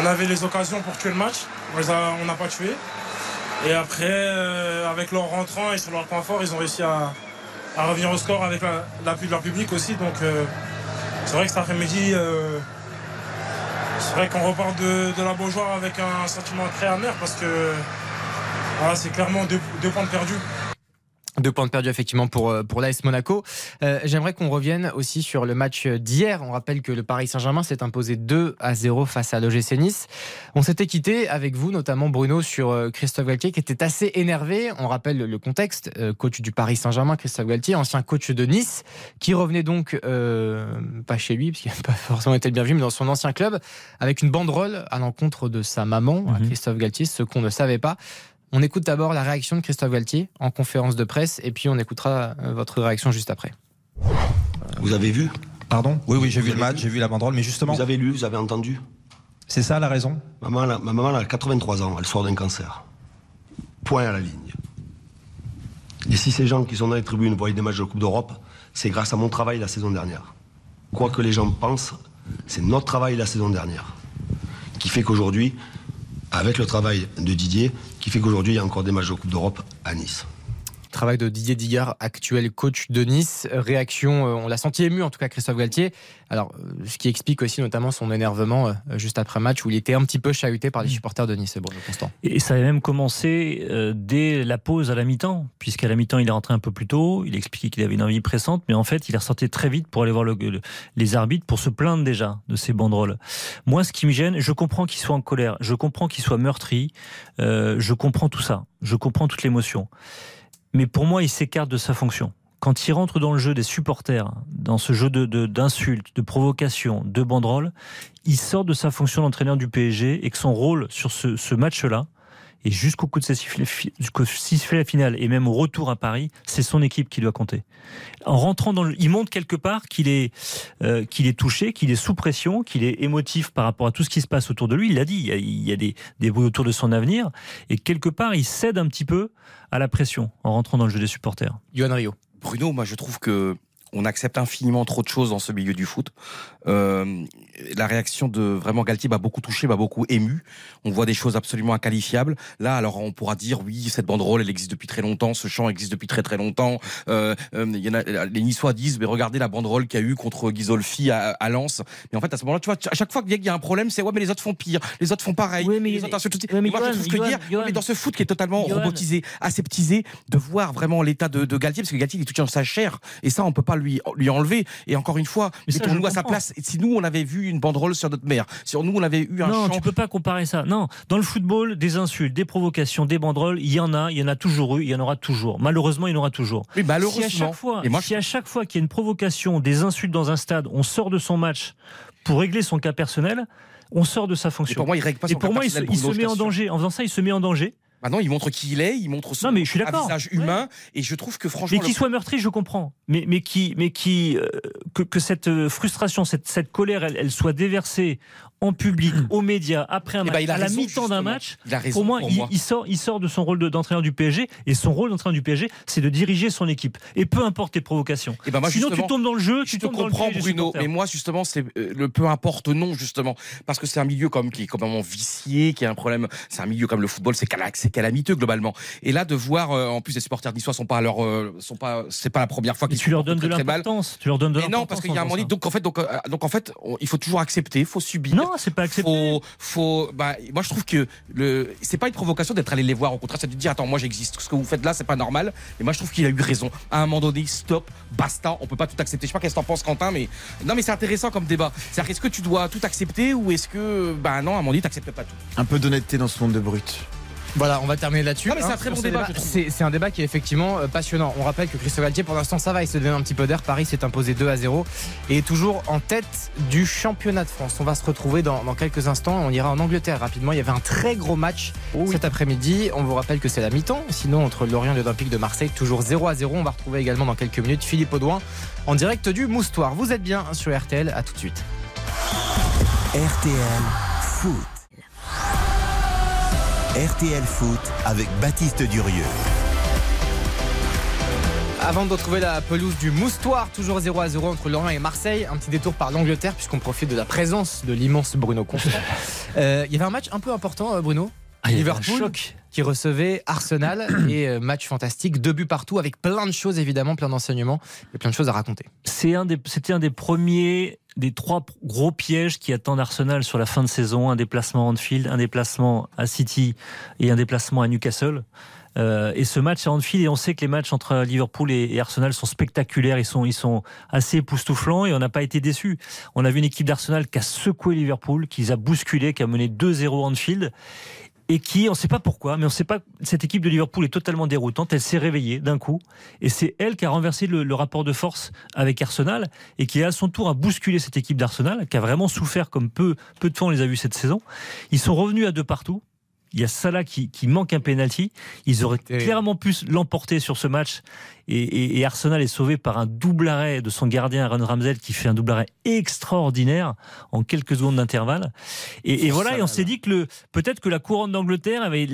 on avait les occasions pour tuer le match, on n'a pas tué. Et après, euh, avec leur rentrant et sur leur point fort, ils ont réussi à, revenir au score avec l'appui de leur public aussi. Donc euh, c'est vrai que cet après-midi, euh, c'est vrai qu'on repart de, la Beaujoire avec un sentiment très amer parce que c'est clairement deux, points perdus. Deux points de perdu effectivement pour, euh, pour l'AS Monaco. Euh, J'aimerais qu'on revienne aussi sur le match d'hier. On rappelle que le Paris Saint-Germain s'est imposé 2 à 0 face à l'OGC Nice. On s'était quitté avec vous, notamment Bruno, sur euh, Christophe Galtier qui était assez énervé. On rappelle le contexte. Euh, coach du Paris Saint-Germain, Christophe Galtier, ancien coach de Nice, qui revenait donc, euh, pas chez lui, parce qu'il n'a pas forcément été le bienvenu, mais dans son ancien club, avec une banderole à l'encontre de sa maman, mm -hmm. Christophe Galtier, ce qu'on ne savait pas. On écoute d'abord la réaction de Christophe Galtier en conférence de presse et puis on écoutera votre réaction juste après. Vous avez vu? Pardon? Oui, oui, j'ai vu le match, j'ai vu la banderole, mais justement. Vous avez lu, vous avez entendu? C'est ça la raison? Maman, la, Ma maman a 83 ans, elle sort d'un cancer. Point à la ligne. Et si ces gens qui sont dans les tribunes voient des matchs de Coupe d'Europe, c'est grâce à mon travail la saison dernière. Quoi que les gens pensent, c'est notre travail la saison dernière qui fait qu'aujourd'hui, avec le travail de Didier, qui fait qu'aujourd'hui, il y a encore des matchs de Coupe d'Europe à Nice. Travail de Didier Digard, actuel coach de Nice. Réaction, on l'a senti ému en tout cas, Christophe Galtier. Alors, ce qui explique aussi notamment son énervement juste après match où il était un petit peu chahuté par les supporters de Nice, Bruno Constant. Et ça avait même commencé dès la pause à la mi-temps, puisqu'à la mi-temps, il est rentré un peu plus tôt. Il expliquait qu'il avait une envie pressante, mais en fait, il est ressorti très vite pour aller voir le, le, les arbitres pour se plaindre déjà de ces banderoles. Moi, ce qui me gêne, je comprends qu'il soit en colère, je comprends qu'il soit meurtri, euh, je comprends tout ça, je comprends toute l'émotion mais pour moi, il s'écarte de sa fonction. Quand il rentre dans le jeu des supporters, dans ce jeu d'insultes, de, de, provocations, de banderoles, il sort de sa fonction d'entraîneur du PSG et que son rôle sur ce, ce match-là, et jusqu'au coup de ses sifflets final et même au retour à Paris, c'est son équipe qui doit compter. En rentrant dans le, il montre quelque part qu'il est euh, qu'il est touché, qu'il est sous pression, qu'il est émotif par rapport à tout ce qui se passe autour de lui. Il l'a dit, il y a, des bruits autour de son avenir et quelque part il cède un petit peu à la pression en rentrant dans le jeu des supporters. Johan Rio. Bruno, moi je trouve que on accepte infiniment trop de choses dans ce milieu du foot. Euh, la réaction de vraiment Galtier m'a beaucoup touché, m'a beaucoup ému. On voit des choses absolument inqualifiables. Là, alors on pourra dire oui, cette banderole, elle existe depuis très longtemps, ce chant existe depuis très très longtemps. Euh, euh, y en a, les Niçois disent, mais regardez la banderole qu'il y a eu contre Ghisolfi à, à Lens. Mais en fait, à ce moment-là, tu vois, à chaque fois qu'il y a un problème, c'est ouais, mais les autres font pire, les autres font pareil. Oui, mais, les autres oui, mais moi, Johan, je trouve que Johan, dire, Johan, mais dans ce foot qui est totalement robotisé, aseptisé, de voir vraiment l'état de, de Galtier, parce que Galtier il est tout dans sa chair, et ça, on peut pas lui lui enlever. Et encore une fois, Mais ça, mettons-nous je à sa place. Si nous, on avait vu une banderole sur notre mère, si nous, on avait eu un non, chant tu peux pas comparer ça. Non, dans le football, des insultes, des provocations, des banderoles, il y en a, il y en a toujours eu, il y en aura toujours. Malheureusement, il y en aura toujours. Oui, malheureusement. Si à chaque fois, Et moi, si à chaque fois qu'il y a une provocation, des insultes dans un stade, on sort de son match pour régler son cas personnel, on sort de sa fonction. Et pour moi, il règle pas Et son pour cas moi, il se, il met en danger. En faisant ça, il se met en danger. Maintenant, il montre qui il est, il montre son Non, mais je suis visage humain, et je trouve que franchement, Mais qu'il le- soit meurtri, je comprends. Mais, mais qui, mais qui, euh, que, que cette euh, frustration, cette, cette colère, elle, elle soit déversée en public, aux médias, après un Eh match, ben, à la mi-temps d'un match. Il a raison pour moi, pour il, moi. il sort, il sort de son rôle de- d'entraîneur du PSG, et son rôle d'entraîneur du PSG, c'est de diriger son équipe. Et peu importe tes provocations. Eh ben moi, Sinon, tu tombes dans le jeu, Je tu te tombes dans le comprends, Bruno, mais moi, justement, c'est euh, le peu importe non, justement, parce que c'est un milieu comme qui est complètement vicié, qui a un problème. C'est un milieu comme le football, c'est cala- c'est calamiteux globalement. Et là, de voir, en plus, les supporters niçois sont pas à leur, sont pas, c'est pas la première fois qu'ils tu leur donnes de l'importance. Tu leur donnes de Mais non, parce qu'il y a un en moment donné. faisant Donc en fait, donc, euh, donc en fait, on- il faut toujours accepter, faut subir. Non, c'est pas accepter. Faut, faut. Bah, moi, je trouve que le, c'est pas une provocation d'être allé les voir. Au contraire, c'est de dire attends, moi j'existe. Ce que vous faites là, c'est pas normal. Et moi, je trouve qu'il a eu raison. À un moment donné, stop, basta. On peut pas tout accepter. Je sais pas qu'est-ce que t'en penses, Quentin, mais non, mais c'est intéressant comme débat. C'est-à-dire, est-ce que tu dois tout accepter ou est-ce que, bah non, à un moment donné, t'acceptes pas tout? Un peu d'honnêteté dans ce monde de brut. Voilà, on va terminer là-dessus. Non, mais c'est un très bon débat. C'est un qui est effectivement euh, passionnant. On rappelle que Christophe Galtier, pour l'instant, ça va, il se donne un petit peu d'air. Paris s'est imposé 2 à 0 et est toujours en tête du championnat de France. On va se retrouver dans, dans quelques instants. On ira en Angleterre rapidement. Il y avait un très gros match cet après-midi. On vous rappelle que c'est la mi-temps. Sinon, entre Lorient et l'Olympique de Marseille, toujours 0 à 0. On va retrouver également dans quelques minutes Philippe Audouin en direct du Moustoir. Vous êtes bien sur RTL. À tout de suite. RTL Foot. RTL Foot avec Baptiste Durieux. Avant de retrouver la pelouse du Moustoir, toujours 0 à 0 entre Lorient et Marseille, un petit détour par l'Angleterre puisqu'on profite de la présence de l'immense Bruno Constant. Euh, Il y avait un match un peu important, euh, Bruno. Ah, Liverpool choc. qui recevait Arsenal et euh, match fantastique, deux buts partout avec plein de choses évidemment, plein d'enseignements et plein de choses à raconter. C'est un des, c'était un des premiers, des trois gros pièges qui attendent Arsenal sur la fin de saison. Un déplacement à Anfield, un déplacement à City et un déplacement à Newcastle. Euh, et ce match à Anfield, et on sait que les matchs entre Liverpool et, Arsenal sont spectaculaires, ils sont, ils sont assez époustouflants et on n'a pas été déçus. On a vu une équipe d'Arsenal qui a secoué Liverpool, qui les a bousculés, qui a mené 2-0 à Anfield et qui, on ne sait pas pourquoi, mais on sait pas, cette équipe de Liverpool est totalement déroutante. Elle s'est réveillée d'un coup, et c'est elle qui a renversé le, le rapport de force avec Arsenal, et qui à son tour a bousculé cette équipe d'Arsenal, qui a vraiment souffert comme peu, peu de fois on les a vus cette saison. Ils sont revenus à deux partout. Il y a Salah qui, qui manque un penalty. Ils auraient clairement pu l'emporter sur ce match. Et, et- et Arsenal est sauvé par un double arrêt de son gardien Aaron Ramsdale qui fait un double arrêt extraordinaire en quelques secondes d'intervalle. Et, et voilà, et on s'est dit que peut-être que la couronne d'Angleterre avait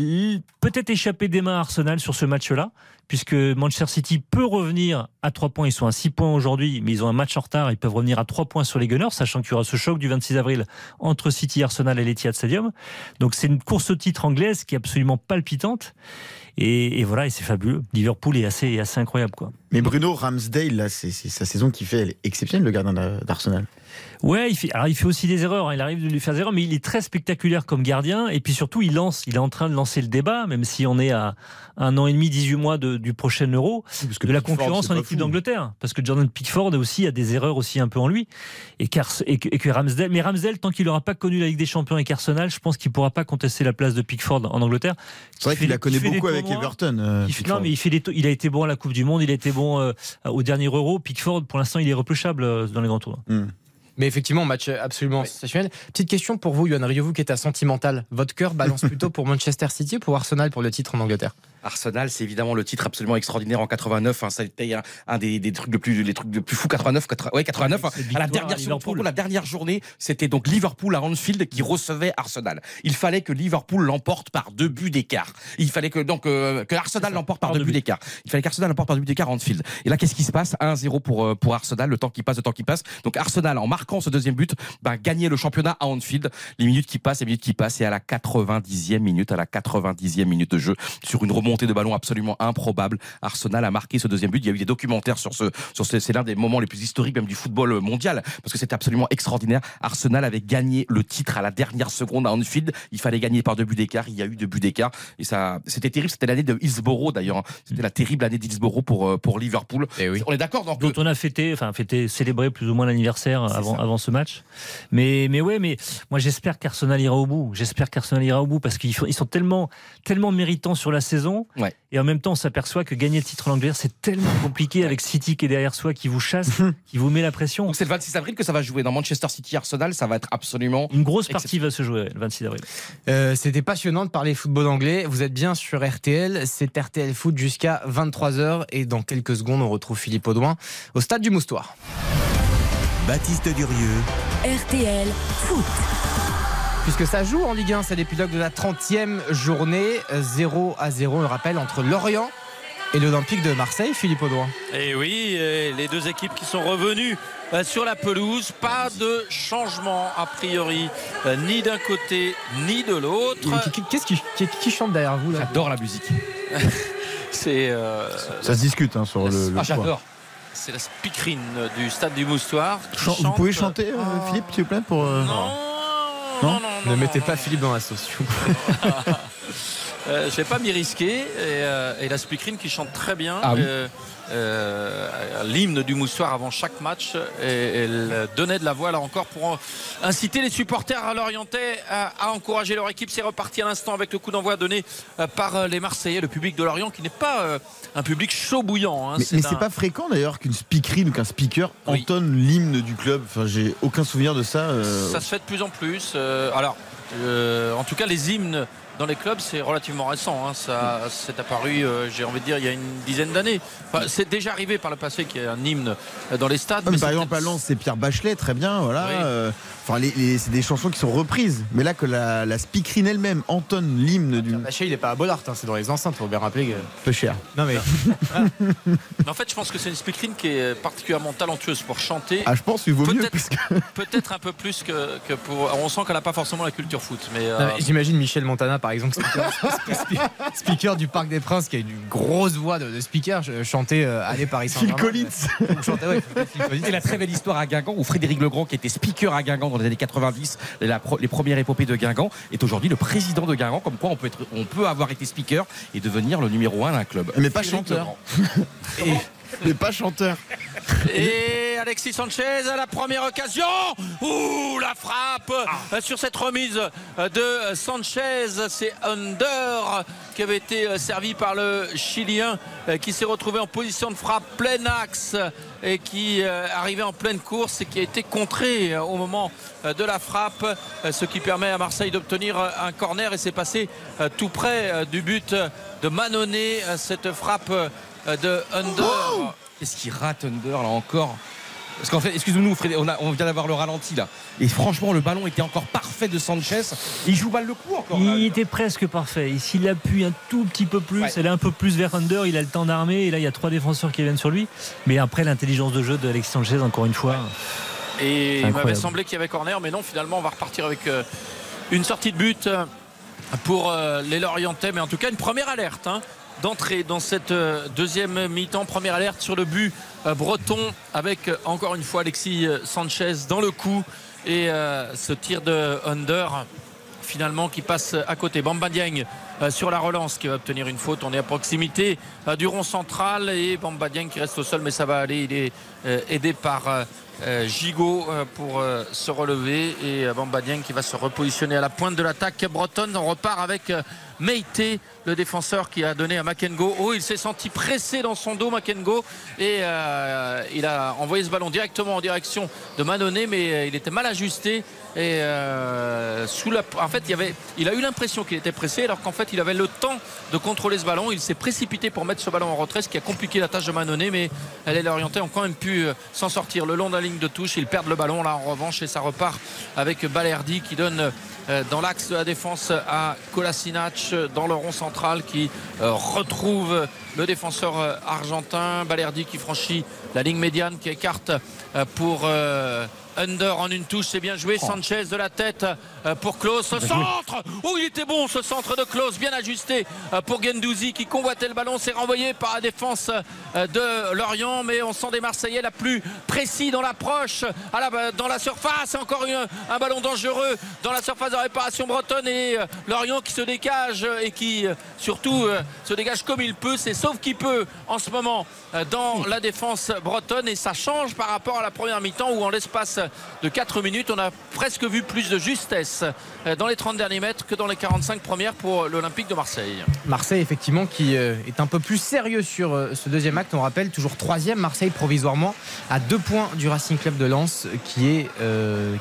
peut-être échappé des mains à Arsenal sur ce match-là, puisque Manchester City peut revenir à 3 points. Ils sont à 6 points aujourd'hui, mais ils ont un match en retard. Ils peuvent revenir à 3 points sur les Gunners, sachant qu'il y aura ce choc du 26 avril entre City, Arsenal et l'Etihad Stadium. Donc c'est une course au titre anglaise qui est absolument palpitante. Et, voilà, et c'est fabuleux. Liverpool est assez, incroyable. Mais Bruno Ramsdale, là, c'est sa saison qui fait elle exceptionnelle, le gardien d'A- d'Arsenal. Ouais, il fait, alors il fait aussi des erreurs. hein. Il arrive de lui faire des erreurs, mais il est très spectaculaire comme gardien. Et puis surtout, il lance. Il est en train de lancer le débat, même si on est à un an et demi, 18 mois de- du prochain Euro, de la Pickford, concurrence en équipe d'Angleterre. Parce que Jordan Pickford aussi a des erreurs aussi un peu en lui. Et, qu'Ars- et, que, et que Ramsdale, mais Ramsdale, tant qu'il n'aura pas connu la Ligue des Champions avec Arsenal, je pense qu'il pourra pas contester la place de Pickford en Angleterre. C'est vrai Qui qu'il la connaît beaucoup avec tournois. Everton. euh, Il non, mais il, fait des il a été bon à la Coupe du Monde, il a été bon euh, au dernier Euro. Pickford, pour l'instant, il est repêchable euh, dans les grands tours. Mais effectivement, match absolument sensationnel. Petite question pour vous, Yohan vous qui êtes à sentimental? Votre cœur balance plutôt pour Manchester City ou pour Arsenal pour le titre en Angleterre? Arsenal, c'est évidemment le titre absolument extraordinaire en 89. hein. ça a été un, un des, des trucs le plus, les trucs plus fous. 89, 80, ouais, 89. hein. à la dernière, la journée, c'était donc Liverpool à Anfield qui recevait Arsenal. Il fallait que Liverpool l'emporte par deux buts d'écart. Il fallait que donc euh, que Arsenal l'emporte par deux buts d'écart. Il fallait qu'Arsenal l'emporte par deux buts d'écart à Anfield. Et là, qu'est-ce qui se passe? 1-0 pour euh, pour Arsenal. Le temps qui passe, le temps qui passe. Donc Arsenal, en marquant ce deuxième but, bah, gagner le championnat à Anfield. Les minutes qui passent, les minutes qui passent, et à la 90e minute, à la 90e minute de jeu, sur une remontée de ballon absolument improbable, Arsenal a marqué ce deuxième but. Il y a eu des documentaires sur ce, sur ce, c'est l'un des moments les plus historiques même du football mondial, parce que c'était absolument extraordinaire. Arsenal avait gagné le titre à la dernière seconde à Anfield. Il fallait gagner par deux buts d'écart. Il y a eu deux buts d'écart, et ça, c'était terrible. C'était l'année de Hillsborough d'ailleurs. C'était la terrible année d'Hillsborough pour euh, pour Liverpool. On est d'accord donc dont on a fêté, enfin fêté, célébré plus ou moins l'anniversaire avant, avant ce match. Mais, mais ouais, mais moi j'espère qu'Arsenal ira au bout. J'espère qu'Arsenal ira au bout parce qu'ils sont, ils sont tellement, tellement méritants sur la saison. Et en même temps, on s'aperçoit que gagner le titre en Angleterre, c'est tellement compliqué avec City qui est derrière soi, qui vous chasse, qui vous met la pression. Donc c'est le 26 avril que ça va jouer dans Manchester City Arsenal. Ça va être absolument Une grosse partie va se jouer le 26 avril. Euh, C'était passionnant de parler football anglais. Vous êtes bien sur RTL. C'est RTL Foot jusqu'à 23h. Et dans quelques secondes, on retrouve Philippe Audouin au stade du Moustoir. Baptiste Durieux. RTL Foot. Puisque ça joue en Ligue 1, c'est l'épilogue de la 30e journée. 0 à 0, le rappel, entre Lorient et l'Olympique de Marseille. Philippe Audouin. Et oui, les deux équipes qui sont revenues euh, sur la pelouse. Pas de changement a priori, euh, ni d'un côté ni de l'autre. Qu'est-ce qui, qui- qui chante derrière vous là J'adore la musique. C'est. euh, Ça se discute hein, sur le, le Ah, j'adore. c'est la speakerine du stade du Moustoir. Vous pouvez chanter, euh, Philippe, s'il vous plaît pour, euh, non, Ne mettez pas Philippe dans la sauce. Euh, je vais pas m'y risquer. Et, euh, et la speakerine qui chante très bien Ah oui. Euh, l'hymne du Moustoir avant chaque match. Et elle donnait de la voix là encore pour inciter les supporters à l'Orientais à, à encourager leur équipe. C'est reparti à l'instant avec le coup d'envoi donné euh, par euh, les Marseillais, le public de Lorient qui n'est pas euh, un public chaud bouillant. hein. Mais, mais un- c'est pas fréquent d'ailleurs qu'une speakerine ou qu'un speaker Oui. entonne l'hymne du club. Enfin, j'ai aucun souvenir de ça. euh, Ça se fait de plus en plus. Alors, euh, en tout cas, les hymnes dans les clubs, c'est relativement récent. hein. Ça, c'est apparu, euh, j'ai envie de dire, il y a une dizaine d'années. Enfin, c'est déjà arrivé par le passé qu'il y ait un hymne euh, dans les stades. Ah, mais mais par exemple, à Lens, c'est Pierre Bachelet, très bien, voilà. Oui. euh, Enfin, les- les- c'est des chansons qui sont reprises. Mais là, que la, la speakerine elle-même entonne l'hymne du. Baché, il est pas à Bollard, hein, c'est dans les enceintes, faut bien rappeler que. Peu cher. Non mais. Mais en fait, je pense que c'est une speakerine qui est particulièrement talentueuse pour chanter. Ah, je pense qu'il vaut mieux. Peut-être- Parce que... Peut-être un peu plus que, que pour. On sent qu'elle n'a pas forcément la culture foot. Mais, euh, Non, mais J'imagine Michel Montana par exemple, speaker, du Parc des Princes qui a une grosse voix de, de speaker, ch- chanter euh, Allez Paris Phil Saint-Germain. Collins. Ou chanter, ouais, Phil Collins. Et la très belle histoire à Guingamp où Frédéric Legrand, qui était speaker à Guingamp dans les années 90, la pro- les premières épopées de Guingamp, est aujourd'hui le président de Guingamp. Comme quoi, on peut, être, on peut avoir été speaker et devenir le numéro un d'un club. Mais pas Frédéric chanteur. Legrand. Mais pas chanteur. Et Alexis Sanchez à la première occasion. Ouh, la frappe euh, sur cette remise de Sanchez. C'est Under qui avait été servi par le Chilien euh, qui s'est retrouvé en position de frappe plein axe et qui euh, arrivait en pleine course et qui a été contré euh, au moment de la frappe, ce qui permet à Marseille d'obtenir un corner et c'est passé tout près du but de Manonnet, cette frappe de Under. Qu'est-ce qu'il rate Under là encore parce qu'en fait, excusez-nous, on, on vient d'avoir le ralenti là. Et franchement, le ballon était encore parfait de Sanchez. Il joue mal le coup encore. là. Il était presque parfait. Et S'il appuie un tout petit peu plus, Ouais. elle est un peu plus vers Under, il a le temps d'armer. Et là, il y a trois défenseurs qui viennent sur lui. Mais après, l'intelligence de jeu de Alexis Sanchez, encore une fois. Et il m'avait semblé qu'il y avait corner, mais non, finalement, on va repartir avec euh, une sortie de but euh, pour euh, les Lorientais, mais en tout cas, une première alerte. hein, D'entrée dans cette euh, deuxième mi-temps, première alerte sur le but euh, breton avec euh, encore une fois Alexis Sanchez dans le coup et ce tir de Under finalement qui passe à côté. Bamba Dieng sur la relance qui va obtenir une faute. On est à proximité du rond central et Bamba Dieng qui reste au sol mais ça va aller. Il est aidé par Gigot pour se relever et Bamba Dieng qui va se repositionner à la pointe de l'attaque bretonne. On repart avec Meite, le défenseur qui a donné à Makengo. Oh, il s'est senti pressé dans son dos, Makengo, et euh, il a envoyé ce ballon directement en direction de Manonnet, mais euh, il était mal ajusté. Et euh, sous la, en fait, il, a eu l'impression qu'il était pressé, alors qu'en fait, il avait le temps de contrôler ce ballon. Il s'est précipité pour mettre ce ballon en retrait, ce qui a compliqué la tâche de Manonnet, mais elle est orientée ont quand même pu s'en sortir le long de la ligne de touche. Ils perdent le ballon là en revanche, et ça repart avec Balerdi qui donne dans l'axe de la défense à Kolasinac euh, dans le rond central qui euh, retrouve le défenseur euh, argentin Balerdi qui franchit la ligne médiane qui écarte euh, pour euh, Under en une touche, c'est bien joué. Sanchez de la tête pour Klaus. Ce centre Oh, il était bon ce centre de Klaus, bien ajusté pour Gendouzi qui convoitait le ballon. C'est renvoyé par la défense de Lorient, mais on sent des Marseillais la plus précis dans l'approche la- dans la surface. Encore une- un ballon dangereux dans la surface de réparation bretonne et Lorient qui se dégage et qui surtout se dégage comme il peut. C'est sauf qu'il peut en ce moment euh, dans la défense bretonne et ça change par rapport à la première mi-temps où en l'espace de 4 minutes on a presque vu plus de justesse euh, dans les 30 derniers mètres que dans les 45 premières pour l'Olympique de Marseille. Marseille, effectivement, qui euh, est un peu plus sérieux sur ce deuxième acte. On rappelle, toujours troisième, Marseille provisoirement à deux points du Racing Club de Lens, qui est,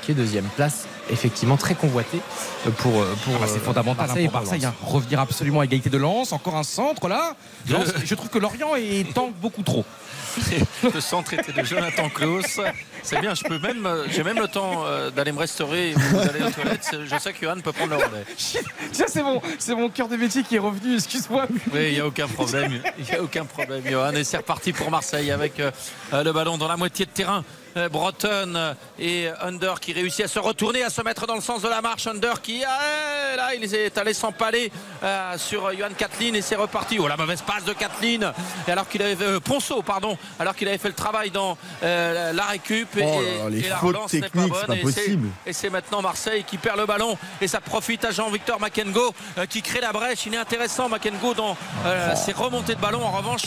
qui est deuxième place, effectivement très convoité pour, euh, pour Ah bah, c'est euh, fondamental hein, Marseille et pour Marseille. Hein. Revenir absolument à égalité de Lens. Encore un centre là. Lens, je trouve que Lorient est tank beaucoup trop. Le centre était de Jonathan Klaus. C'est bien, je peux même, euh, j'ai même le temps d'aller me restaurer ou d'aller aux toilettes. Je sais que Johan peut prendre le relais. Tiens, c'est mon, c'est mon cœur de métier qui est revenu. Excuse-moi. Oui, il n'y a aucun problème. Il n'y a aucun problème, Johan. Et c'est reparti pour Marseille avec le ballon dans la moitié de terrain Breton et Under qui réussit à se retourner, à se mettre dans le sens de la marche. Under qui, ah, là, il est allé s'empaler euh, sur Johan Kathleen et c'est reparti. Oh, la mauvaise passe de Kathleen. Et alors qu'il avait, euh, Ponceau, pardon, alors qu'il avait fait le travail dans euh, la récup. Et, Oh là les et la relance n'est techniques, c'est pas Et possible. Et c'est maintenant Marseille qui perd le ballon. Et ça profite à Jean-Victor Makengo euh, qui crée la brèche. Il est intéressant, Makengo, dans euh, ses remontées de ballon. En revanche,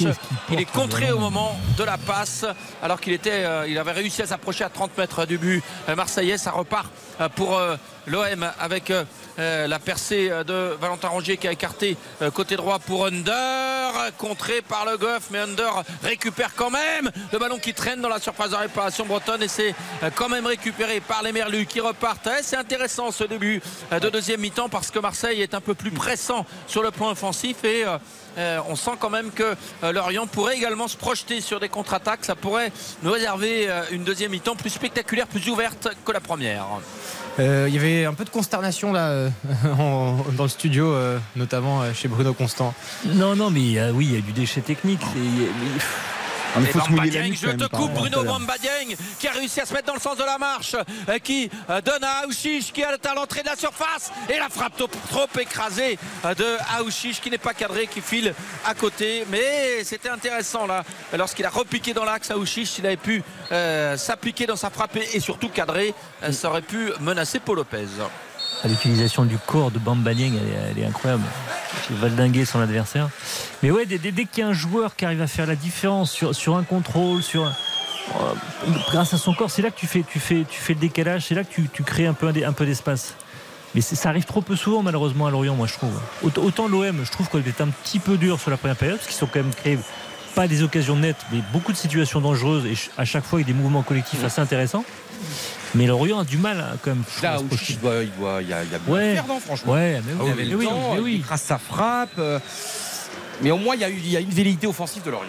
il est contré au moment de la passe. Alors qu'il était, euh, il avait réussi à s'approcher à 30 mètres du but euh, marseillais. Ça repart euh, pour euh, l'OM avec la percée de Valentin Rongier qui a écarté côté droit pour Under, contré par le Goff, mais Under récupère quand même le ballon qui traîne dans la surface de réparation bretonne et c'est quand même récupéré par les Merlus qui repartent. Eh, c'est intéressant ce début de deuxième mi-temps parce que Marseille est un peu plus pressant sur le plan offensif et euh, on sent quand même que euh, Lorient pourrait également se projeter sur des contre-attaques. Ça pourrait nous réserver euh, une deuxième mi-temps plus spectaculaire, plus ouverte que la première. Euh, Il y avait un peu de consternation là euh, en- dans le studio, euh, notamment euh, chez Bruno Constant. Non, non, mais euh, oui, il y a du déchet technique. Faut se mouiller la nuque je te coupe Bruno rapport à Bamba Dieng qui a réussi à se mettre dans le sens de la marche euh, qui euh, donne à Aouchiche qui est à l'entrée de la surface et la frappe trop, trop écrasée euh, de Aouchiche qui n'est pas cadré qui file à côté. Mais c'était intéressant là lorsqu'il a repiqué dans l'axe Aouchiche s'il avait pu euh, s'appliquer dans sa frappe et surtout cadrer ça aurait pu menacer Paul Lopez L'utilisation du corps de Bamba Dieng, elle, est- elle est incroyable. Il va valdinguer son adversaire. Mais ouais, dès, dès- dès qu'il y a un joueur qui arrive à faire la différence sur, sur un contrôle, sur euh, grâce à son corps, c'est là que tu fais, tu fais, tu fais le décalage, c'est là que tu, tu crées un peu, un, peu d'espace. Mais ça arrive trop peu souvent, malheureusement, à Lorient, moi, je trouve. Autant, l'OM, je trouve qu'on était un petit peu dur sur la première période, parce qu'ils sont quand même créés pas des occasions nettes, mais beaucoup de situations dangereuses, et à chaque fois, avec des mouvements collectifs assez intéressants. Mais Lorient a du mal, hein, quand même. Là, projeter. il doit, il doit, il y a, il y a Ouais. franchement. Ouais, mais oui, il avait mais le oui, temps, mais oui. il trace sa frappe. euh, Mais au moins, il y a, eu, il y a une velléité offensive de Lorient.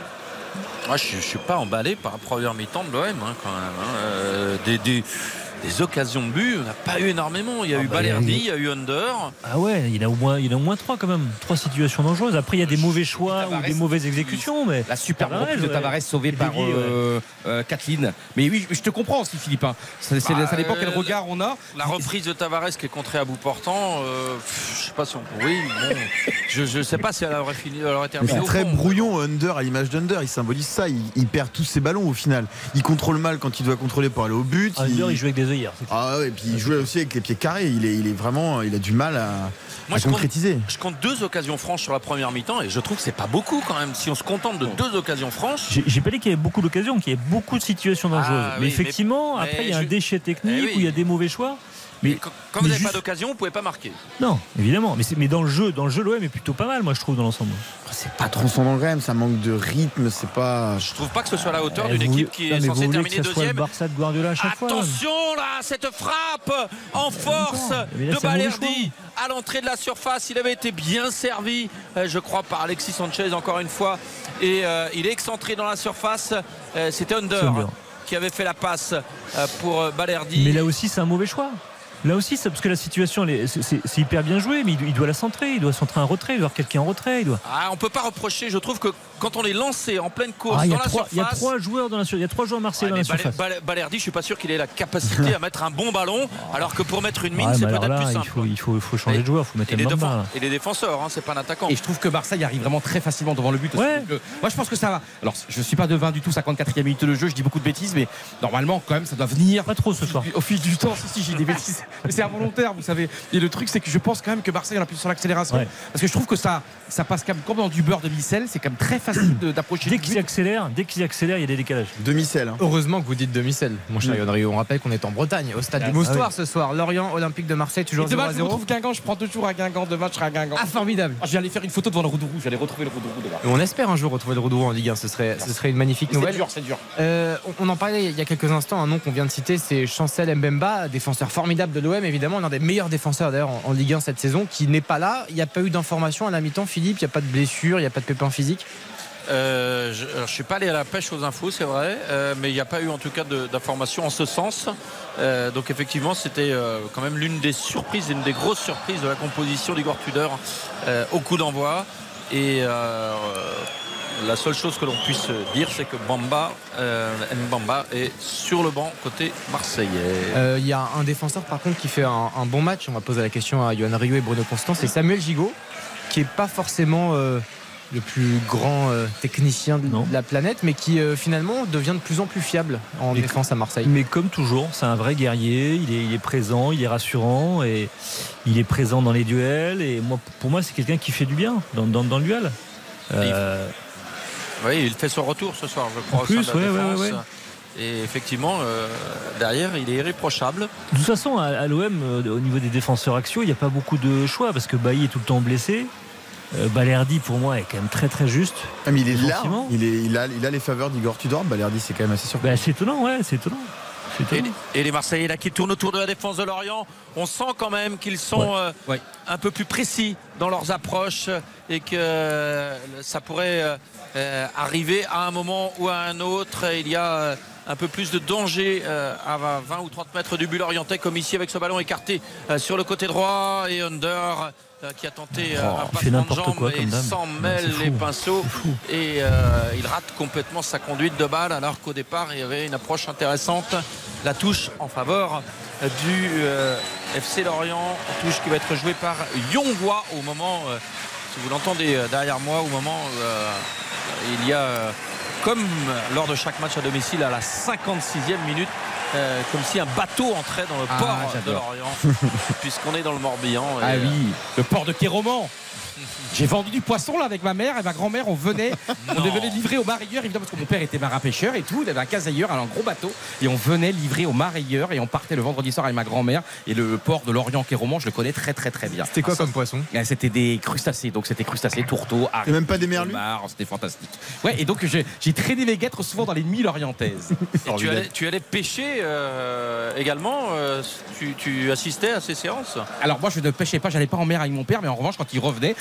Moi, je ne suis pas emballé par la première mi-temps de l'OM hein, quand même. hein. Euh, des, des- des occasions de but, on n'a pas eu énormément. Il y a eu bah, Balerdi, il il y a eu Under. Ah ouais, il y en a au moins, il y en a au moins trois quand même. Trois situations dangereuses. Après, il y a des mauvais choix ou des mauvaises exécutions. Mais La superbe Tavares, reprise de ouais. Tavares sauvée par ouais. euh, euh, Kathleen. Mais oui, je te comprends aussi, Philippe. hein. Ça, c'est- Bah, ça dépend quel euh, regard on a. La reprise de Tavares qui est contrée à bout portant, euh, pff, je sais pas si on. Oui, bon, je ne sais pas si elle aurait fini, elle aurait terminé. c'est très fond. brouillon, Under, à l'image d'Under. Il symbolise ça. Il, il perd tous ses ballons au final. Il contrôle mal quand il doit contrôler pour aller au but. Under, il joue avec des Ah ouais, et puis il jouait aussi avec les pieds carrés. Il est, il est vraiment, il a du mal à, Moi, à je compte- concrétiser. Je compte deux occasions franches sur la première mi-temps et je trouve que c'est pas beaucoup quand même. Si on se contente de deux occasions franches. J'ai pas dit qu'il y avait beaucoup d'occasions, qu'il y avait beaucoup de situations dangereuses. Ah mais oui, effectivement, mais- après, il y a mais un je- déchet technique Eh oui. où il y a des mauvais choix. Mais Quand, quand mais vous n'avez juste- pas d'occasion, vous pouvez pas marquer. Non, évidemment. Mais, c'est- mais dans le jeu, dans le jeu, l'OM est plutôt pas mal, moi, je trouve, dans l'ensemble. C'est pas transcendant quand même. Ça manque de rythme. C'est pas. Je trouve pas que ce soit à la hauteur Eh, d'une équipe qui non, est mais vous censée terminer ça soit le deuxième. Barça de Guardiola à chaque fois. Attention là, cette frappe en force là, de Balerdi à l'entrée de la surface. Il avait été bien servi, euh, je crois, par Alexis Sanchez encore une fois. Et euh, il est excentré dans la surface. C'était Under. qui avait fait la passe euh, pour euh, Balerdi. Mais là aussi, c'est un mauvais choix. Là aussi, c'est parce que la situation, elle est- c'est hyper bien joué, mais il, il doit la centrer, il doit centrer un retrait, il doit avoir quelqu'un en retrait. Il doit... Ah, on peut pas reprocher. Je trouve que quand on est lancé en pleine course Ah, il, y dans a la trois, il y a surface. trois joueurs dans la il y a trois joueurs marseillais dans la surface. Balerdi, je suis pas sûr qu'il ait la capacité à mettre un bon ballon, alors que pour mettre une mine, Ouais, c'est peut-être plus il simple. faut, il faut, il faut changer Et- de joueur, il faut mettre Et les, là. et les défenseurs, hein, c'est pas un attaquant. Et je trouve que Marseille arrive vraiment très facilement devant le but. Ouais. Moi, je pense que ça va. Alors, je suis pas devin du tout, 54e minute de jeu, je dis beaucoup de bêtises, mais normalement, quand même, ça doit venir. Pas trop ce soir. Au fil du temps, si, si, j'ai des bêtises. Mais c'est involontaire, vous savez. Et le truc, c'est que je pense quand même que Marseille en appuie sur l'accélération. Ouais. Parce que je trouve que ça, ça passe quand même comme dans du beurre de micelle. C'est quand même très facile d'approcher Dès qu'ils accélèrent, dès qu'ils accélèrent, il y a des décalages. Demi-sel. hein. Heureusement que vous dites demi-sel, mon cher Mm. Yann Rio. On rappelle qu'on est en Bretagne, au stade Ah, du Moustoir ah oui. ce soir. Lorient, Olympique de Marseille, Et toujours 0 demain, à je 0. retrouve Guingamp, je prends toujours à Guingamp. Demain, je serai à Guingamp. Ah, formidable. Je vais aller faire une photo devant le Roudou Rouge. J'allais retrouver le Roudou Rouge demain. On espère un jour retrouver le Roudou en Ligue 1. Ce serait, ce serait une magnifique C'est nouvelle. dur, c'est dur. Euh, on on en parlait il y a quelques instants. Un nom qu'on vient de citer, c'est Chancel Mbemba, défenseur formidable de l'OM, évidemment, l'un des meilleurs défenseurs d'ailleurs en, Ligue 1 cette saison, qui n'est pas là. Il n'y a pas eu d'informations à la mi-temps, Philippe? Il n'y a pas de blessure, il n'y a pas de pépin physique? Euh, je, je suis pas allé à la pêche aux infos, c'est vrai, euh, mais il n'y a pas eu en tout cas d'informations en ce sens. Euh, donc effectivement, c'était quand même l'une des surprises, une des grosses surprises de la composition d'Igor Tudor au coup d'envoi. Et la seule chose que l'on puisse dire, c'est que Bamba, euh, Mbamba est sur le banc côté marseillais. Euh, Il y a un défenseur par contre qui fait un, un bon match. On va poser la question à Johan Rio et Bruno Constant. C'est Samuel Gigot, qui est pas forcément euh, le plus grand euh, technicien de la planète, mais qui euh, finalement devient de plus en plus fiable en Mais- défense à Marseille. Mais comme toujours, c'est un vrai guerrier. Il est, il est présent, il est rassurant et il est présent dans les duels. Et moi, pour moi, c'est quelqu'un qui fait du bien dans, dans- dans le duel. Euh, Oui, il fait son retour ce soir, je crois, En plus, défense. ouais, ouais. Et effectivement, euh, derrière, il est irréprochable. De toute façon, à, à l'OM, euh, au niveau des défenseurs axiaux, il n'y a pas beaucoup de choix parce que Bailly est tout le temps blessé. Euh, Balerdi, pour moi, est quand même très très juste. Ah, mais il est là. Il, est, il, a, il a les faveurs d'Igor Tudor. Balerdi, c'est quand même assez surprenant. Bah, c'est étonnant, ouais, c'est étonnant. Et, les Marseillais là qui tournent autour de la défense de Lorient, on sent quand même qu'ils sont euh, un peu plus précis dans leurs approches et que euh, ça pourrait euh, arriver à un moment ou à un autre. Il y a un peu plus de danger euh, à 20 ou 30 mètres du but lorientais comme ici avec ce ballon écarté euh, sur le côté droit. Et Under euh, qui a tenté Oh, un il passement de jambe quoi et dame. s'en mêle les pinceaux. et euh, il rate complètement sa conduite de balle alors qu'au départ il y avait une approche intéressante. La touche en faveur du euh, FC Lorient. Touche qui va être jouée par Yongwa au moment euh, si vous l'entendez derrière moi au moment où il y a comme lors de chaque match à domicile à la 56e minute euh, comme si un bateau entrait dans le Ah, port de. Lorient puisqu'on est dans le Morbihan et, Ah euh, oui, le port de Kéroman. J'ai vendu du poisson là avec ma mère et ma grand-mère. On venait, on venait livrer aux marailleurs, évidemment, parce que mon père était marin pêcheur et tout. Il avait un casailleur, un gros bateau. Et on venait livrer aux marailleurs et on partait le vendredi soir avec ma grand-mère. Et le port de Lorient Kéroman, je le connais très très très bien. C'était quoi comme poisson? C'était des crustacés. Donc c'était crustacés, tourteaux, Et même pas des merlus? C'était fantastique. Ouais, et donc j'ai j'ai traîné mes guêtres souvent dans les nuits lorientaises. Et tu allais, tu allais pêcher euh, également euh, tu, tu assistais à ces séances? Alors moi je ne pêchais pas, j'allais pas en mer avec mon père, mais en revanche quand il revenait,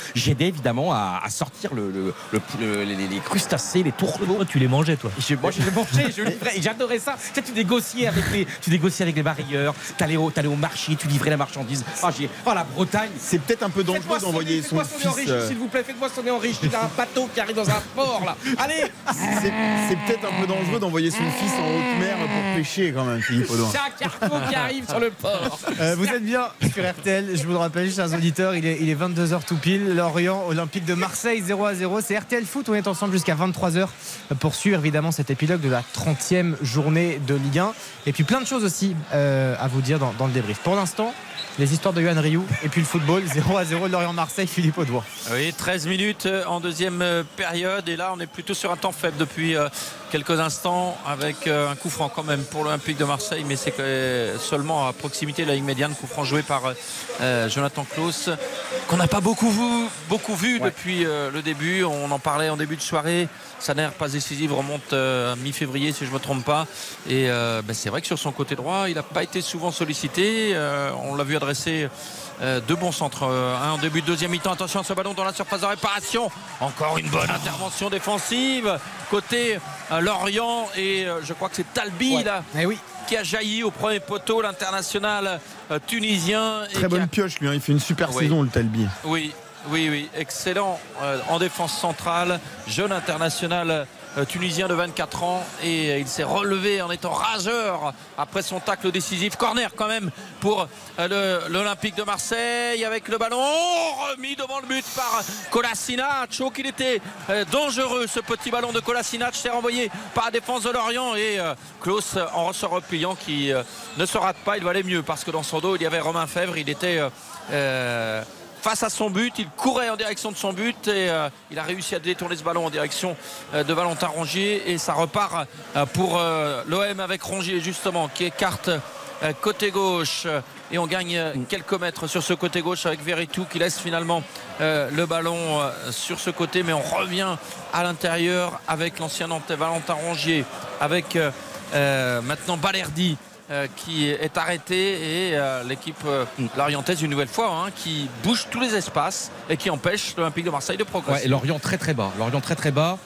évidemment à, à sortir le, le- le- le- les, les crustacés, les tourteaux. tu les mangeais toi Je, moi je les mangeais, je livrais, et j'adorais ça. Tu sais, tu négociais avec les, tu négociais avec les barrières, t'allais au, t'allais au marché, tu livrais la marchandise. Oh, j'ai, oh la Bretagne. C'est peut-être un peu dangereux d'envoyer son Faites-moi sonner en fils. riche, euh, s'il vous plaît, faites-moi sonner en riche. Il a un bateau qui arrive dans un port là. Allez C'est c'est peut-être un peu dangereux d'envoyer son fils en haute mer pour pêcher quand même, Philippe Audouin. C'est un cargo qui arrive sur le port. Euh, vous êtes bien sur RTL, je vous le rappelle, chers auditeurs, il est, il est 22h tout pile. Lorient, Olympique de Marseille, 0 à 0. C'est RTL Foot, on est ensemble jusqu'à 23h pour suivre évidemment cet épilogue de la 30e journée de Ligue 1. Et puis plein de choses aussi euh, à vous dire dans, dans le débrief. Pour l'instant, les histoires de Johan Rioux et puis le football, 0 à 0, Lorient-Marseille, Philippe Audouin. Oui, 13 minutes euh, en deuxième euh, période. Et là on est plutôt sur un temps faible depuis euh, quelques instants avec un coup franc quand même pour l'Olympique de Marseille mais c'est seulement à proximité de la ligne médiane, coup franc joué par Jonathan Klaus qu'on n'a pas beaucoup vu, beaucoup vu depuis le début, on en parlait en début de soirée, sa nerf pas décisive remonte à mi-février si je ne me trompe pas. Et ben, c'est vrai que sur son côté droit il n'a pas été souvent sollicité, on l'a vu adresser euh, deux bons centres. Euh, un en début de deuxième mi-temps. Attention à ce ballon dans la surface de réparation. Encore une bonne intervention défensive. Côté euh, Lorient. Et je crois que c'est Talbi là, qui a jailli au premier poteau, l'international tunisien. et Très qui bonne a- pioche lui, hein. il fait une super Oui. saison le Talbi. oui, oui, oui, excellent euh, en défense centrale, jeune international euh, tunisien de 24 ans et euh, il s'est relevé en étant rageur après son tacle décisif. Corner quand même pour euh, l'Olympique de Marseille avec le ballon remis devant le but par Kolasinac. Oh, qu'il était euh, dangereux ce petit ballon de Kolasinac. C'est renvoyé par la défense de Lorient et euh, Klaus en ressort repliant qui euh, ne se rate pas. Il valait mieux parce que dans son dos il y avait Romain Fèvre. Il était euh, euh, face à son but, il courait en direction de son but et euh, il a réussi à détourner ce ballon en direction euh, de Valentin Rongier et ça repart euh, pour l'OM avec Rongier justement qui écarte côté gauche. Et on gagne euh, quelques mètres sur ce côté gauche avec Veritou qui laisse finalement le ballon sur ce côté. Mais on revient à l'intérieur avec l'ancien Nantais Valentin Rongier avec maintenant Balerdi qui est arrêté et euh, l'équipe euh, lorientaise une nouvelle fois hein, qui bouge tous les espaces et qui empêche l'Olympique de Marseille de progresser. Et Lorient très très bas. Lorient très très bas.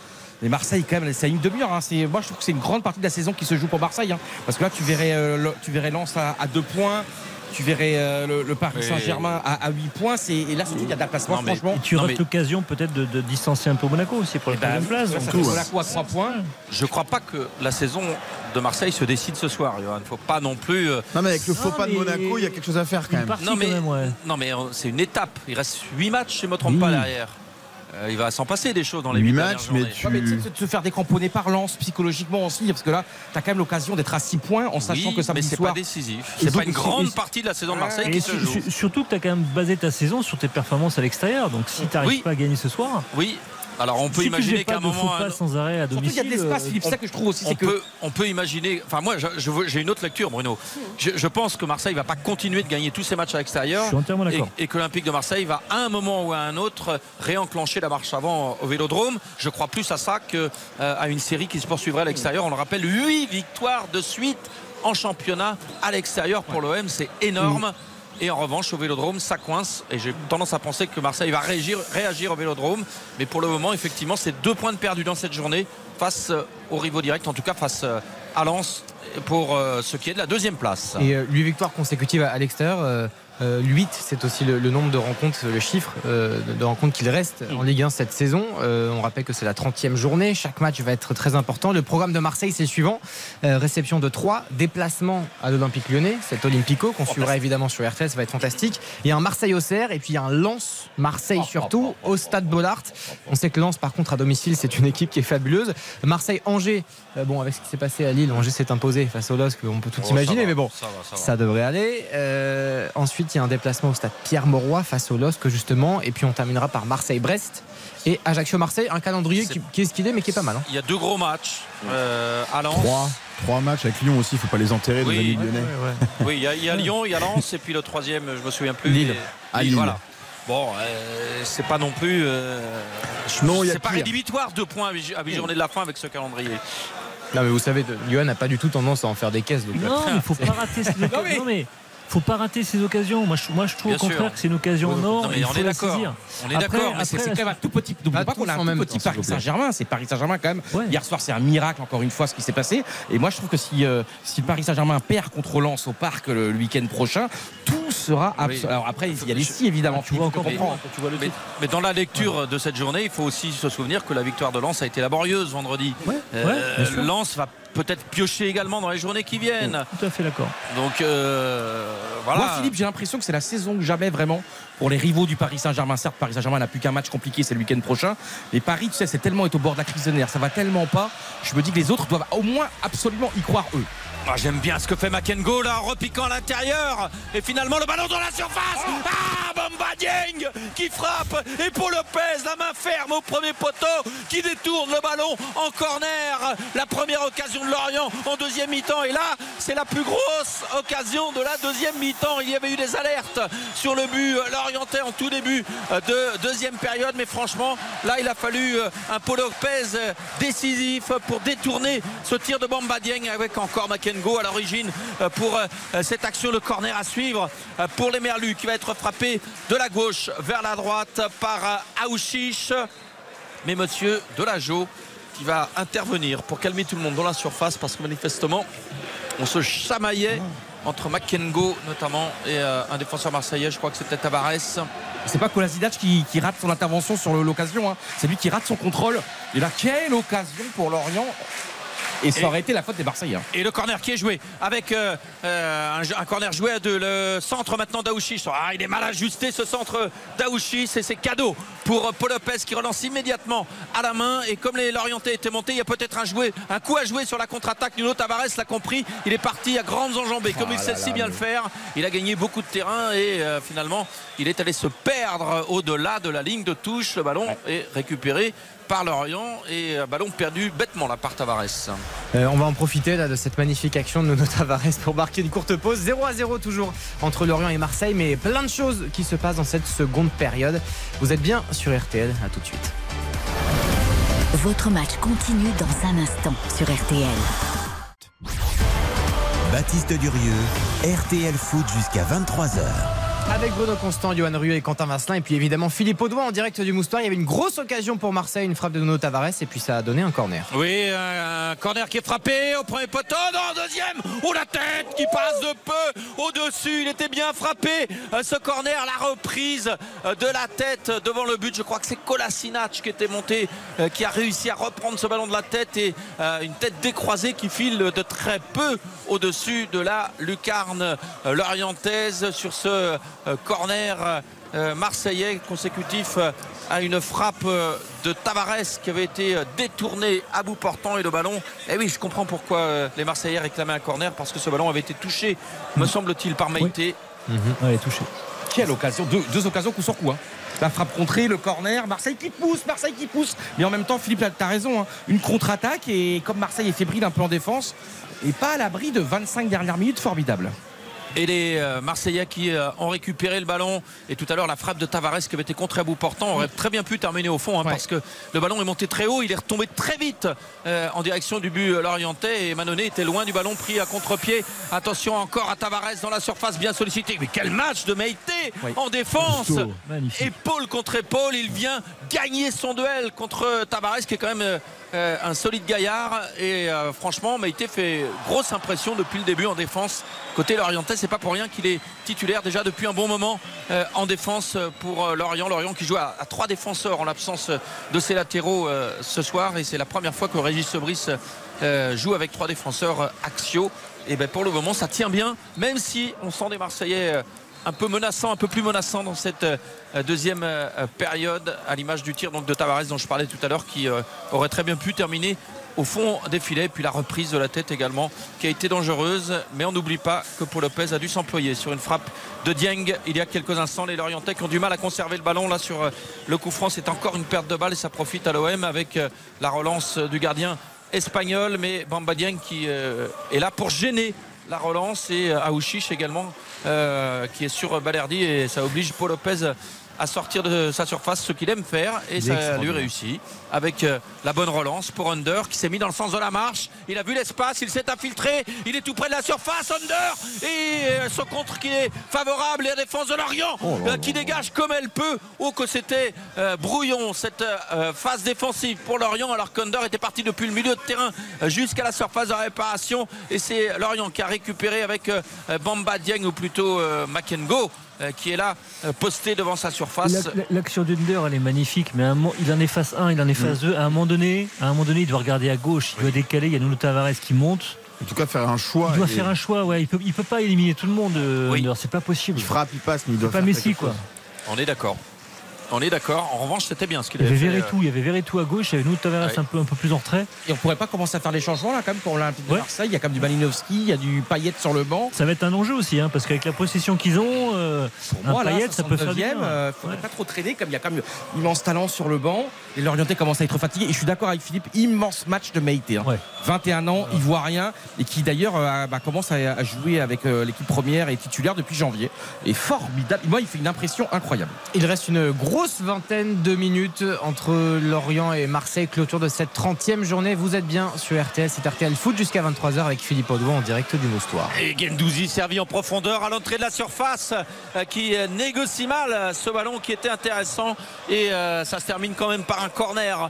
Mais Marseille, quand même, c'est une demi-heure. hein. Moi, je trouve que c'est une grande partie de la saison qui se joue pour Marseille. hein. Parce que là, tu verrais, euh, tu verrais Lens à deux points. Tu verrais euh, le, le Paris. Saint-Germain à, à 8 points. C'est- Et là, surtout, il y a d'applacement, Non, mais- franchement. Et tu mais- l'occasion peut-être de, de distancer un peu Monaco aussi pour la Bah, troisième place. ça fait Monaco à 3 points. Je crois pas que la saison de Marseille se décide ce soir. Il ne faut pas non plus. euh, Non, mais avec le faux Non, pas de Monaco, il y a quelque chose à faire quand même. partie Non, quand mais- même, ouais. Non, mais euh, c'est une étape. Il reste 8 matchs, si je ne me trompe Oui. pas, derrière. Euh, il va s'en passer des choses dans les Huit 8 matchs, mais tu- Ouais, mais se faire décamponner par Lens psychologiquement aussi, parce que là, tu as quand même l'occasion d'être à 6 points en sachant Oui, que samedi mais c'est soir. pas décisif. C'est pas une grande partie de la saison de Marseille Et qui se joue. su- surtout que tu as quand même basé ta saison sur tes performances à l'extérieur. Donc si tu n'arrives Oui. pas à gagner ce soir, Oui. Alors on peut imaginer qu'à un moment. pas sans arrêt à Surtout, il y a de l'espace, euh, Philippe. C'est ça que je trouve aussi, On c'est que. peut, on peut imaginer. Enfin, moi, je- je veux- j'ai une autre lecture, Bruno. Je, je pense que Marseille va pas continuer de gagner tous ses matchs à l'extérieur. Je suis entièrement Et, d'accord. et que l'Olympique de Marseille va à un moment ou à un autre réenclencher la marche avant au Vélodrome. Je crois plus à ça que euh, une série qui se poursuivrait à l'extérieur. On le rappelle, 8 victoires de suite en championnat à l'extérieur pour l'OM, c'est énorme. Et en revanche, au Vélodrome, ça coince. Et j'ai tendance à penser que Marseille va réagir, au Vélodrome. Mais pour le moment, effectivement, c'est deux points de perdus dans cette journée face euh, aux rivaux directs, en tout cas face euh, à Lens, pour euh, ce qui est de la deuxième place. Et 8 victoires consécutives à, l'extérieur. euh, euh, 8, c'est aussi le, le nombre de rencontres, le chiffre euh, de, de rencontres qu'il reste en Ligue 1 cette saison. Euh, on rappelle que c'est la 30e journée. Chaque match va être très important. Le programme de Marseille, c'est le suivant Euh, réception de 3, déplacement à l'Olympique lyonnais, cet Olympico qu'on suivra évidemment sur RTS, ça va être fantastique. Il y a un Marseille-Auxerre et puis il y a un Lens-Marseille surtout au stade Bollard. On sait que Lens, par contre, à domicile, c'est une équipe qui est fabuleuse. Marseille-Angers, bon, avec ce qui s'est passé à Lille, Angers s'est imposé face au LOSC, on peut tout Oh, imaginer, va, mais bon, ça va, ça va. ça devrait aller. Euh, ensuite, il y a un déplacement au stade Pierre-Mauroy face au LOSC, justement. Et puis, on terminera par Marseille-Brest et Ajaccio-Marseille. Un calendrier qui, qui est ce qu'il est, mais qui est pas mal. hein. Il y a deux gros matchs euh, à Lens. Trois, trois matchs avec Lyon aussi, il faut pas les enterrer, nos Oui. amis lyonnais. Oui, il y, a- il y a Lyon, il y a Lens, et puis le troisième, je me souviens plus. Lille. À Lille. Voilà. Bon, euh, c'est pas non plus. euh, Non, il y a c'est pas pire. rédhibitoire, deux points à journées de la fin avec ce calendrier. Non, mais vous savez, Johan n'a pas du tout tendance à en faire des caisses. donc, Non, euh, mais faut pas rater mais- Non, mais faut pas rater ces occasions. Moi, je, moi, je trouve Bien au contraire sûr. que c'est une occasion en or. Non, mais il on faut est la d'accord. saisir. On est d'accord, mais c'est quand même un tout petit. N'oubliez Pas qu'on a un temps, petit Paris. Saint-Germain. C'est Paris Saint-Germain quand même. Ouais. Hier soir, c'est un miracle encore une fois ce qui s'est passé. Et moi, je trouve que si, euh, si Paris Saint-Germain perd contre Lens au Parc le, le week-end prochain, tout sera. Oui. Alors après, il y a les si évidemment. Tu vois encore quand tu vois le Mais, mais dans la lecture de cette journée, il faut aussi se souvenir que la victoire de Lens a été laborieuse vendredi. Ouais, Euh. Lens va peut-être piocher également dans les journées qui viennent. Tout à fait d'accord. Donc euh, voilà. Moi, Philippe, j'ai l'impression que c'est la saison que jamais vraiment pour les rivaux du Paris Saint-Germain. Certes, Paris Saint-Germain n'a plus qu'un match compliqué, c'est le week-end prochain. Mais Paris, tu sais, c'est tellement est au bord de la crise de nerfs, ça va tellement pas. Je me dis que les autres doivent au moins absolument y croire eux. Ah, J'aime bien ce que fait Makengo là, en repiquant à l'intérieur. Et finalement, le ballon dans la surface. Ah, Bamba Dieng qui frappe. Et pour Lopez, la main ferme au premier poteau qui détourne le ballon en corner. La première occasion de Lorient en deuxième mi-temps. Et là, c'est la plus grosse occasion de la deuxième mi-temps. Il y avait eu des alertes sur le but lorientais en tout début euh, de deuxième période. Mais franchement, là, il a fallu euh, un Paul Lopez euh, décisif pour détourner ce tir de Bamba Dieng avec encore Makengo à l'origine euh, pour euh, cette action. Le corner à suivre euh, pour les Merlus qui va être frappé de la gauche vers la droite par Aouchiche. Mais monsieur Delageau qui va intervenir pour calmer tout le monde dans la surface parce que manifestement on se chamaillait entre Makengo notamment et un défenseur marseillais, je crois que c'était Tavares. C'est pas Kolasinac qui, qui rate son intervention sur l'occasion, hein. c'est lui qui rate son contrôle. Et là, quelle occasion pour Lorient Et ça aurait été la faute des Marseillais. hein. Et le corner qui est joué avec euh, euh, un, corner joué à deux. Le centre maintenant d'Aouchis. Ah, il est mal ajusté ce centre d'Aouchis et c'est cadeau pour Paul Lopez qui relance immédiatement à la main. Et comme les Lorientais étaient montés, il y a peut-être un, coup à jouer sur la contre-attaque. Nuno Tavares l'a compris. Il est parti à grandes enjambées comme il sait si bien le faire. Il a gagné beaucoup de terrain et euh, finalement il est allé se perdre au-delà de la ligne de touche. Le ballon est récupéré par Lorient et un ballon perdu bêtement là par Tavares. Euh, on va en profiter là, de cette magnifique action de Nuno Tavares pour marquer une courte pause. 0 à 0 toujours entre Lorient et Marseille, mais plein de choses qui se passent dans cette seconde période. Vous êtes bien sur RTL, à tout de suite. Votre match continue dans un instant sur RTL. Baptiste Durieux, RTL Foot jusqu'à 23h. Avec Bruno Constant, Johan Ruet et Quentin Vasselin. Et puis évidemment Philippe Audouin en direct du Moustoir. Il y avait une grosse occasion pour Marseille, une frappe de Nuno Tavares. Et puis ça a donné un corner. Oui, un corner qui est frappé au premier poteau. Non, deuxième. Oh, la tête qui passe de peu au-dessus. Il était bien frappé. Euh, Ce corner, la reprise euh, de la tête devant le but. Je crois que c'est Kolasinac qui était monté, euh, qui a réussi à reprendre ce ballon de la tête et une tête décroisée qui file de très peu au-dessus de la lucarne lorientaise sur ce euh, corner euh, marseillais consécutif euh, à une frappe de Tavares qui avait été détournée à bout portant et le ballon. Et oui, je comprends pourquoi les Marseillais réclamaient un corner parce que ce ballon avait été touché, me semble-t-il, par Maïté. Ouais, touché. Quelle occasion deux, occasions coup sur coup. La frappe contrée, le corner, Marseille qui pousse, Marseille qui pousse. Mais en même temps, Philippe, tu as raison. hein. Une contre-attaque et comme Marseille est fébrile un peu en défense, et pas à l'abri de 25 dernières minutes formidables. Et les euh, Marseillais qui euh, ont récupéré le ballon. Et tout à l'heure, la frappe de Tavares qui avait été contrée à bout portant aurait très bien pu terminer au fond hein, parce que le ballon est monté très haut. Il est retombé très vite euh, en direction du but lorientais. Et Manonnet était loin du ballon pris à contre-pied. Attention encore à Tavares dans la surface bien sollicité. Mais quel match de Meïté en défense. Épaule contre épaule. Il vient gagner son duel contre Tavares qui est quand même un solide gaillard. Et euh, franchement, Meïté fait grosse impression depuis le début en défense. Côté Lorientais, c'est pas pour rien qu'il est titulaire déjà depuis un bon moment euh, en défense pour euh, Lorient. Lorient qui joue à, trois défenseurs en l'absence de ses latéraux ce soir. Et c'est la première fois que Régis Sebris euh, joue avec trois défenseurs axiaux. Et ben pour le moment, ça tient bien, même si on sent des Marseillais. Un peu menaçant, un peu plus menaçant dans cette euh, deuxième euh, période, à l'image du tir donc, de Tavares dont je parlais tout à l'heure, qui euh, aurait très bien pu terminer au fond des filets, puis la reprise de la tête également, qui a été dangereuse. Mais on n'oublie pas que Paul Lopez a dû s'employer sur une frappe de Dieng il y a quelques instants. Les Lorientais qui ont du mal à conserver le ballon là sur le coup franc, c'est encore une perte de balle et ça profite à l'OM avec la relance du gardien espagnol, mais Bamba Dieng qui est là pour gêner la relance et Aouchiche également euh, qui est sur Balerdi et ça oblige Paul Lopez à sortir de sa surface ce qu'il aime faire et ça lui réussit avec euh, la bonne relance pour Under qui s'est mis dans le sens de la marche. Il a vu l'espace il s'est infiltré il est tout près de la surface Under et euh, son contre qui est favorable et la défense de Lorient Oh euh, qui dégage comme elle peut. Oh que c'était euh, brouillon cette euh, phase défensive pour Lorient alors qu'Under était parti depuis le milieu de terrain jusqu'à la surface de réparation. Et c'est Lorient qui a récupéré avec euh, Bamba Dieng ou plutôt Makengo qui est là euh, posté devant sa surface La- la- L'action d'Under, elle est magnifique, mais à un moment, il en efface un, il en efface deux. À un moment donné, à un moment donné, il doit regarder à gauche, il doit décaler. Il y a Nuno Tavares qui monte. En tout cas, faire un choix. Il doit et- faire un choix. Ouais, il peut, il peut pas éliminer tout le monde. euh, Under, c'est pas possible. Il frappe, il passe, mais il doit pas faire Messi quelque quoi. on est d'accord on est d'accord en revanche c'était bien ce qu'il Il y avait fait Verretou, il y avait Verretou à gauche, il y avait Nuno Tavares Ouais. un peu un peu plus en retrait. Et on pourrait pas commencer à faire les changements là quand même pour l'Olympique de Ouais. Marseille. Il y a quand même du Malinowski, il y a du Payet sur le banc. Ça va être un enjeu aussi, hein, parce qu'avec la possession qu'ils ont, euh, un Moi, là, Payet, ça peut faire du 69e, bien. euh, faudrait pas trop traîner, comme il y a quand même immense talent sur le banc. Et l'Orienté commence à être fatigué. Et je suis d'accord avec Philippe, immense match de Meïté. hein. 21 ans, il voit rien. Et qui d'ailleurs euh, bah, commence à, à jouer avec euh, l'équipe première et titulaire depuis janvier. Et formidable. Moi, il fait une impression incroyable. Il reste une grosse vingtaine de minutes entre Lorient et Marseille, clôture de cette 30e journée. Vous êtes bien sur RTS, c'est RTL Foot jusqu'à 23h avec Philippe Audouin en direct du Moustoir. Et Gendouzi servi en profondeur à l'entrée de la surface euh, qui négocie mal euh, ce ballon qui était intéressant et euh, ça se termine quand même par un corner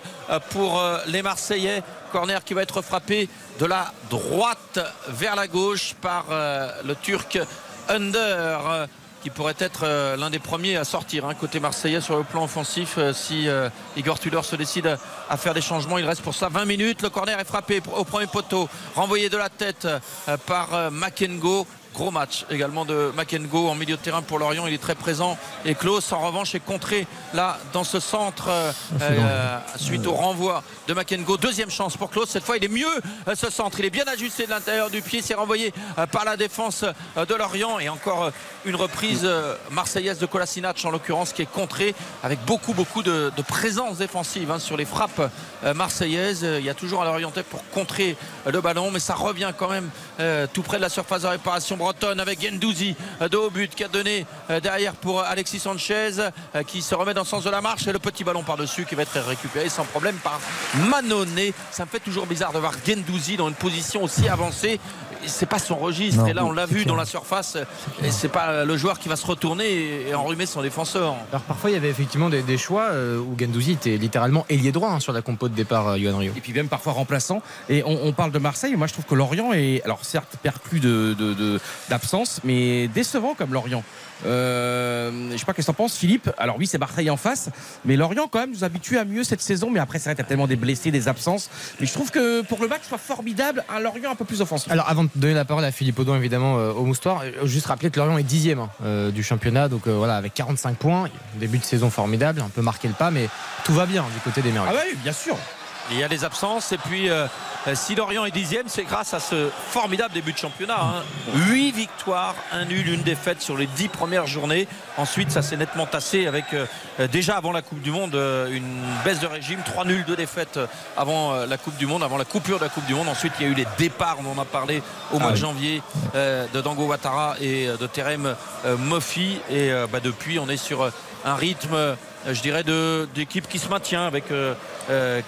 pour les Marseillais. Corner qui va être frappé de la droite vers la gauche par le Turc Under qui pourrait être euh, l'un des premiers à sortir hein, côté marseillais sur le plan offensif euh, si euh, Igor Tudor se décide à, faire des changements. Il reste pour ça 20 minutes. Le corner est frappé au premier poteau, renvoyé de la tête par Makengo. Gros match également de Makengo en milieu de terrain pour Lorient. Il est très présent. Et Klaus, en revanche, est contré là dans ce centre euh, euh, suite au renvoi de Makengo. Deuxième chance pour Klaus. Cette fois, il est mieux euh, ce centre. Il est bien ajusté de l'intérieur du pied. C'est renvoyé par la défense de Lorient. Et encore une reprise marseillaise de Kolasinac en l'occurrence qui est contrée avec beaucoup, beaucoup de, de présence défensive hein, sur les frappes marseillaises. Il y a toujours à l'orienté pour contrer le ballon. Mais ça revient quand même euh, tout près de la surface de réparation bretonne avec Gendouzi euh, de haut but qui a donné euh, derrière pour Alexis Sanchez euh, qui se remet dans le sens de la marche et le petit ballon par-dessus qui va être récupéré sans problème par Manonnet. Ça me fait toujours bizarre de voir Gendouzi dans une position aussi avancée. C'est pas son registre. Non, et là, on l'a vu clair. dans la surface. Et c'est pas le joueur qui va se retourner et, enrhumer son défenseur. Alors parfois il y avait effectivement des, des choix euh, où Gendouzi était littéralement ailier droit hein, sur la compo de départ, euh, Johan Rio. Et puis même parfois remplaçant. Et on, on parle de Marseille. Moi, je trouve que Lorient est, alors certes, perclus de, de- de- d'absence, mais décevant comme Lorient. Euh, je sais pas qu'est-ce que t'en penses, Philippe? Alors oui, c'est Marseille en face, mais Lorient quand même nous habitue à mieux cette saison. Mais après, c'est vrai, t'as tellement des blessés, des absences. Mais je trouve que pour le match soit formidable, un Lorient un peu plus offensif. Alors avant de donner la parole à Philippe Audouin évidemment euh, au Moustoir, euh, juste rappeler que Lorient est dixième hein, euh, du championnat, donc voilà avec 45 points, début de saison formidable, un peu marqué le pas, mais tout va bien du côté des Merlus. Ah oui, bien sûr. Il y a des absences et puis euh, si Lorient est dixième, c'est grâce à ce formidable début de championnat. Hein. 8 victoires, un nul, une défaite sur les 10 premières journées. Ensuite, ça s'est nettement tassé avec euh, déjà avant la Coupe du Monde euh, une baisse de régime, 3 nuls, 2 défaites euh, avant euh, la Coupe du Monde, avant la coupure de la Coupe du Monde. Ensuite, il y a eu les départs, on en a parlé au mois Ah de oui. janvier, euh, de Dango Ouattara et euh, de Terem euh, Moffi. Et euh, bah, depuis, on est sur euh, un rythme, euh, je dirais, d'équipe qui se maintient avec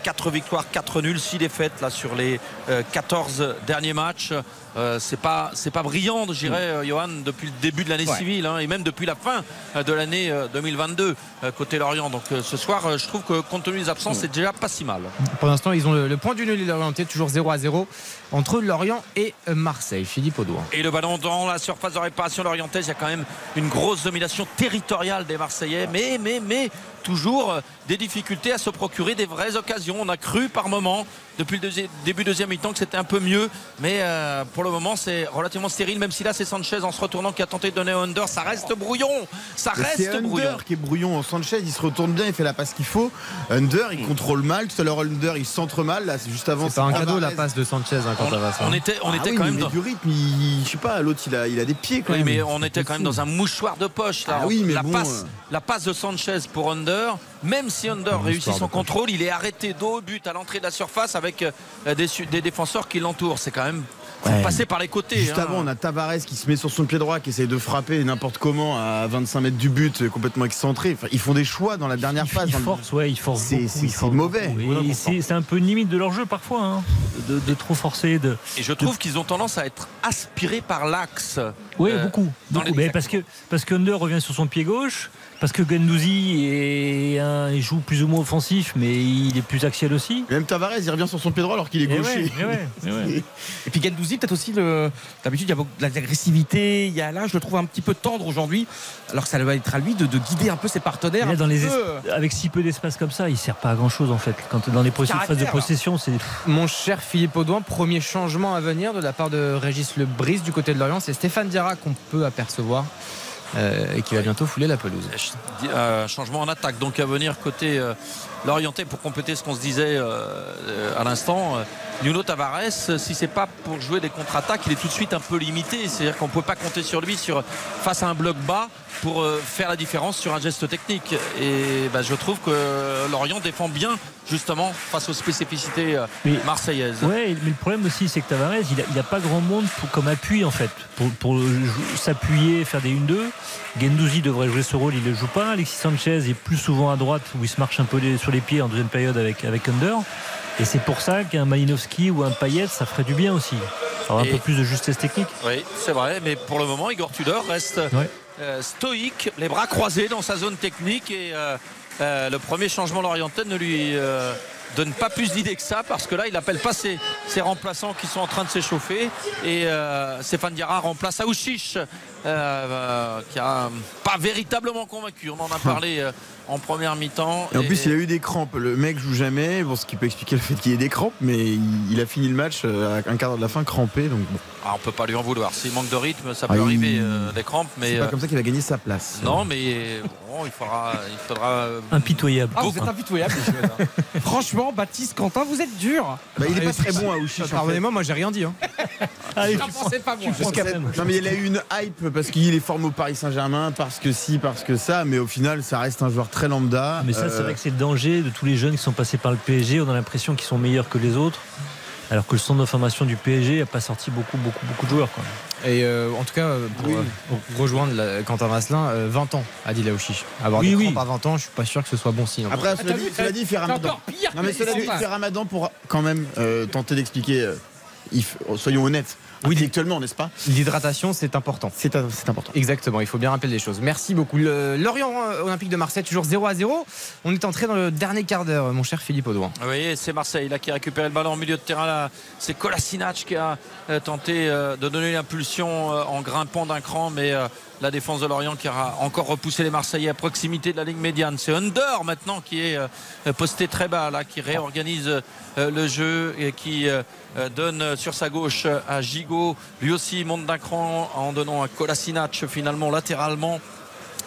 4 victoires, 4 nuls, 6 défaites sur les euh, 14 derniers matchs. Euh, c'est pas c'est pas brillant, je dirais, euh, Johan, depuis le début de l'année Ouais. civile hein, et même depuis la fin euh, de l'année euh, 2022 euh, côté Lorient. Donc ce soir, je trouve que compte tenu des absences, c'est déjà pas si mal. Pour l'instant, ils ont le, le point du nul, Lorientais, toujours 0 à 0 entre Lorient et Marseille. Philippe Audouin. Et le ballon dans la surface de réparation lorientaise, il y a quand même une grosse domination territoriale des Marseillais, mais, mais, mais toujours des difficultés à se procurer des vraies occasions. On a cru par moment, depuis le deuxi- début deuxième mi-temps, que c'était un peu mieux, mais euh, pour le moment, c'est relativement stérile, même si là, c'est Sanchez en se retournant qui a tenté de donner un under. Ça reste brouillon, ça reste brouillon. Under qui est brouillon. Sanchez, il se retourne bien, il fait la passe qu'il faut. Under, il contrôle mal. Tout à l'heure, Under, il centre mal. Là, c'est juste avant. C'est un cadeau la passe de Sanchez hein, quand ça va ça. On était, on Ah était oui, quand même dans... du rythme. Il, je sais pas, l'autre, il a, il a des pieds quand Oui, même. mais on était quand même dans un mouchoir de poche. Là. Ah oui, mais la, bon, passe, euh. la passe de Sanchez pour Under, même si Under réussit son contrôle, il est arrêté dos au but à l'entrée de la surface avec euh, des, défenseurs qui l'entourent. C'est quand même Ouais. passer par les côtés. Juste hein. avant, on a Tavares qui se met sur son pied droit, qui essaye de frapper n'importe comment à 25 mètres du but, complètement excentré. Enfin, ils font des choix dans la dernière phase. Ils le- forcent, ouais, ils forcent C'est- beaucoup. c'est- ils c'est forcent mauvais. c'est un peu une limite de leur jeu parfois, hein, de, de trop forcer. De... Et je trouve qu'ils ont tendance à être aspirés par l'axe. Oui, Euh, beaucoup. dans beaucoup. les- Mais parce que parce que Under revient sur son pied gauche, parce que Gendouzi est un- il joue plus ou moins offensif, mais il est plus axial aussi. Même Tavares, il revient sur son pied droit alors qu'il est Eh gaucher. ouais, eh ouais, eh ouais. Et puis Gendouzi, peut-être aussi le. D'habitude, il y a beaucoup de l'agressivité. Il y a là, je le trouve un petit peu tendre aujourd'hui. Alors que ça va être à lui de, de guider un peu ses partenaires. Et là, un dans les peu, es- avec si peu d'espace comme ça, il sert pas à grand chose en fait. Quand dans les phases de possession, c'est Mon cher Philippe Audouin, premier changement à venir de la part de Régis Le Brise du côté de Lorient. C'est Stéphane Diarra qu'on peut apercevoir et qui va bientôt fouler la pelouse. Euh, changement en attaque donc à venir côté euh, l'orienté pour compléter ce qu'on se disait euh, euh, à l'instant. Euh, Nuno Tavares euh, si c'est pas pour jouer des contre-attaques il est tout de suite un peu limité. C'est à dire qu'on peut pas compter sur lui sur, face à un bloc bas pour euh, faire la différence sur un geste technique. Et bah, je trouve que Lorient défend bien justement face aux spécificités euh, Mais- marseillaises Ouais, mais le problème aussi, c'est que Tavares, il a, il a pas grand monde pour, comme appui en fait, pour, s'appuyer, faire des 1-2. Gendouzi devrait jouer ce rôle, il ne le joue pas. Alexis Sanchez est plus souvent à droite où il se marche un peu les- sur les pieds en deuxième période avec, avec Under. Et c'est pour ça qu'un Malinowski ou un Payet, ça ferait du bien aussi. Avoir un Et- peu plus de justesse technique. Oui, c'est vrai, mais pour le moment, Igor Tudor reste Ouais. euh, stoïque, les bras croisés dans sa zone technique et euh, euh, le premier changement l'oriental ne lui euh, donne pas plus d'idées que ça parce que là, il n'appelle pas ses, ses remplaçants qui sont en train de s'échauffer et euh, Stéphane Diarra remplace Aouchiche qui a pas véritablement convaincu. On en a parlé en première mi-temps. Et en plus, il a eu des crampes. Le mec joue jamais, bon, ce qui peut expliquer le fait qu'il ait des crampes, mais il, il a fini le match euh, à un quart d'heure de la fin crampé. Donc bon, Ah, on peut pas lui en vouloir. S'il manque de rythme, ça Ah, peut il- arriver euh, des crampes, mais c'est pas euh, comme ça qu'il va gagner sa place. non, mais bon, il faudra, il faudra Impitoyable. Ah, vous êtes impitoyable, hein. Franchement, Baptiste Quentin, vous êtes dur. Bah, il est pas Et très bon à fait. Pardonnez-moi, moi j'ai rien dit. hein. Allez, Ah, pas tu. Non mais il a eu une hype parce qu'il est formé au Paris Saint-Germain, parce que si, parce que ça, mais au final ça reste un joueur très lambda. Mais ça, c'est vrai que c'est le danger de tous les jeunes qui sont passés par le PSG. On a l'impression qu'ils sont meilleurs que les autres. Alors que le centre d'information du PSG n'a pas sorti beaucoup, beaucoup, beaucoup de joueurs. Quoi. Et euh, en tout cas, euh, pour, Oui. euh, pour rejoindre la- Quentin Vasselin, euh, 20 ans, a dit Laouchi. Avoir Oui, des oui. à 20 ans, je suis pas sûr que ce soit bon signe. Après, cela dit, cela dit, il fait Ramadan. Non mais que cela dit, fait Ramadan pour quand même euh, tenter d'expliquer. euh, soyons honnêtes, Oui, intellectuellement, n'est-ce pas L'hydratation, c'est important. C'est important. Exactement, il faut bien rappeler les choses. Merci beaucoup. Le- Lorient euh, Olympique de Marseille, toujours 0 à 0. On est entré dans le dernier quart d'heure, mon cher Philippe Audouin. Vous voyez, c'est Marseille là qui a récupéré le ballon au milieu de terrain. Là, c'est Kolasinac qui a euh, tenté euh, de donner l'impulsion euh, en grimpant d'un cran, mais euh, la défense de Lorient qui a encore repoussé les Marseillais à proximité de la ligne médiane. C'est Under maintenant qui est euh, posté très bas là, qui réorganise euh, le jeu et qui euh, donne sur sa gauche à Gigot. Lui aussi monte d'un cran en donnant à Kolasinac finalement latéralement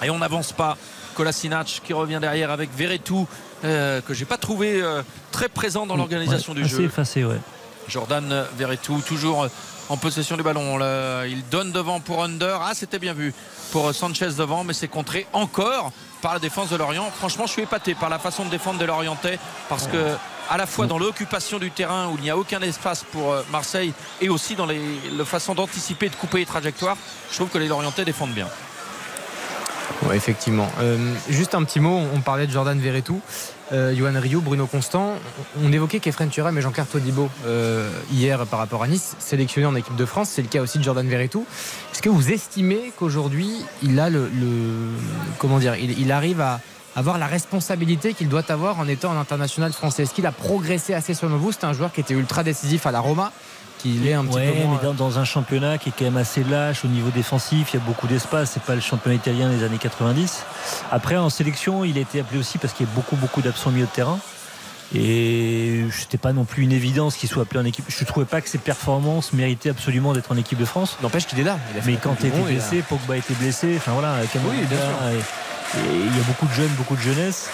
et on n'avance pas. Kolasinac qui revient derrière avec Verretou euh, que j'ai pas trouvé euh, très présent dans l'organisation Ouais, du assez jeu. effacé, ouais. Jordan Verretou toujours en possession du ballon. Il donne devant pour Under. Ah c'était bien vu pour Sanchez devant mais c'est contré encore par la défense de Lorient. Franchement je suis épaté par la façon de défendre des Lorientais parce que à la fois dans l'occupation du terrain où il n'y a aucun espace pour euh, Marseille et aussi dans la façon d'anticiper de couper les trajectoires, je trouve que les Lorientais défendent bien. Ouais, effectivement. Euh, juste un petit mot, on parlait de Jordan Verretou, euh, Johan Rio, Bruno Constant. On évoquait Kefren Turam et Jean-Claire Todibo euh, hier par rapport à Nice, sélectionné en équipe de France. C'est le cas aussi de Jordan Verretou. Est-ce que vous estimez qu'aujourd'hui, il a le, comment dire, arrive à avoir la responsabilité qu'il doit avoir en étant un international français? Est-ce qu'il a progressé assez selon vous? C'est un joueur qui était ultra décisif à la Roma, qu'il est un petit Ouais, peu moins. mais dans, dans un championnat qui est quand même assez lâche au niveau défensif, il y a beaucoup d'espace. C'est pas le championnat italien des années 90. Après, en sélection, il a été appelé aussi parce qu'il y a beaucoup, beaucoup d'absents au milieu de terrain. Et c'était pas non plus une évidence qu'il soit appelé en équipe. Je trouvais pas que ses performances méritaient absolument d'être en équipe de France. N'empêche qu'il est là. Il a fait Mais quand était il a- blessé, Pogba était blessé. Enfin voilà, Cameroun Oui, bien sûr. et il y a beaucoup de jeunes, beaucoup de jeunesse.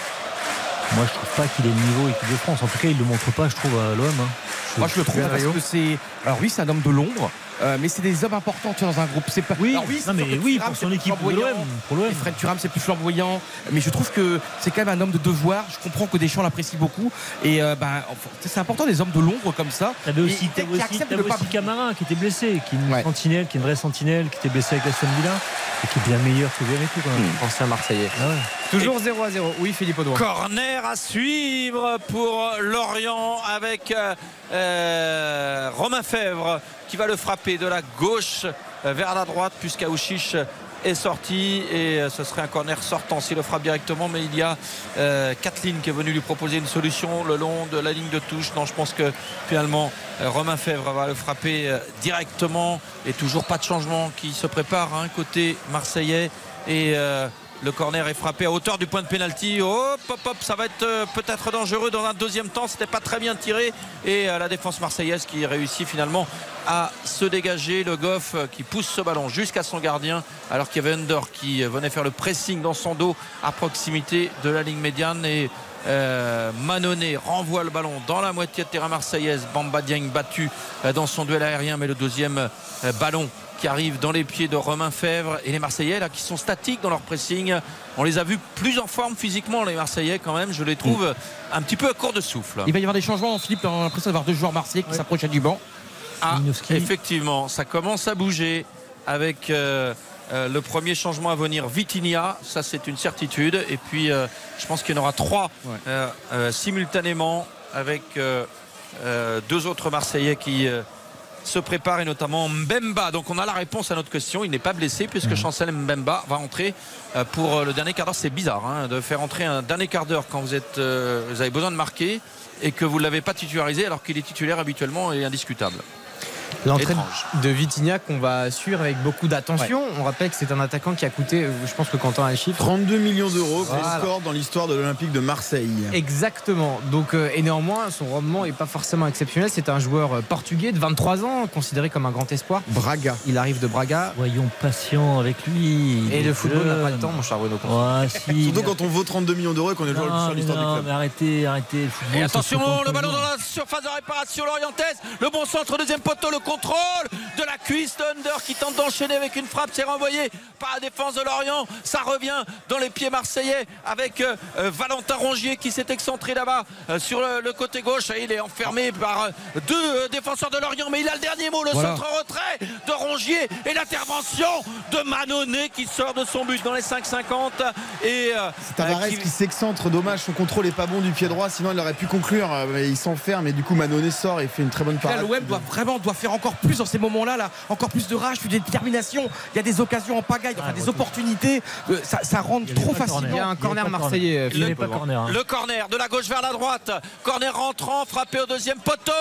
Moi, je trouve pas qu'il ait le niveau équipe de France. En tout cas, il le montre pas, je trouve, à l'OM. hein. Moi, je le trouve parce que c'est. Alors, oui, c'est un homme de l'ombre, euh, mais c'est des hommes importants tu vois, dans un groupe. C'est pas. Oui, Alors, oui, non, mais oui, Thuram, pour son équipe de flamboyant. l'OM, pour l'OM. Fred Thuram, c'est plus flamboyant. Mais je trouve que c'est quand même un homme de devoir. Je comprends que Deschamps l'apprécie beaucoup. Et euh, ben, enfin, c'est important des hommes de l'ombre comme ça. T'avais aussi, Et t'avais qui aussi, aussi Camara qui était blessé, qui est une sentinelle, qui est une vraie sentinelle, qui était blessé avec Aston Villa et qui est bien meilleur que Verretou quand même. Ancien Marseillais. Ah ouais. Toujours 0 à 0. Oui, Philippe Audouin. Corner à suivre pour Lorient avec euh, euh, Romain Fèvre qui va le frapper de la gauche euh, vers la droite puisqu'Aouchiche est sorti. Et euh, ce serait un corner sortant s'il le frappe directement. Mais il y a euh, Kathleen qui est venue lui proposer une solution le long de la ligne de touche. Non je pense que finalement euh, Romain Fèvre va le frapper euh, directement. Et toujours pas de changement qui se prépare hein, côté marseillais. Et euh, le corner est frappé à hauteur du point de pénalty. Hop, hop, hop, ça va être euh, peut-être dangereux dans un deuxième temps. C'était pas très bien tiré. Et euh, la défense marseillaise qui réussit finalement à se dégager. Le Goff euh, qui pousse ce ballon jusqu'à son gardien. Alors qu'il y avait Under qui venait faire le pressing dans son dos à proximité de la ligne médiane. Et euh, renvoie le ballon dans la moitié de terrain marseillaise. Bamba Dieng battu dans son duel aérien. Mais le deuxième ballon qui arrive dans les pieds de Romain Fèvre et les Marseillais là qui sont statiques dans leur pressing. On les a vus plus en forme physiquement les Marseillais quand même. Je les trouve un petit peu à court de souffle. Il va y avoir des changements, Philippe. On a l'impression d'avoir deux joueurs marseillais qui s'approchent du banc. Ah, effectivement, ça commence à bouger avec euh, euh, le premier changement à venir, Vitinia, ça c'est une certitude. Et puis euh, je pense qu'il y en aura trois euh, euh, simultanément avec euh, euh, deux autres Marseillais qui euh, se préparent et notamment Mbemba. Donc on a la réponse à notre question. Il n'est pas blessé puisque Chancel Mbemba va entrer euh, pour euh, le dernier quart d'heure. C'est bizarre hein, de faire entrer un dernier quart d'heure quand vous, êtes, euh, vous avez besoin de marquer et que vous ne l'avez pas titularisé alors qu'il est titulaire habituellement et indiscutable. L'entrée de Vitignac qu'on va suivre avec beaucoup d'attention. On rappelle que c'est un attaquant qui a coûté, je pense que Quentin a les chiffres. 32 millions d'euros, Voilà. score dans l'histoire de l'Olympique de Marseille. Exactement. Donc, euh, et néanmoins, son rendement n'est pas forcément exceptionnel. C'est un joueur euh, portugais de 23 ans, considéré comme un grand espoir. Braga. Il arrive de Braga. Voyons patient avec lui. Et le football n'a pas le temps, mon cher Bruno. Ouais, si, Surtout quand on vaut 32 millions d'euros et qu'on est le joueur le plus Non, de mais l'histoire du club. mais arrêtez, arrêtez le football. Et attention, le ballon dans la surface de réparation lorientaise. Le bon centre, deuxième poteau, le contrôle de la cuisse de Under qui tente d'enchaîner avec une frappe. C'est renvoyé par la défense de Lorient. Ça revient dans les pieds marseillais avec euh, euh, Valentin Rongier qui s'est excentré là-bas euh, sur le, le côté gauche. Et il est enfermé par euh, deux euh, défenseurs de Lorient. Mais il a le dernier mot, le Voilà. centre retrait de Rongier et l'intervention de Manonnet qui sort de son but dans les 5,50. Et euh, Tavares qui- qui s'excentre, dommage, son contrôle est pas bon du pied droit, sinon il aurait pu conclure, mais il s'enferme et du coup Manonnet sort et fait une très bonne Là, parade. l'OM doit vraiment doit faire faire encore plus dans ces moments-là, là, encore plus de rage, plus de détermination. Il y a des occasions en pagaille, enfin, des opportunités. Euh, ça, ça rentre trop facilement. Il y a un corner marseillais. Pas corner. hein. Le corner de la gauche vers la droite. Corner rentrant, frappé au deuxième poteau.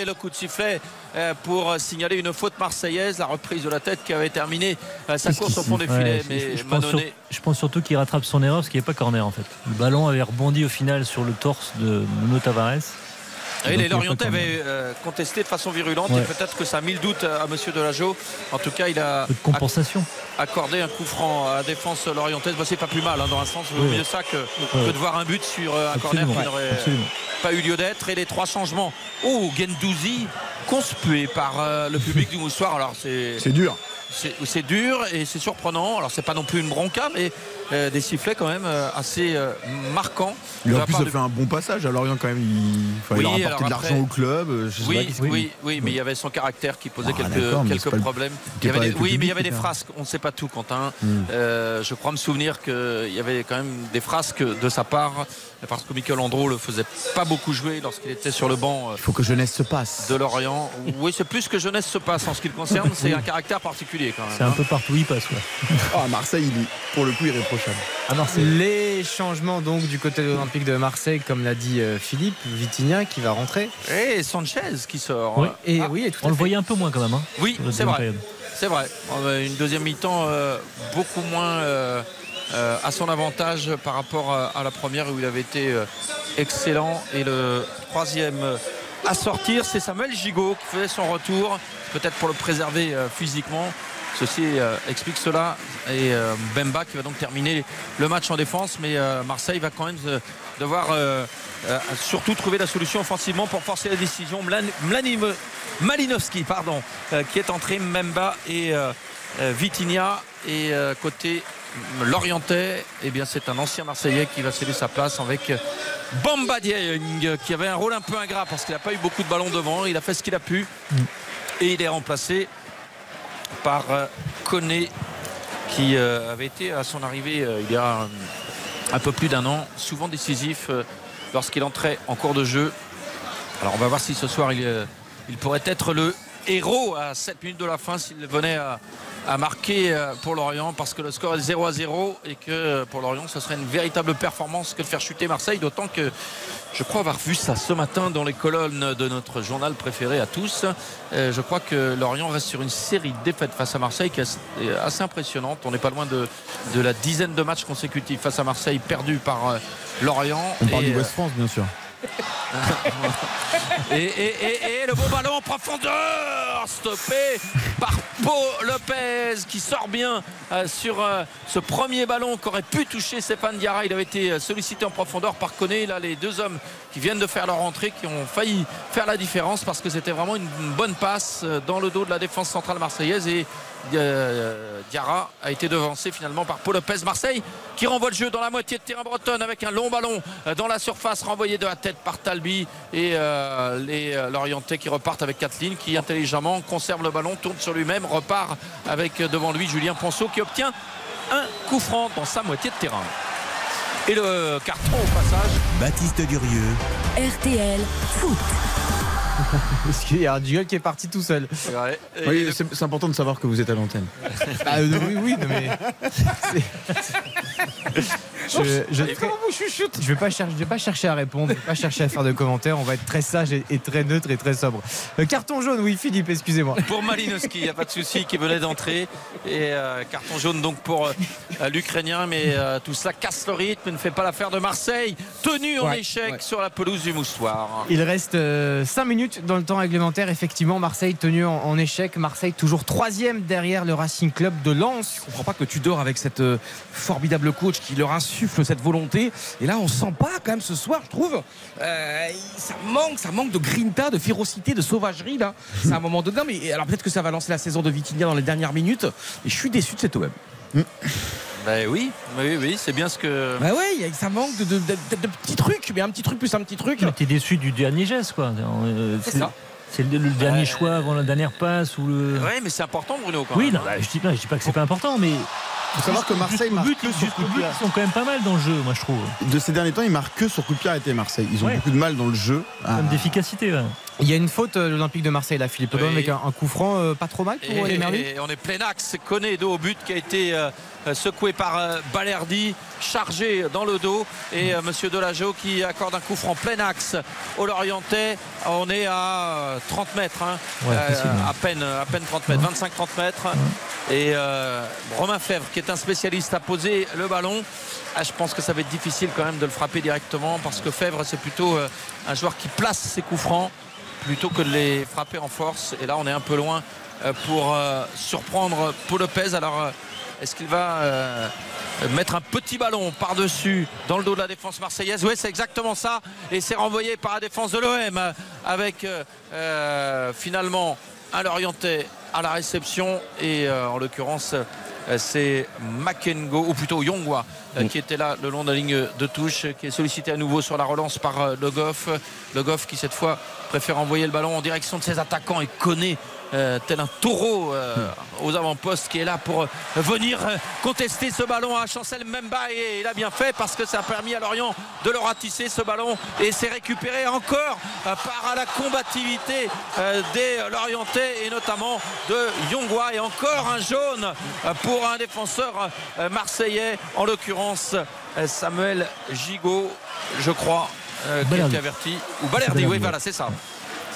Et le coup de sifflet euh, pour signaler une faute marseillaise. La reprise de la tête qui avait terminé euh, sa course au fond des filets. je- Mais je, pense sur- je pense surtout qu'il rattrape son erreur parce qu'il n'y avait pas corner en fait. Le ballon avait rebondi au final sur le torse de Nuno Tavares. Et il y les Lorientais avaient euh, contesté de façon virulente Ouais. et peut-être que ça a mis le doute à Monsieur Delageau. En tout cas, il a Peu de compensation. accordé un coup franc à la défense lorientaise. Bah, c'est pas plus mal hein, dans un sens. Il vaut Oui. mieux ça que, Ouais. que de voir un but sur euh, un Absolument. corner qui n'aurait Absolument. pas eu lieu d'être. Et les trois changements. Oh, Gendouzi conspué par euh, le public du moussoir. Alors c'est C'est dur. c'est c'est dur et c'est surprenant. Alors c'est pas non plus une bronca, mais euh, des sifflets quand même euh, assez euh, marquants. Lui, de en plus, part ça de- fait un bon passage à Lorient quand même. Il, enfin, il a de après- l'argent au club. je sais pas Oui, oui, oui, mais il y avait son caractère qui posait Ah, quelques, le- problèmes. Il y avait des- oui, mais il y avait des Peter. frasques. On ne sait pas tout, Quentin. Hmm. Euh, je crois me souvenir qu'il y avait quand même des frasques de sa part, parce que Michael Andro le faisait pas beaucoup jouer lorsqu'il était sur le banc Il faut que jeunesse se passe. de Lorient. Oui, c'est plus que jeunesse se passe en ce qui le concerne. C'est un caractère particulier quand même. C'est un hein. peu partout où il passe. quoi. Ah, Marseille, il est pour le coup À Marseille. Les changements donc du côté de l'Olympique de Marseille, comme l'a dit euh, Philippe, Vitinha qui va rentrer. Et Sanchez qui sort. Oui. Et Ah, oui, et tout On le fait. voyait un peu moins quand même. hein, Oui, c'est vrai. C'est vrai. Euh, Une deuxième mi-temps euh, beaucoup moins euh, euh, à son avantage par rapport à, à la première où il avait été euh, excellent. Et le troisième à sortir, c'est Samuel Gigot qui faisait son retour, peut-être pour le préserver euh, physiquement. Ceci euh, explique cela. Et euh, Bemba qui va donc terminer le match en défense. Mais euh, Marseille va quand même devoir surtout trouver la solution offensivement pour forcer la décision. Mlan- Malinowski, pardon, qui est entré, Memba et Vitinha. Et côté Lorientais, eh bien c'est un ancien Marseillais qui va céder sa place avec Bamba Dieng, qui avait un rôle un peu ingrat parce qu'il n'a pas eu beaucoup de ballons devant. Il a fait ce qu'il a pu. Et il est remplacé par euh, Koné qui euh, avait été à son arrivée euh, il y a un peu plus d'un an, souvent décisif lorsqu'il entrait en cours de jeu. Alors on va voir si ce soir il, il pourrait être le héros à 7 minutes de la fin s'il venait à, à marquer euh, pour Lorient parce que le score est 0 à 0 et que euh, pour Lorient ce serait une véritable performance que de faire chuter Marseille d'autant que je crois avoir vu ça ce matin dans les colonnes de notre journal préféré à tous. Euh, je crois que Lorient reste sur une série de défaites face à Marseille qui est assez- impressionnante. On n'est pas loin de, de la dizaine de matchs consécutifs face à Marseille perdus par Lorient. On parle du West France, bien sûr. Et, et- le beau ballon en profondeur stoppé par Pau Lopez qui sort bien euh, sur euh, ce premier ballon qu'aurait pu toucher Stéphane Diarra. Il avait été euh, sollicité en profondeur par Koné. Là, les deux hommes qui viennent de faire leur entrée qui ont failli faire la différence parce que c'était vraiment une, bonne passe dans le dos de la défense centrale marseillaise et Diarra a été devancé finalement par Paul Lopez Marseille qui renvoie le jeu dans la moitié de terrain bretonne avec un long ballon euh, dans la surface renvoyé de la tête par Talbi et euh, les euh, Lorientais qui repartent avec Kathleen qui intelligemment conserve le ballon tourne sur lui-même repart avec euh, devant lui Julien Ponceau qui obtient un coup franc dans sa moitié de terrain. Et le carton au passage. Baptiste Durieux, RTL Foot. Parce qu'il y a un duel qui est parti tout seul. Et Oui, le- c'est important de savoir que vous êtes à l'antenne. Ah, euh, oui, oui, non, mais. Je, je, je vais pas chercher, je vais pas chercher à répondre, je vais pas chercher à faire de commentaires. On va être très sage et, et très neutre et très sobre. Euh, carton jaune, oui, Philippe, excusez-moi. pour Malinowski, il n'y a pas de souci, qui venait d'entrer. Et euh, carton jaune donc pour euh, l'Ukrainien, mais euh, tout cela casse le rythme, ne fait pas l'affaire de Marseille, tenu en Ouais, échec ouais. sur la pelouse du moussoir. Il reste 5 minutes dans le temps réglementaire. Effectivement, Marseille tenu en, en échec. Marseille toujours troisième derrière le Racing Club de Lens. Je comprends pas que tu dors avec cette euh, formidable coach qui leur insuffle cette volonté. Et là, on sent pas quand même ce soir, je trouve. euh, ça manque, ça manque de grinta, de férocité, de sauvagerie là. C'est un moment de dingue. Mais alors peut-être que ça va lancer la saison de Vitinha dans les dernières minutes. Et je suis déçu de cette OM. Ben oui, oui, oui, c'est bien ce que. Bah il y a- ça manque de, de- de- de petits trucs, mais un petit truc plus un petit truc. Mais T'es déçu du dernier geste, quoi. Euh, C'est ça. C'est le, le dernier choix avant la dernière passe ou le. Ouais, mais c'est important, Bruno. Quand Oui, même. non, bah, je dis pas, je dis pas que c'est pas important, mais. Faut savoir que Marseille marque but, que sur coup de pied. ils sont quand même pas mal dans le jeu, moi je trouve. De ces derniers temps, ils marquent que sur coup de pied arrêté Marseille. Ils ont Ouais. beaucoup de mal dans le jeu. Ah. Comme d'efficacité, ouais. Il y a une faute euh, l'Olympique de Marseille là, Philippe Audouin, Oui. avec un, un coup franc euh, pas trop mal pour les Merlus. Et on est plein axe. Connaît dos au but qui a été euh, secoué par euh, Balerdi, chargé dans le dos. Et euh, Monsieur Delageau qui accorde un coup franc plein axe au Lorientais. On est à euh, 30 mètres. hein. Ouais, à, peine, à peine 30 mètres, 25-30 mètres. Et euh, Romain Fèvre, qui est un spécialiste, a posé le ballon. Ah, je pense que ça va être difficile quand même de le frapper directement parce que Fèvre, c'est plutôt euh, un joueur qui place ses coups francs plutôt que de les frapper en force. Et là, on est un peu loin euh, pour euh, surprendre Paul Lopez. Alors, est-ce qu'il va mettre un petit ballon par-dessus dans le dos de la défense marseillaise? Oui, c'est exactement ça. Et c'est renvoyé par la défense de l'OM avec finalement un Lorientais à la réception. Et en l'occurrence, c'est Makengo, ou plutôt Yongwa, euh, qui était là le long de la ligne de touche, qui est sollicité à nouveau sur la relance par euh, Le Goff. Le Goff qui cette fois préfère envoyer le ballon en direction de ses attaquants et connaît euh, tel un taureau euh, aux avant-postes qui est là pour euh, venir euh, contester ce ballon à Chancel Memba et il a bien fait parce que ça a permis à Lorient de le ratisser ce ballon. Et c'est récupéré encore euh, par la combativité euh, des Lorientais et notamment de Yongwa. Et encore un jaune euh, pour un défenseur euh, marseillais en l'occurrence euh, Samuel Gigot je crois euh, qui a averti. Ou Balerdi oui voilà c'est ça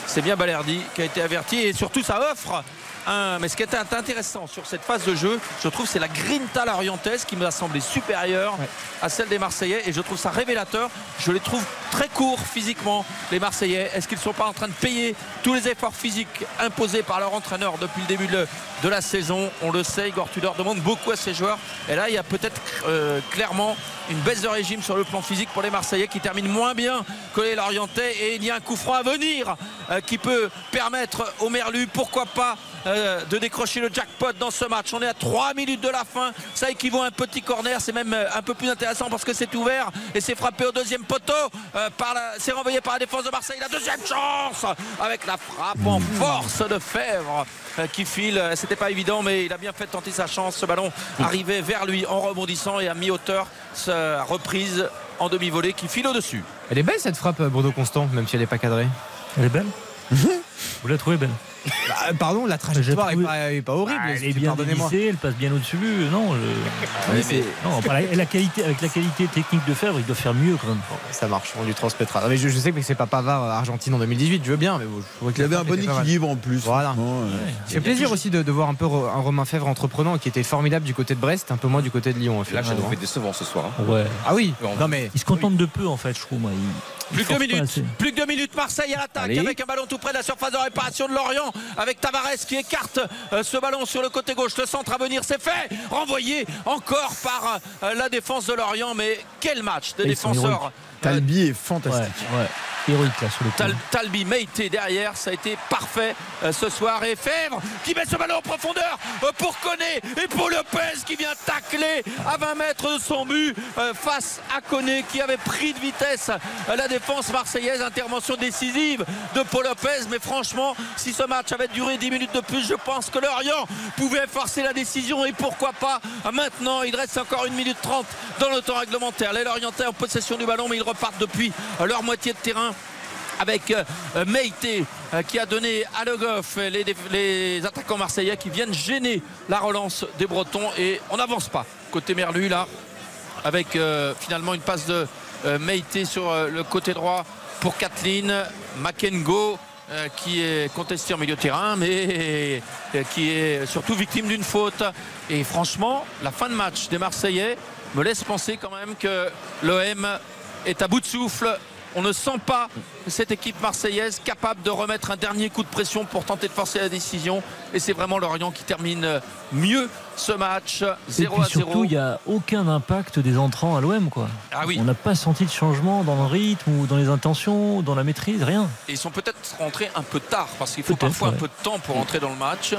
c'est bien Balerdi qui a été averti et surtout ça offre Mais ce qui est intéressant sur cette phase de jeu, je trouve, c'est la grinta lorientaise qui me a semblé supérieure à celle des Marseillais et je trouve ça révélateur. Je les trouve très courts physiquement, les Marseillais. Est-ce qu'ils ne sont pas en train de payer tous les efforts physiques imposés par leur entraîneur depuis le début de, de la saison? On le sait, Igor Tudor demande beaucoup à ses joueurs. Et là, il y a peut-être euh, clairement une baisse de régime sur le plan physique pour les Marseillais qui terminent moins bien que les Lorientais et il y a un coup franc à venir euh, qui peut permettre aux Merlus pourquoi pas euh, de décrocher le jackpot dans ce match. On est à 3 minutes de la fin. Ça équivaut à un petit corner. C'est même euh, un peu plus intéressant parce que c'est ouvert et c'est frappé au deuxième poteau euh, par la- c'est renvoyé par la défense de Marseille. La deuxième chance avec la frappe en force de Fèvre euh, qui file c'était pas évident mais il a bien fait de tenter sa chance. Ce ballon arrivait vers lui en rebondissant et à mi-hauteur sa reprise en demi-volée qui file au-dessus. Elle est belle cette frappe Bordeaux Constant, même si elle n'est pas cadrée. Elle est belle. Vous la trouvez belle Bah, pardon, la trajectoire n'est trouvé- pas, est pas horrible. Ah, elle est bien dévissée, elle passe bien au-dessus. Non, je- Oui, mais- mais- non, enfin, la, la qualité, avec la qualité technique de Fèvre, il doit faire mieux quand même. Ça marche, on lui transmettra. Non, mais je, je sais que c'est pas Pavard euh, Argentine en 2018, je veux bien, mais bon, je que Il avait un bon équilibre en plus. Voilà. euh. C'est plaisir aussi de, de voir un peu un Romain Fèvre entreprenant qui était formidable du côté de Brest, un peu moins du côté de Lyon. Là, je trouve fait décevant ce soir. hein. Ouais. Ah oui, non mais Il se contente de peu en fait, je trouve. Moi. Il Plus que deux minutes, assez. plus que deux minutes, Marseille à l'attaque Allez. avec un ballon tout près de la surface de réparation de Lorient avec Tavares qui écarte euh, ce ballon sur le côté gauche. Le centre à venir, c'est fait. Renvoyé encore par euh, la défense de Lorient. Mais quel match de Ils sont défenseurs. Talbi est fantastique. ouais. Héroïque là sur le coup. Tal- Talbi Meite derrière, ça a été parfait euh, ce soir. Et Fèvre qui met ce ballon en profondeur euh, pour Koné et pour Lopez qui vient tacler à 20 mètres de son but euh, face à Koné qui avait pris de vitesse la défense marseillaise. Intervention décisive de Paul Lopez. Mais franchement, si ce match avait duré 10 minutes de plus, je pense que Lorient pouvait forcer la décision. Et pourquoi pas maintenant? Il reste encore 1 minute 30 dans le temps réglementaire. Les Lorientais en possession du ballon, mais ils repartent depuis euh, leur moitié de terrain avec euh, euh, Meite qui a donné à Le Goff les, attaquants marseillais qui viennent gêner la relance des Bretons. Et on n'avance pas côté Merlu là avec finalement une passe de euh, Meite sur le côté droit pour Kathleen Makengo qui est contesté en milieu de terrain mais qui est surtout victime d'une faute. Et franchement la fin de match des Marseillais me laisse penser quand même que l'OM est à bout de souffle on ne sent pas cette équipe marseillaise capable de remettre un dernier coup de pression pour tenter de forcer la décision. Et c'est vraiment Lorient qui termine mieux ce match. Et 0 puis à 0. surtout, il n'y a aucun impact des entrants à l'OM. quoi. Ah oui. On n'a pas senti de changement dans le rythme ou dans les intentions, ou dans la maîtrise, rien. Et ils sont peut-être rentrés un peu tard parce qu'il faut parfois un peu de temps pour entrer dans le match.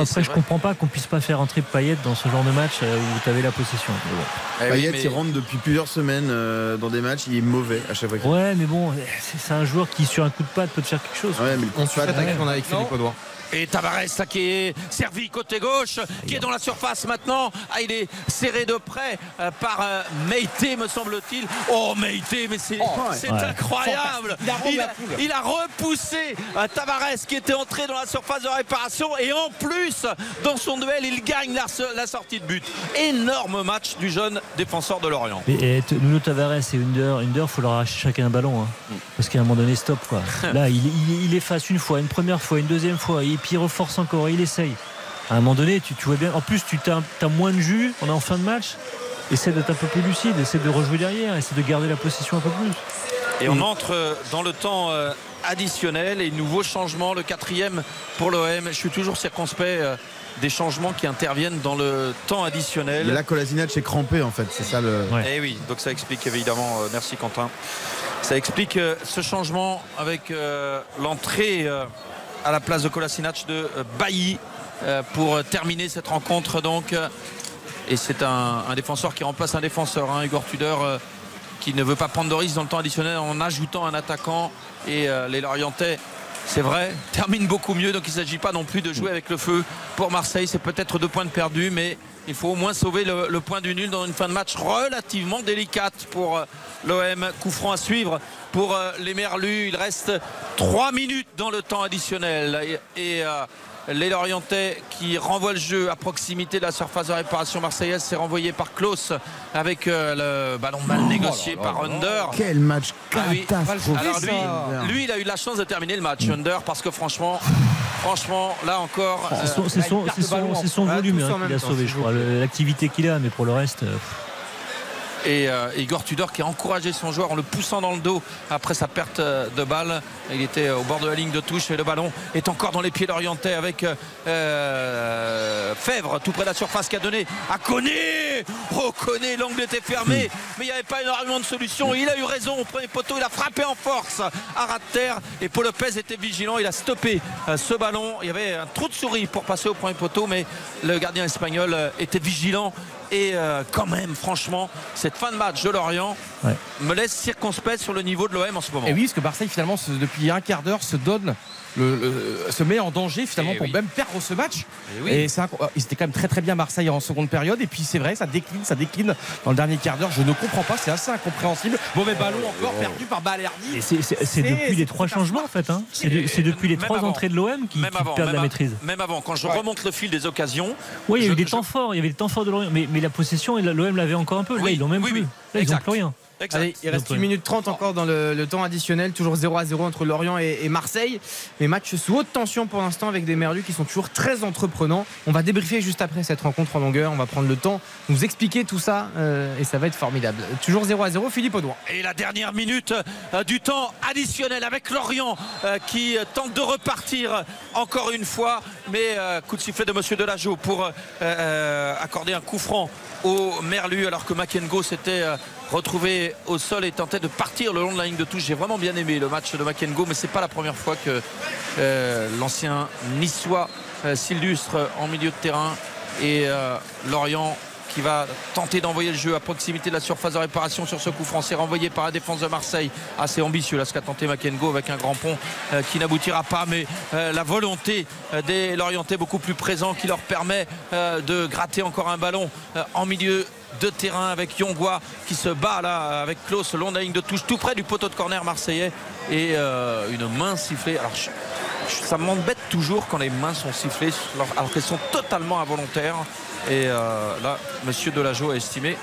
Après, je comprends pas qu'on puisse pas faire entrer Payet dans ce genre de match euh, où tu avais la possession. Bon. Eh oui, Payet, mais- il rentre depuis plusieurs semaines euh, dans des matchs, il est mauvais à chaque fois. qu'il- Ouais, mais bon, c'est un joueur qui, sur un coup de patte, peut te faire quelque chose. Ouais, mais le coup On de se patte, fait attaquer qu'on a avec. Philippe Audouin. Et Tavares là, qui est servi côté gauche, qui est dans la surface maintenant. Ah, il est serré de près euh, par euh, Meite, me semble-t-il. Oh, Meite, mais c'est Ouais. incroyable. Il a Il il repoussé euh, Tavares qui était entré dans la surface de réparation. Et en plus, dans son duel, il gagne la, la sortie de but. Énorme match du jeune défenseur de Lorient. Et, et t- Nuno Tavares et Under, Under, faut leur arracher chacun un ballon. hein. Parce qu'à un moment donné, stop. Quoi. Là, il, il, il efface une fois, une première fois, une deuxième fois, et puis il reforce encore, il essaye. À un moment donné, tu, tu vois bien. En plus, tu as, moins de jus, on est en fin de match. Essaie d'être un peu plus lucide, essaie de rejouer derrière, essaie de garder la possession un peu plus. Et on entre dans le temps euh, additionnel et nouveau changement, le quatrième pour l'OM. Je suis toujours circonspect euh, des changements qui interviennent dans le temps additionnel. Et là, Kolasinac est crampé en fait, c'est ça le. Eh oui, donc ça explique évidemment, euh, merci Quentin, ça explique ce changement avec l'entrée à la place de Kolasinac de euh, Bailly euh, pour terminer cette rencontre donc. et c'est un, défenseur qui remplace un défenseur, hein, Igor Tudor, euh, qui ne veut pas prendre de risque dans le temps additionnel en ajoutant un attaquant. Et les Lorientais, c'est vrai, terminent beaucoup mieux. Donc il ne s'agit pas non plus de jouer avec le feu pour Marseille. C'est peut-être deux points de perdus, mais il faut au moins sauver le, point du nul dans une fin de match relativement délicate pour euh, l'OM. Coup franc à suivre pour euh, les Merlus. Il reste trois minutes dans le temps additionnel. Et, et, euh, les Lorientais qui renvoient le jeu à proximité de la surface de réparation marseillaise, c'est renvoyé par Klaus avec euh, le ballon mal négocié par Under. Quel match Ah oui. catastrophique. Alors lui, lui, il a eu la chance de terminer le match, Under, parce que franchement, franchement, là encore. C'est son, Ah, volume hein, qu'il a sauvé, je crois. L'activité qu'il a, mais pour le reste. euh, Et euh, Igor Tudor qui a encouragé son joueur en le poussant dans le dos après sa perte euh, de balle. Il était au bord de la ligne de touche et le ballon est encore dans les pieds d'Orientais avec euh, Fèvre tout près de la surface qui a donné à Koné. Oh Koné, l'angle était fermé, mais il n'y avait pas énormément de solutions. Il a eu raison au premier poteau, il a frappé en force à ras de terre et Paul Lopez était vigilant, il a stoppé ce ballon. Il y avait un trou de souris pour passer au premier poteau, mais le gardien espagnol était vigilant. Et euh, quand même, franchement, cette fin de match de Lorient Ouais. me laisse circonspect sur le niveau de l'OM en ce moment. Et oui, parce que Marseille, finalement, se- depuis un quart d'heure, se donne. Le, le- se met en danger finalement Eh pour oui. même perdre ce match. Eh oui. Et c'est inc- ils étaient quand même très très bien Marseille en seconde période. Et puis c'est vrai, ça décline, ça décline dans le dernier quart d'heure. Je ne comprends pas, c'est assez incompréhensible. Mauvais ballon encore perdu par Balerdi. et c'est- depuis les trois changements en fait. hein. C'est de- c'est depuis les trois avant. entrées de l'OM qui, même qui avant, perdent même, la maîtrise. même avant, quand je remonte le fil des occasions. Oui, il y a eu des je- temps forts, il y avait des temps forts de l'Orient, mais, mais la possession, et l'OM l'avait encore un peu. Là, Oui, ils l'ont même oui, plus. Là, ils n'ont plus rien. Exact. Allez, il reste Donc, 1 ouais. minute 30 encore dans le, le temps additionnel, toujours 0 à 0 entre Lorient et, et Marseille. Mais match sous haute tension pour l'instant avec des Merlus qui sont toujours très entreprenants. On va débriefer juste après cette rencontre en longueur. On va prendre le temps de vous expliquer tout ça euh, et ça va être formidable. Toujours 0 à 0, Philippe Audouin. Et la dernière minute euh, du temps additionnel avec Lorient euh, qui tente de repartir encore une fois. Mais euh, coup de sifflet de Monsieur Delageau pour accorder un coup franc au Merlu alors que Makengo s'était euh, retrouvé au sol et tentait de partir le long de la ligne de touche. J'ai vraiment bien aimé le match de Makengo, mais c'est pas la première fois que euh, l'ancien niçois euh, s'illustre en milieu de terrain et euh, Lorient qui va tenter d'envoyer le jeu à proximité de la surface de réparation sur ce coup français renvoyé par la défense de Marseille assez ambitieux là ce qu'a tenté Makengo avec un grand pont qui n'aboutira pas mais la volonté des Lorientais beaucoup plus présent qui leur permet de gratter encore un ballon en milieu de terrain avec Yongwa qui se bat là avec Klaus long de la ligne de touche tout près du poteau de corner marseillais et euh, une main sifflée. Alors ça m'embête toujours quand les mains sont sifflées alors qu'elles sont totalement involontaires. Et euh, là monsieur Delageau a estimé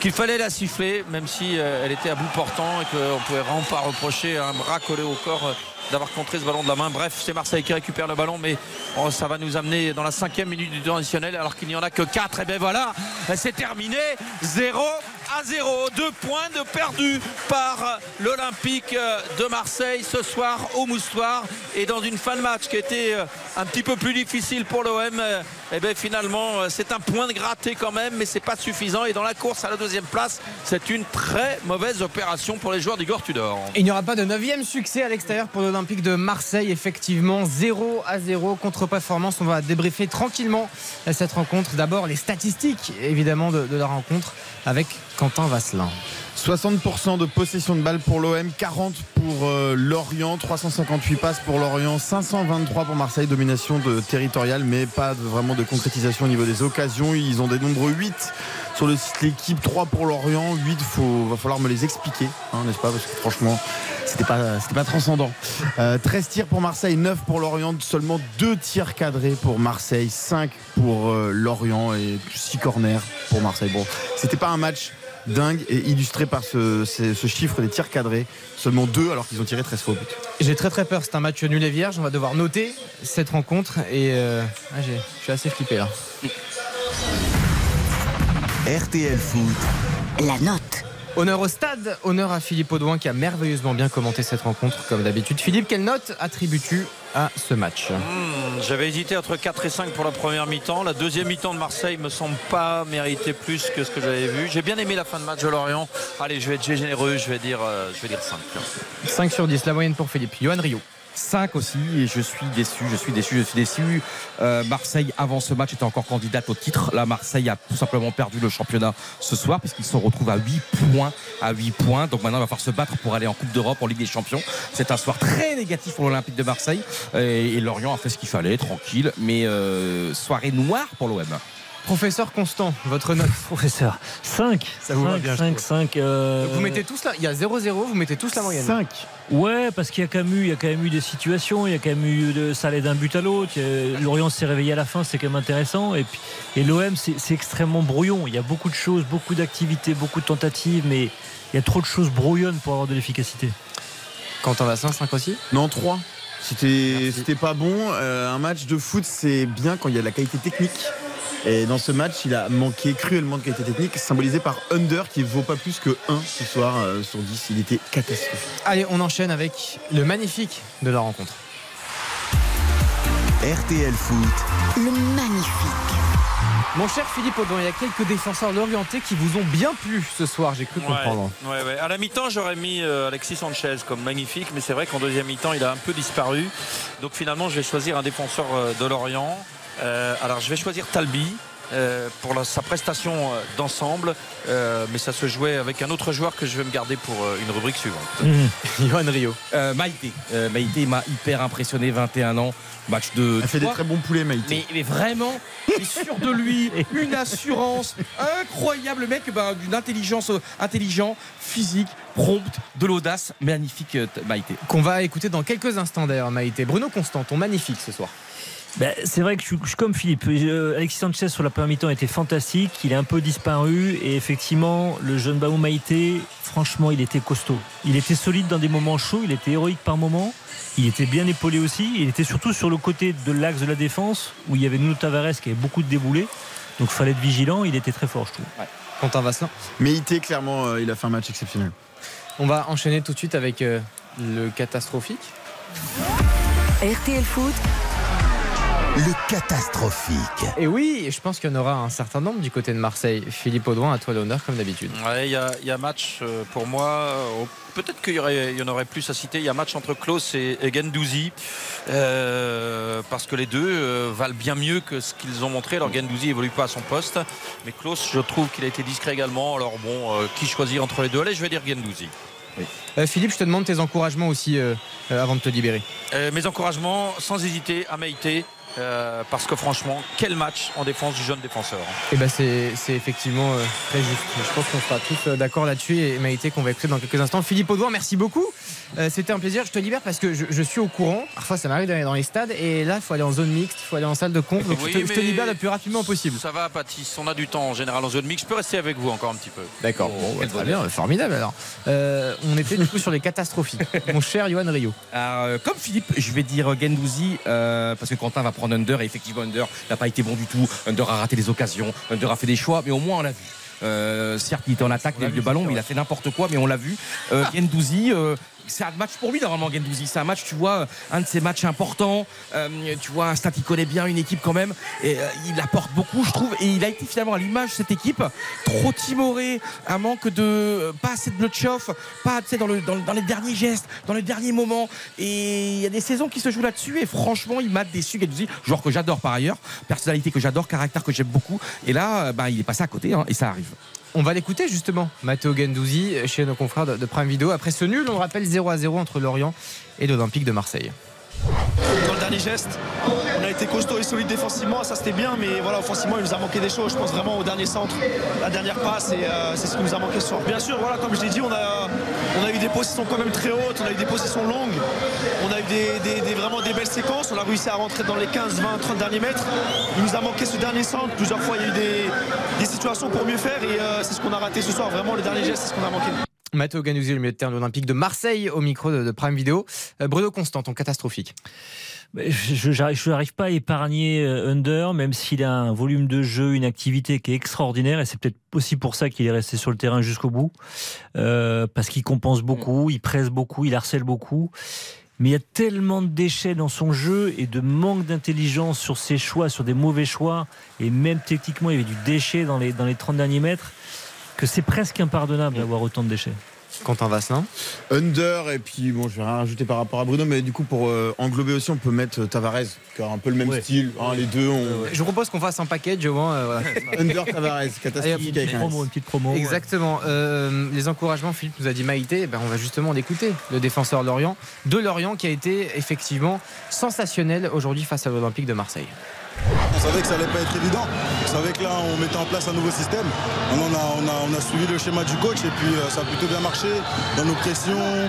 qu'il fallait la siffler même si euh, elle était à bout portant et qu'on pouvait vraiment pas reprocher un bras collé au corps d'avoir contré ce ballon de la main. Bref c'est Marseille qui récupère le ballon mais oh, ça va nous amener dans la cinquième minute du temps additionnel alors qu'il n'y en a que 4 et bien voilà c'est terminé. 0 à 0 deux points de perdus par l'Olympique de Marseille ce soir au Moustoir et dans une fin de match qui était euh, un petit peu plus difficile pour l'OM et bien finalement euh, c'est un point de gratté quand même mais c'est pas suffisant et dans la course à la deuxième place c'est une très mauvaise opération pour les joueurs d'Igor Tudor Il n'y aura pas de neuvième succès à l'extérieur pour l'Olympique de Marseille. Effectivement, 0 à 0 contre-performance. On va débriefer tranquillement cette rencontre. D'abord, les statistiques, évidemment, de, de la rencontre avec Quentin Vasselin. 60% de possession de balle pour l'OM, 40 pour euh, Lorient, 358 passes pour Lorient, 523 pour Marseille, domination territoriale, mais pas vraiment de concrétisation au niveau des occasions. Ils ont des nombres 8 sur le site l'équipe, 3 pour Lorient, 8, il va falloir me les expliquer, hein, n'est-ce pas Parce que franchement, c'était pas, pas transcendant. Euh, 13 tirs pour Marseille, 9 pour Lorient, seulement 2 tirs cadrés pour Marseille, 5 pour euh, Lorient et 6 corners pour Marseille. Bon, c'était pas un match dingue et illustré par ce, ce- ce chiffre des tirs cadrés. Seulement 2 alors qu'ils ont tiré 13 fois au but. J'ai très très peur, c'est un match nul et vierge. On va devoir noter cette rencontre et euh, ah, j'ai- je suis assez flippé là. RTL Foot. La note. Honneur au stade, honneur à Philippe Audouin qui a merveilleusement bien commenté cette rencontre comme d'habitude. Philippe, quelle note attribues-tu à ce match Hmm, J'avais hésité entre 4 et 5 pour la première mi-temps. La deuxième mi-temps de Marseille me semble pas mériter plus que ce que j'avais vu. J'ai bien aimé la fin de match de Lorient. Allez, je vais être généreux, je vais dire, euh, je vais dire 5. 5 sur 10, la moyenne pour Philippe. Johan Rio. 5 aussi et je suis déçu, je suis déçu, je suis déçu. Euh, Marseille avant ce match était encore candidate au titre. Là Marseille a tout simplement perdu le championnat ce soir puisqu'ils se retrouvent à 8 points, à 8 points. Donc maintenant il va falloir se battre pour aller en Coupe d'Europe, en Ligue des Champions. C'est un soir très négatif pour l'Olympique de Marseille et, Lorient a fait ce qu'il fallait, tranquille, mais euh, soirée noire pour l'OM. Professeur Constant, votre note Professeur, 5. Ça vous va bien, je 5, trouve. 5. euh, Vous mettez tous là, il y a 0-0, vous mettez tous la moyenne. 5. Ouais, parce qu'il y a quand même eu, il y a quand même eu des situations, il y a quand même eu de, ça allait d'un but à l'autre. Il y a- Lorient s'est réveillé à la fin, c'est quand même intéressant. Et puis, et l'OM, c'est extrêmement brouillon. Il y a beaucoup de choses, beaucoup d'activités, beaucoup de tentatives, mais il y a trop de choses brouillonnes pour avoir de l'efficacité. Quentin Vassin, 5 aussi? Non, 3. C'était c'était pas bon. Euh, un match de foot, c'est bien quand il y a de la qualité technique. Et dans ce match, il a manqué cruellement de qualité technique, symbolisé par Under qui ne vaut pas plus que 1 ce soir euh, sur 10. Il était catastrophique. Allez, on enchaîne avec le magnifique de la rencontre. RTL Foot. Le magnifique. Mon cher Philippe Audouin, il y a quelques défenseurs l'orienté qui vous ont bien plu ce soir, j'ai cru comprendre. Ouais, ouais. À la mi-temps, j'aurais mis euh, Alexis Sanchez comme magnifique, mais c'est vrai qu'en deuxième mi-temps, il a un peu disparu. Donc finalement, je vais choisir un défenseur euh, de Lorient. Euh, alors, je vais choisir Talbi. euh, pour la- sa prestation euh, d'ensemble, euh, mais ça se jouait avec un autre joueur que je vais me garder pour euh, une rubrique suivante. Johan Rio. Euh, Maïté. Euh, Maïté m'a hyper impressionné, 21 ans. Match de. Elle fait des très bons poulets, Maïté. Mais, mais vraiment, il est sûr de lui, une assurance incroyable, le mec bah, d'une intelligence intelligent, physique, prompte, de l'audace, magnifique Maïté. Qu'on va écouter dans quelques instants d'ailleurs, Maïté. Bruno Constant, ton magnifique ce soir. Ben, c'est vrai que je suis, je suis comme Philippe. Euh, Alexis Sanchez sur la première mi-temps était fantastique. Il est un peu disparu. Et effectivement, le jeune Baou Maïté, franchement, il était costaud. Il était solide dans des moments chauds. Il était héroïque par moments. Il était bien épaulé aussi. Il était surtout sur le côté de l'axe de la défense où il y avait Nuno Tavares qui avait beaucoup de déboulés. Donc il fallait être vigilant. Il était très fort, je trouve. Quentin Vasselin. Maïté, clairement, euh, il a fait un match exceptionnel. On va enchaîner tout de suite avec euh, le catastrophique. RTL Foot, Le catastrophique. Et oui, je pense qu'il y en aura un certain nombre du côté de Marseille. Philippe Audouin, à toi l'honneur comme d'habitude. Ouais, il y, a- y a match euh, pour moi. euh, Peut-être qu'il y, en aurait plus à citer. Il y a match entre Klaus et, et Gendouzi. euh, parce que les deux euh, valent bien mieux que ce qu'ils ont montré. Alors Gendouzi évolue pas à son poste. Mais Klaus, je trouve qu'il a été discret également. Alors bon, euh, qui choisir entre les deux? Allez, je vais dire Gendouzi. Euh, Philippe, je te demande tes encouragements aussi euh, euh, avant de te libérer. Euh, mes encouragements, sans hésiter, à Maïté. Euh, parce que franchement, quel match en défense du jeune défenseur. Et ben c'est c'est effectivement euh, très juste. Je pense qu'on sera tous euh, d'accord là-dessus et Maïté qu'on va écouter dans quelques instants. Philippe Audouin, merci beaucoup. Euh, C'était un plaisir. Je te libère parce que je, je suis au courant. Parfois, ça m'arrive d'aller dans les stades et là, il faut aller en zone mixte, il faut aller en salle de. Donc Oui, je, te, je te mais- libère le plus rapidement possible. Ça va, Patis, on a du temps en général en zone mixte. Je peux rester avec vous encore un petit peu. D'accord. Bon, ouais, très bien, formidable alors. Euh, on était du coup sur les catastrophiques. Mon cher Johan Rio. Alors, comme Philippe, je vais dire Gendouzi euh, parce que Quentin va prendre Under et effectivement Under n'a pas été bon du tout. Under a raté les occasions, Under a fait des choix, mais au moins on l'a vu. Euh, certes, il était en attaque, il a eu le ballon, mais il a fait n'importe quoi, mais on l'a vu. Euh, Gendouzi, euh, c'est un match pour lui normalement, Gendouzi. C'est un match, tu vois, un de ses matchs importants. Euh, tu vois, un stade qui connaît bien une équipe quand même. Et euh, il apporte beaucoup, je trouve. Et il a été finalement à l'image de cette équipe, trop timoré, un manque de. euh, pas assez de blood chauffe, pas sais, dans, le, dans, le- dans les derniers gestes, dans les derniers moments. Et il y a des saisons qui se jouent là-dessus. Et franchement, il m'a déçu, Gendouzi. Joueur que j'adore par ailleurs, personnalité que j'adore, caractère que j'aime beaucoup. Et là, bah, il est passé à côté, hein, et ça arrive. On va l'écouter justement, Matteo Gendouzi, chez nos confrères de, Prime Video. Après ce nul, on rappelle 0 à 0 entre Lorient et l'Olympique de Marseille. Dans le dernier geste, on a été costaud et solide défensivement, ça c'était bien, mais voilà, offensivement, il nous a manqué des choses. Je pense vraiment au dernier centre, la dernière passe, et euh, c'est ce qui nous a manqué ce soir. Bien sûr, voilà, comme je l'ai dit, on a, eu des positions quand même très hautes, on a eu des positions longues, on des, des- des- vraiment des belles séquences, on a réussi à rentrer dans les 15, 20, 30 derniers mètres. Il nous a manqué ce dernier centre, plusieurs fois il y a eu des, des situations pour mieux faire, et euh, c'est ce qu'on a raté ce soir. Vraiment, le dernier geste, c'est ce qu'on a manqué. Matteo Gendouzi, le milieu de terrain de l'Olympique de Marseille, au micro de, de Prime Video. Euh, Bruno Constant, ton catastrophique. Je n'arrive pas à épargner euh, Under, même s'il a un volume de jeu, une activité qui est extraordinaire, et c'est peut-être aussi pour ça qu'il est resté sur le terrain jusqu'au bout, euh, parce qu'il compense beaucoup, il presse beaucoup, il harcèle beaucoup. Mais il y a tellement de déchets dans son jeu et de manque d'intelligence sur ses choix, sur des mauvais choix, et même techniquement, il y avait du déchet dans les, dans les 30 derniers mètres, que c'est presque impardonnable d'avoir autant de déchets. Quentin Vasselin Under, et puis bon, je vais rien rajouter par rapport à Bruno, mais du coup, pour euh, englober aussi, on peut mettre euh, Tavares, qui a un peu le même Ouais. style. hein, les deux ont. Je vous propose qu'on fasse un package au moins. euh, voilà. Under Tavares, catastrophique Allez, avec un S. petite promo. Exactement. Euh, les encouragements, Philippe nous a dit Maïté, eh ben, on va justement l'écouter, le défenseur de Lorient, de Lorient qui a été effectivement sensationnel aujourd'hui face à l'Olympique de Marseille. On savait que ça allait pas être évident. On savait que là, on mettait en place un nouveau système. On, a, suivi le schéma du coach et puis euh, ça a plutôt bien marché. Dans nos pressions, euh,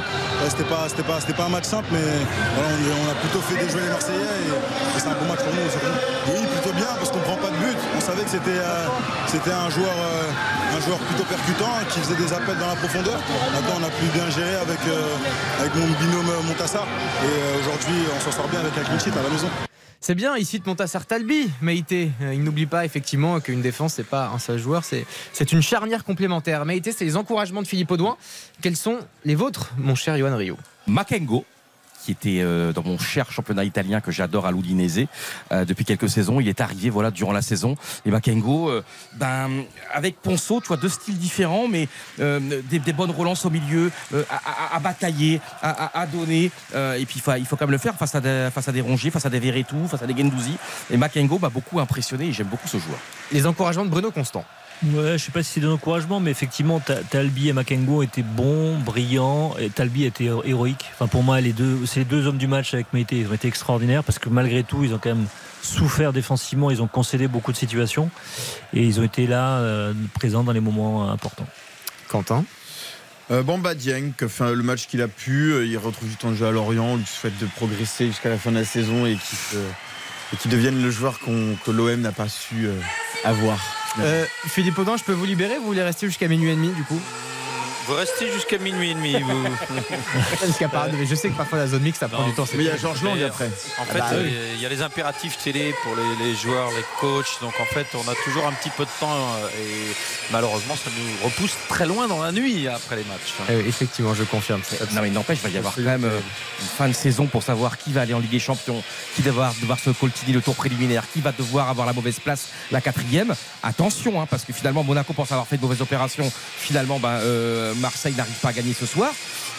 c'était pas, pas, pas un match simple, mais on, a plutôt fait déjouer les Marseillais et, c'est un bon match pour nous. Oui, plutôt bien parce qu'on prend pas de but. On savait que c'était, euh, un joueur, un joueur plutôt percutant qui faisait des appels dans la profondeur. Maintenant, on a pu bien gérer avec, mon binôme Montassar et aujourd'hui, on s'en sort bien avec un clean à la maison. C'est bien, il cite Montassar Talbi, Maïté. Euh, Il n'oublie pas effectivement qu'une défense, c'est pas un seul joueur, c'est une charnière complémentaire. Maïté, c'est les encouragements de Philippe Audouin. Quels sont les vôtres, mon cher Johan Rio Makengo qui était euh, dans mon cher championnat italien que j'adore à l'Udinese euh, depuis quelques saisons. Il est arrivé voilà durant la saison. Et Makengo, euh, ben avec Ponceau, tu vois deux styles différents, mais euh, des, des bonnes relances au milieu, euh, à, à- à batailler, à, à- à donner. euh, et puis il faut, il faut quand même le faire face à des, face à des Rongier, face à des Verretou, face à des Gendouzi. Et Makengo m'a beaucoup impressionné et j'aime beaucoup ce joueur. Les encouragements de Bruno Constant. Ouais, je sais pas si c'est de l'encouragement, mais effectivement, Ta- Talbi et Makengo étaient bons, brillants, et Talbi était héroïque. Enfin, pour moi, les deux, c'est les deux hommes du match avec. Ils ont été extraordinaires parce que malgré tout, ils ont quand même souffert défensivement, ils ont concédé beaucoup de situations et ils ont été là, euh, présents dans les moments importants. Quentin? Euh, Bamba Dieng, qui le match qu'il a pu, euh, il retrouve du temps de jeu à Lorient, on lui souhaite de progresser jusqu'à la fin de la saison et qu'il se- et qu'il devienne le joueur que l'OM n'a pas su euh, avoir. Euh, Philippe je peux vous libérer? Vous voulez rester jusqu'à minuit et demi du coup? Vous restez jusqu'à minuit et demi. Vous... Mais Je sais que parfois la zone mixte, ça prend Non, du temps. Mais il y a. Georges Lang après. En Ah fait, bah euh, oui. il y a les impératifs télé pour les, les joueurs, les coachs. Donc en fait, on a toujours un petit peu de temps euh, et malheureusement, ça nous repousse très loin dans la nuit après les matchs. Eh effectivement, je confirme. Non mais il n'empêche, il va y avoir quand même euh, une fin de saison pour savoir qui va aller en Ligue des Champions, qui va devoir, devoir se coltiner le tour préliminaire, qui va devoir avoir la mauvaise place, la quatrième. Attention, hein, parce que finalement Monaco pense avoir fait de mauvaises opérations. Finalement, ben, euh, Marseille n'arrive pas à gagner ce soir.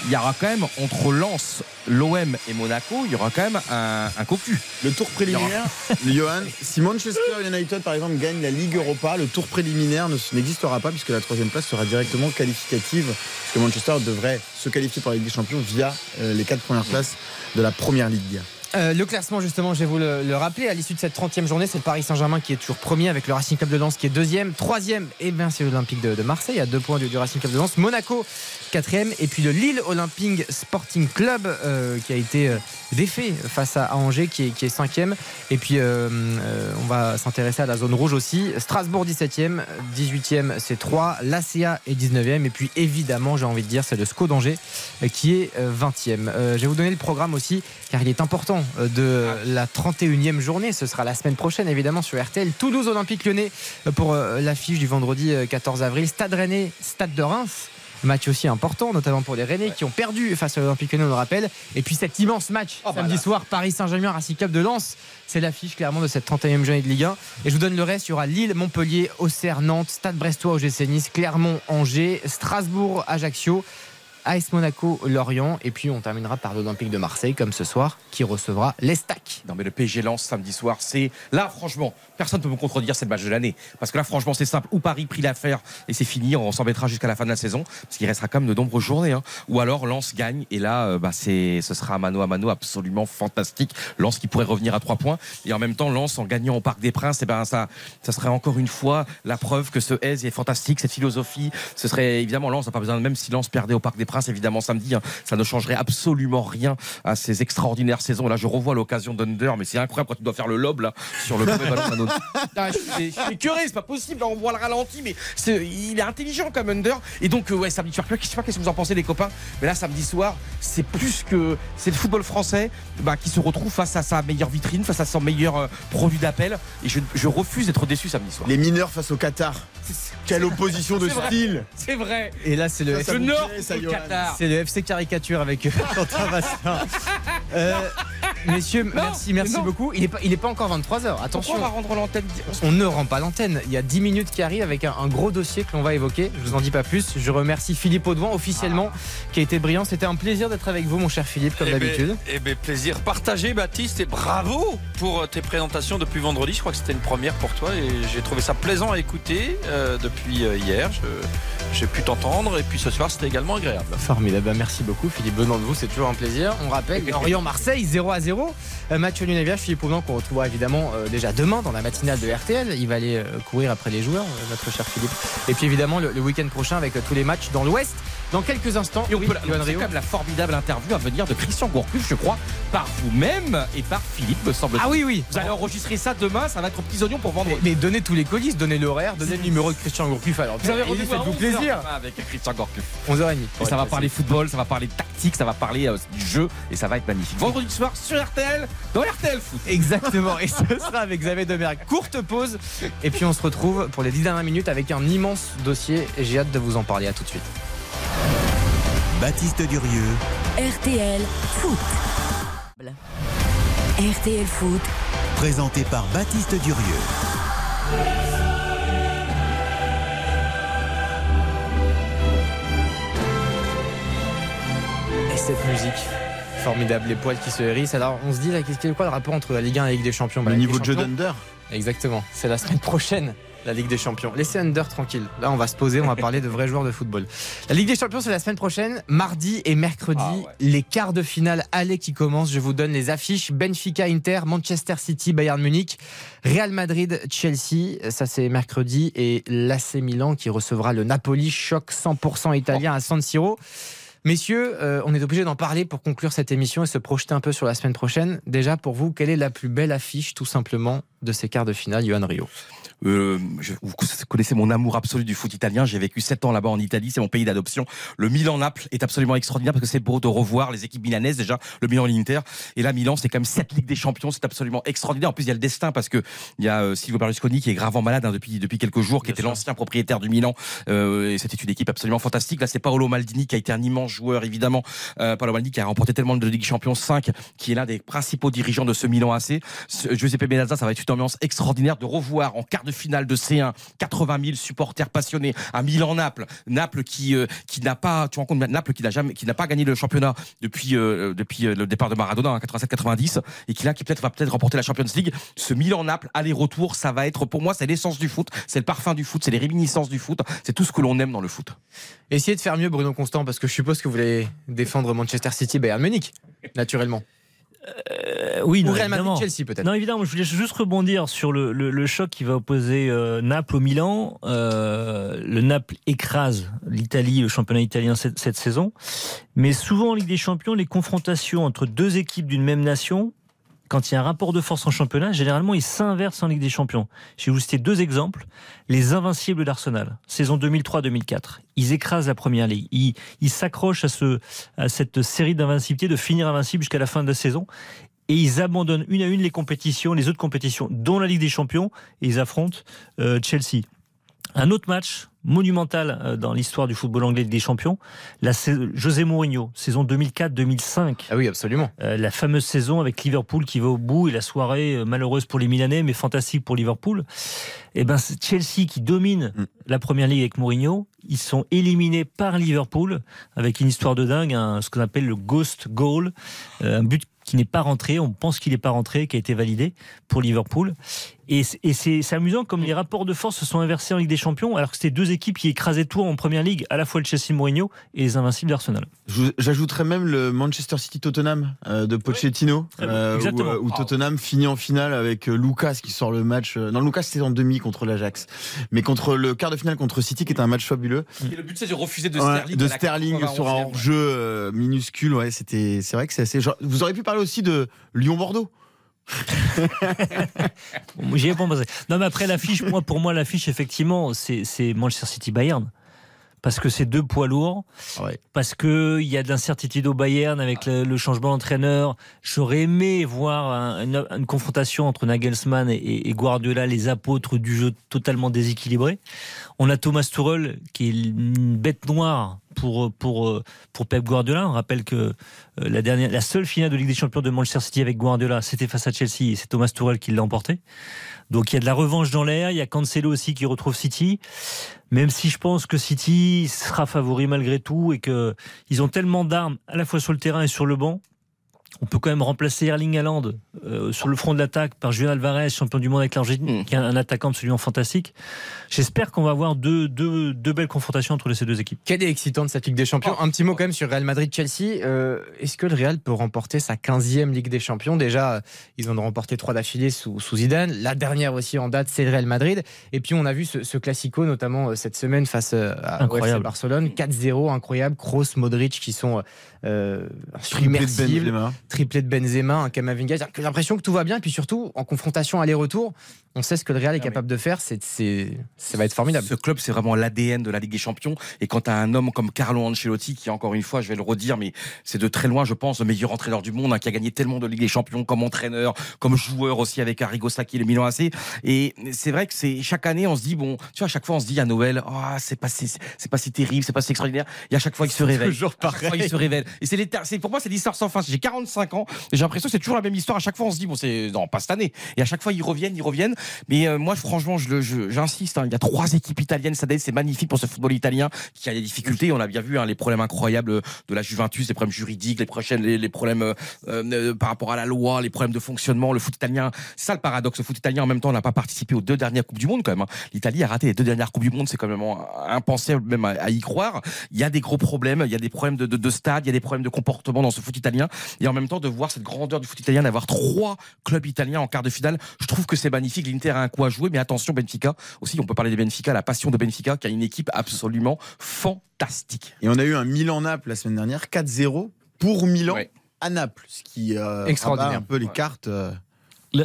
Il y aura quand même entre Lens, l'OM et Monaco, il y aura quand même un, un cocu. Le tour préliminaire, Johan, si Manchester United par exemple gagne la Ligue Europa, le tour préliminaire ne- n'existera pas puisque la troisième place sera directement qualificative. Parce que Manchester devrait se qualifier pour la Ligue des Champions via euh, les quatre premières places de la première Ligue. Euh, le classement, justement, je vais vous le, le rappeler. À l'issue de cette 30e journée, c'est le Paris Saint-Germain qui est toujours premier avec le Racing Club de Lens qui est deuxième. Troisième, et bien c'est l'Olympique de, Marseille à deux points du, Racing Club de Lens. Monaco, quatrième. Et puis le Lille Olympique Sporting Club euh, qui a été euh, défait face à, Angers qui est, qui est cinquième. Et puis on va s'intéresser à la zone rouge aussi. Strasbourg 17e, 18e c'est 3. L'ACA est 19e. Et puis évidemment, j'ai envie de dire, c'est le SCO d'Angers qui est euh, 20e. Euh, je vais vous donner le programme aussi car il est important euh, de la 31e journée. Ce sera la semaine prochaine évidemment sur RTL. Toulouse Olympique Lyonnais euh, pour euh, l'affiche du vendredi euh, 14 avril. Stade Rennais, Stade de Reims. Match aussi important, notamment pour les Rennais qui ont perdu face à l'Olympique Lyonnais, on le rappelle. Et puis cet immense match samedi soir, Paris Saint-Germain, Racing Club de Lens. C'est l'affiche clairement de cette 31e journée de Ligue 1. Et je vous donne le reste. Il y aura Lille, Montpellier, Auxerre, Nantes, Stade Brestois, OGC Nice, Clermont, Angers, Strasbourg, Ajaccio. AS Monaco, Lorient. Et puis on terminera par l'Olympique de Marseille, comme ce soir, qui recevra l'Estac. Non mais le PSG lance samedi soir, c'est là franchement, personne ne peut me contredire, c'est le match de l'année. Parce que là franchement c'est simple, ou Paris prit l'affaire et c'est fini, on s'embêtera jusqu'à la fin de la saison, parce qu'il restera quand même de nombreuses journées. hein. Ou alors Lens gagne et là euh, bah, ce sera mano à mano absolument fantastique. Lens qui pourrait revenir à trois points et en même temps Lens en gagnant au Parc des Princes, et ben ça, ça serait encore une fois la preuve que ce aise est fantastique, cette philosophie. Ce serait évidemment Lens n'a pas besoin, même si Lens perdait au Parc des Princes évidemment samedi, hein, ça ne changerait absolument rien à ces extraordinaires saisons. Là je revois l'occasion d'Under, mais c'est incroyable quand tu dois faire le lob là sur le premier ballon Mano. Ah, je suis- je suis écœuré, c'est pas possible. On voit le ralenti, mais c'est- il est intelligent comme Under. Et donc, euh, ouais, samedi soir, je sais pas qu'est-ce que vous en pensez, les copains, mais là, samedi soir, c'est plus que. C'est le football français bah, qui se retrouve face à sa meilleure vitrine, face à son meilleur euh, produit d'appel. Et je, je refuse d'être déçu samedi soir. Les mineurs face au Qatar. Quelle opposition de vrai. style C'est vrai. Et là, c'est le, Ça, ça vous Nord plaît, ça, c'est le FC caricature avec euh, Quentin Vasselin. Euh, messieurs, merci, merci beaucoup. Il n'est pas, il est pas encore 23h. Attention. Pourquoi on va rendre l'antenne On ne rend pas l'antenne. Il y a 10 minutes qui arrivent avec un, un gros dossier que l'on va évoquer. Je vous en dis pas plus. Je remercie Philippe Audouin officiellement qui a été brillant. C'était un plaisir d'être avec vous, mon cher Philippe, comme Eh ben, d'habitude. eh ben, plaisir partagé, Baptiste, et bravo pour euh, tes présentations depuis vendredi. Je crois que c'était une première pour toi et j'ai trouvé ça plaisant à écouter euh, depuis hier. Je- J'ai pu t'entendre et puis ce soir c'était également agréable. Formidable, Bah, merci beaucoup Philippe Venant de vous, c'est toujours un plaisir. On rappelle Lorient-Marseille 0 à 0. Euh, match nul à Viage, Philippe Audouin qu'on retrouvera évidemment euh, déjà demain dans la matinale de RTL. Il va aller euh, courir après les joueurs, euh, notre cher Philippe. Et puis évidemment le, le week-end prochain avec tous les matchs dans l'Ouest. Dans quelques instants, Et on oui, peut la- c'est la formidable interview à venir de Christian Gourcuff, je crois, par vous-même et par Philippe, me semble-t-il. Ah oui, oui. Vous allez enregistrer ça demain, ça va être aux petits oignons pour vendre. Mais, mais donnez tous les colis, donnez l'horaire, donnez le numéro de Christian Gourcuff. Alors, Vous avez rendez-vous faites-vous 11 plaisir. avec Christian Gourcuff. 11h30. Et ça va parler football, ça va parler tactique, ça va parler euh, du jeu et ça va être magnifique. Vendredi soir sur RTL, dans RTL Foot. Exactement, et ce sera avec Xavier Demergue. Courte pause, et puis on se retrouve pour les 10 dernières minutes avec un immense dossier. et J'ai hâte de vous en parler. À tout de suite. Baptiste Durieux, RTL Foot. RTL Foot, présenté par Baptiste Durieux. Et cette musique formidable, les poils qui se hérissent. Alors on se dit là, qu'est-ce qu'il y a quoi le rapport entre la Ligue 1 et la Ligue des Champions? Bah, Le niveau de jeu d'Under. Exactement, c'est la semaine prochaine. La Ligue des Champions. Laissez Under tranquille. Là, on va se poser, on va parler de vrais joueurs de football. La Ligue des Champions, c'est la semaine prochaine, mardi et mercredi. Les quarts de finale aller qui commencent. Je vous donne les affiches Benfica, Inter, Manchester City, Bayern Munich, Real Madrid, Chelsea. Ça, c'est mercredi. Et l'AC Milan qui recevra le Napoli, choc 100% italien à San Siro. Messieurs, euh, on est obligé d'en parler pour conclure cette émission et se projeter un peu sur la semaine prochaine. Déjà, pour vous, quelle est la plus belle affiche, tout simplement, de ces quarts de finale, Johan Rio? Euh, je- vous connaissez mon amour absolu du foot italien. J'ai vécu 7 ans là-bas en Italie, c'est mon pays d'adoption. Le Milan-Naples est absolument extraordinaire parce que c'est beau de revoir les équipes milanaises déjà, le Milan et l'Inter. Et là, Milan, c'est quand même 7 Ligues des Champions, c'est absolument extraordinaire. En plus, il y a le destin parce que il y a euh, Silvio Berlusconi qui est gravement malade hein, depuis depuis quelques jours, qui était l'ancien propriétaire du Milan. Euh, et c'était une équipe absolument fantastique. Là, c'est Paolo Maldini qui a été un immense joueur, évidemment. Euh, Paolo Maldini qui a remporté tellement de Ligue Champions 5, qui est l'un des principaux dirigeants de ce Milan AC. Ce- Giuseppe Meazza, ça va être une ambiance extraordinaire de revoir en quart de finale de C1 80 000 supporters passionnés à Milan-Naples. Naples qui euh, qui n'a pas, tu rends Naples qui n'a jamais, qui n'a pas gagné le championnat depuis euh, depuis euh, le départ de Maradona en 87-90 et qui là qui peut-être va peut-être remporter la Champions League. Ce Milan-Naples aller-retour, ça va être pour moi c'est l'essence du foot, c'est le parfum du foot, c'est les réminiscences du foot, c'est tout ce que l'on aime dans le foot. Essayez de faire mieux, Bruno Constant, parce que je suppose que vous voulez défendre Manchester City, Bayern Munich, naturellement. Euh, oui, Ou non, Real Madrid, évidemment. Chelsea, peut-être. Non, évidemment, je voulais juste rebondir sur le, le- le choc qui va opposer euh, Naples au Milan. Euh, le Naples écrase l'Italie, le championnat italien cette, cette saison. Mais souvent en Ligue des Champions, les confrontations entre deux équipes d'une même nation, quand il y a un rapport de force en championnat, généralement ils s'inversent en Ligue des Champions. Je vais vous citer deux exemples. Les Invincibles d'Arsenal, saison 2003-2004. Ils écrasent la première ligue. Ils, s'accrochent à cette série d'invincibilité, de finir invincible jusqu'à la fin de la saison. Et ils abandonnent une à une les compétitions, les autres compétitions, dont la Ligue des Champions, et ils affrontent euh, Chelsea. Un autre match monumental euh, dans l'histoire du football anglais des champions, la José Mourinho, saison 2004-2005. Ah oui, absolument. Euh, la fameuse saison avec Liverpool qui va au bout et la soirée euh, malheureuse pour les Milanais, mais fantastique pour Liverpool. Et eh ben Chelsea qui domine mm. la première ligue avec Mourinho, ils sont éliminés par Liverpool avec une histoire de dingue, ce qu'on appelle le ghost goal, un but qui n'est pas rentré, on pense qu'il n'est pas rentré, qui a été validé pour Liverpool. Et, c'est amusant comme les rapports de force se sont inversés en Ligue des Champions, alors que c'était deux équipes qui écrasaient tout en première ligue, à la fois le Chelsea Mourinho et les Invincibles d'Arsenal. J'ajouterais même le Manchester City Tottenham euh, de Pochettino, euh, euh, où, Tottenham finit en finale avec Lucas qui sort le match. non, Lucas c'était en demi contre l'Ajax, mais contre le quart de finale contre City qui était un match fabuleux. Et le but c'est de refuser de Sterling. de Sterling sur un jeu minuscule. Ouais, c'était. C'est vrai que c'est assez. Vous auriez pu parler aussi de Lyon-Bordeaux. J'y ai pas pensé. Non, mais après l'affiche, moi, pour moi, l'affiche, effectivement, c'est Manchester City Bayern. Parce que c'est deux poids lourds. Parce qu'il y a de l'incertitude au Bayern avec le, changement d'entraîneur. J'aurais aimé voir une, confrontation entre Nagelsmann et, Guardiola, les apôtres du jeu totalement déséquilibré. On a Thomas Tuchel, qui est une bête noire pour, pour, pour Pep Guardiola. On rappelle que euh, la, dernière, la seule finale de Ligue des Champions de Manchester City avec Guardiola, c'était face à Chelsea et c'est Thomas Tuchel qui l'a emporté. Donc il y a de la revanche dans l'air. Il y a Cancelo aussi qui retrouve City. Même si je pense que City sera favori malgré tout et qu'ils ont tellement d'armes à la fois sur le terrain et sur le banc on peut quand même remplacer Erling Haaland euh, sur le front de l'attaque par Julien Alvarez, champion du monde avec l'Argentine, mm. qui est un attaquant absolument fantastique. J'espère qu'on va avoir deux, deux, deux, belles confrontations entre ces deux équipes. Quelle est excitante cette Ligue des Champions? Oh. Un petit mot quand même sur Real Madrid-Chelsea. Euh, est-ce que le Real peut remporter sa 15e Ligue des Champions? Déjà, ils ont remporté trois d'affilée sous, sous, Zidane. La dernière aussi en date, c'est le Real Madrid. Et puis on a vu ce, ce classico, notamment euh, cette semaine face à Barcelone. 4-0, incroyable. Kroos, Modric qui sont euh, triplé de Benzema, un Kamavinga. J'ai l'impression que tout va bien, puis surtout en confrontation aller-retour, on sait ce que le Real est capable de faire. C'est, ça va être formidable. Ce club, c'est vraiment l'ADN de la Ligue des Champions. Et quand tu as un homme comme Carlo Ancelotti, qui encore une fois, je vais le redire, mais c'est de très loin, je pense, le meilleur entraîneur du monde, hein, qui a gagné tellement de Ligue des Champions comme entraîneur, comme joueur aussi avec Arrigo Sacchi, le Milan AC. Et c'est vrai que c'est chaque année, on se dit bon, tu vois, à chaque fois, on se dit à Noël, oh, c'est pas si, c'est pas si terrible, c'est pas si extraordinaire. Et à chaque fois, il se réveille. Toujours pareil. il se révèle. Et c'est, c'est pour moi, c'est l'histoire sans fin. J'ai 45 ans, j'ai l'impression que c'est toujours la même histoire. À chaque fois, on se dit bon, c'est non, pas cette année. Et à chaque fois, ils reviennent, ils reviennent. Mais euh, moi, franchement, j'insiste. Hein, il y a trois équipes italiennes. Ça c'est magnifique pour ce football italien qui a des difficultés. On a bien vu hein, les problèmes incroyables de la Juventus, les problèmes juridiques, les prochaines, les, problèmes euh, euh, par rapport à la loi, les problèmes de fonctionnement. Le foot italien, c'est ça le paradoxe. Le foot italien, en même temps, n'a pas participé aux deux dernières coupes du monde quand même. Hein. L'Italie a raté les deux dernières coupes du monde. C'est quand même impensable même à, y croire. Il y a des gros problèmes. Il y a des problèmes de, de, de stade. Il y a des problèmes de comportement dans ce foot italien. Et en même temps, de voir cette grandeur du foot italien, d'avoir trois clubs italiens en quart de finale, je trouve que c'est magnifique. L'Inter a un coup à jouer, mais attention, Benfica aussi, on peut parler de Benfica, la passion de Benfica, qui a une équipe absolument fantastique. Et on a eu un Milan-Naples la semaine dernière, 4-0 pour Milan à Naples, ce qui euh, extraordinaire un peu les cartes. Euh,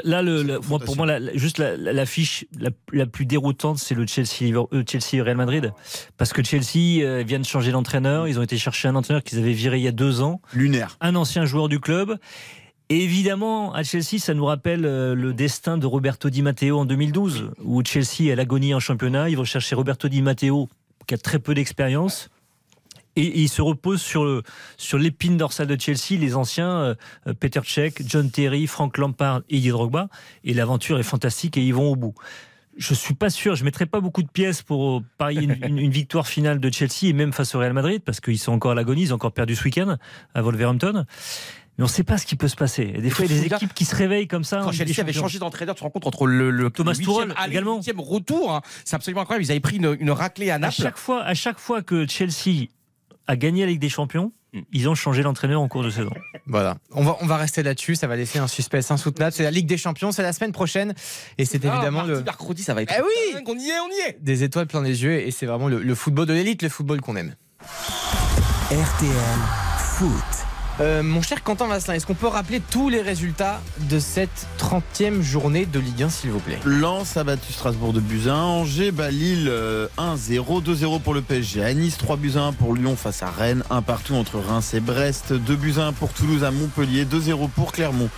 Là, le, moi, pour moi, la, juste l'affiche la, la, plus déroutante, c'est le Chelsea, euh, Chelsea Real Madrid, parce que Chelsea euh, vient de changer d'entraîneur. Ils ont été chercher un entraîneur qu'ils avaient viré il y a deux ans, lunaire, un ancien joueur du club. Et évidemment, à Chelsea, ça nous rappelle euh, le destin de Roberto Di Matteo en 2012, où Chelsea est à l'agonie en championnat. Ils vont chercher Roberto Di Matteo, qui a très peu d'expérience. Et, il se repose sur, sur l'épine dorsale de Chelsea, les anciens euh, Peter Cech, John Terry, Frank Lampard et Didier Drogba. Et l'aventure est fantastique et ils vont au bout. Je suis pas sûr, je mettrai pas beaucoup de pièces pour parier une, victoire finale de Chelsea et même face au Real Madrid parce qu'ils sont encore à l'agonie, ils ont encore perdu ce week-end à Wolverhampton. Mais on ne sait pas ce qui peut se passer. des fois, il y a des équipes qui se réveillent comme ça. Quand Chelsea avait changé d'entraîneur, tu te rends compte entre le, Thomas Tuchel également. Le retour, hein. c'est absolument incroyable. Ils avaient pris une, une raclée à Naples. À chaque fois, à chaque fois que Chelsea a gagné la Ligue des Champions, hmm. ils ont changé l'entraîneur en cours de saison. Voilà, on va, on va rester là-dessus, ça va laisser un suspense insoutenable. C'est la Ligue des Champions, c'est la semaine prochaine et c'est ah, évidemment le mercredi, ça va être eh oui on y est, on y est. Des étoiles plein les yeux et c'est vraiment le, le football de l'élite, le football qu'on aime. RTL Foot. Euh, mon cher Quentin Vasselin, est-ce qu'on peut rappeler tous les résultats de cette 30e journée de Ligue 1, s'il vous plaît? Lens a battu Strasbourg de Buzyn, Angers bat Lille euh, 1-0, 2-0 pour le PSG à Nice, 3 buts à 1 pour Lyon face à Rennes, 1 partout entre Reims et Brest, 2 buts à 1 pour Toulouse à Montpellier, 2-0 pour Clermont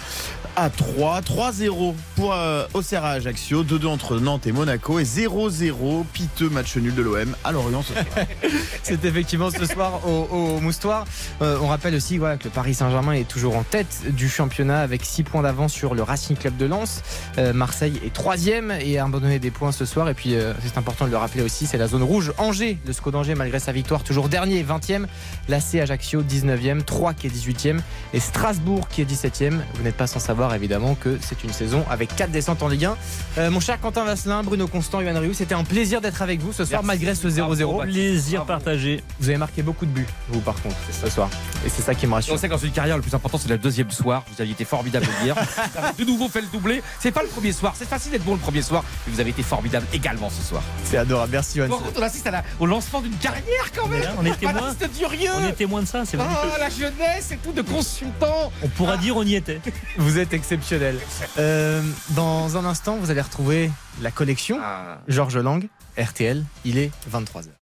à 3, 3-0 pour euh, Auxerre à Ajaccio, 2-2 entre Nantes et Monaco et 0-0 piteux match nul de l'OM à Lorient. ce soir. C'est effectivement ce soir au, Moustoir. Euh, on rappelle aussi que le Paris Saint-Germain est toujours en tête du championnat avec 6 points d'avance sur le Racing Club de Lens. Euh, Marseille est troisième et a abandonné des points ce soir. Et puis euh, c'est important de le rappeler aussi, c'est la zone rouge. Angers, le SCO d'Angers malgré sa victoire, toujours dernier, 20e. L'AC Ajaccio 19e, 3 qui est 18e et Strasbourg qui est 17e. Vous n'êtes pas sans savoir évidemment que c'est une saison avec 4 descentes en Ligue 1. Euh, mon cher Quentin Vasselin, Bruno Constant, Yoann Rioux, c'était un plaisir d'être avec vous ce soir malgré ce 0-0. Plaisir partagé. Vous avez marqué beaucoup de buts, vous par contre, ce soir. Et c'est ça qui me rassure. On sait que dans une carrière, le plus important, c'est le deuxième soir. Vous aviez été formidable hier. Vous avez de nouveau fait le doublé. C'est pas le premier soir. C'est facile d'être bon le premier soir. Mais vous avez été formidable également ce soir. C'est adorable. Merci, Yoann. Par contre, on assiste à la- au lancement d'une carrière quand même. on est témoin. On est témoin de ça, c'est vrai. Oh, la jeunesse et tout de consultants. On pourra dire on y était. Vous êtes exceptionnel. Euh, dans un instant, vous allez retrouver la collection Georges Lang, RTL. Il est 23h.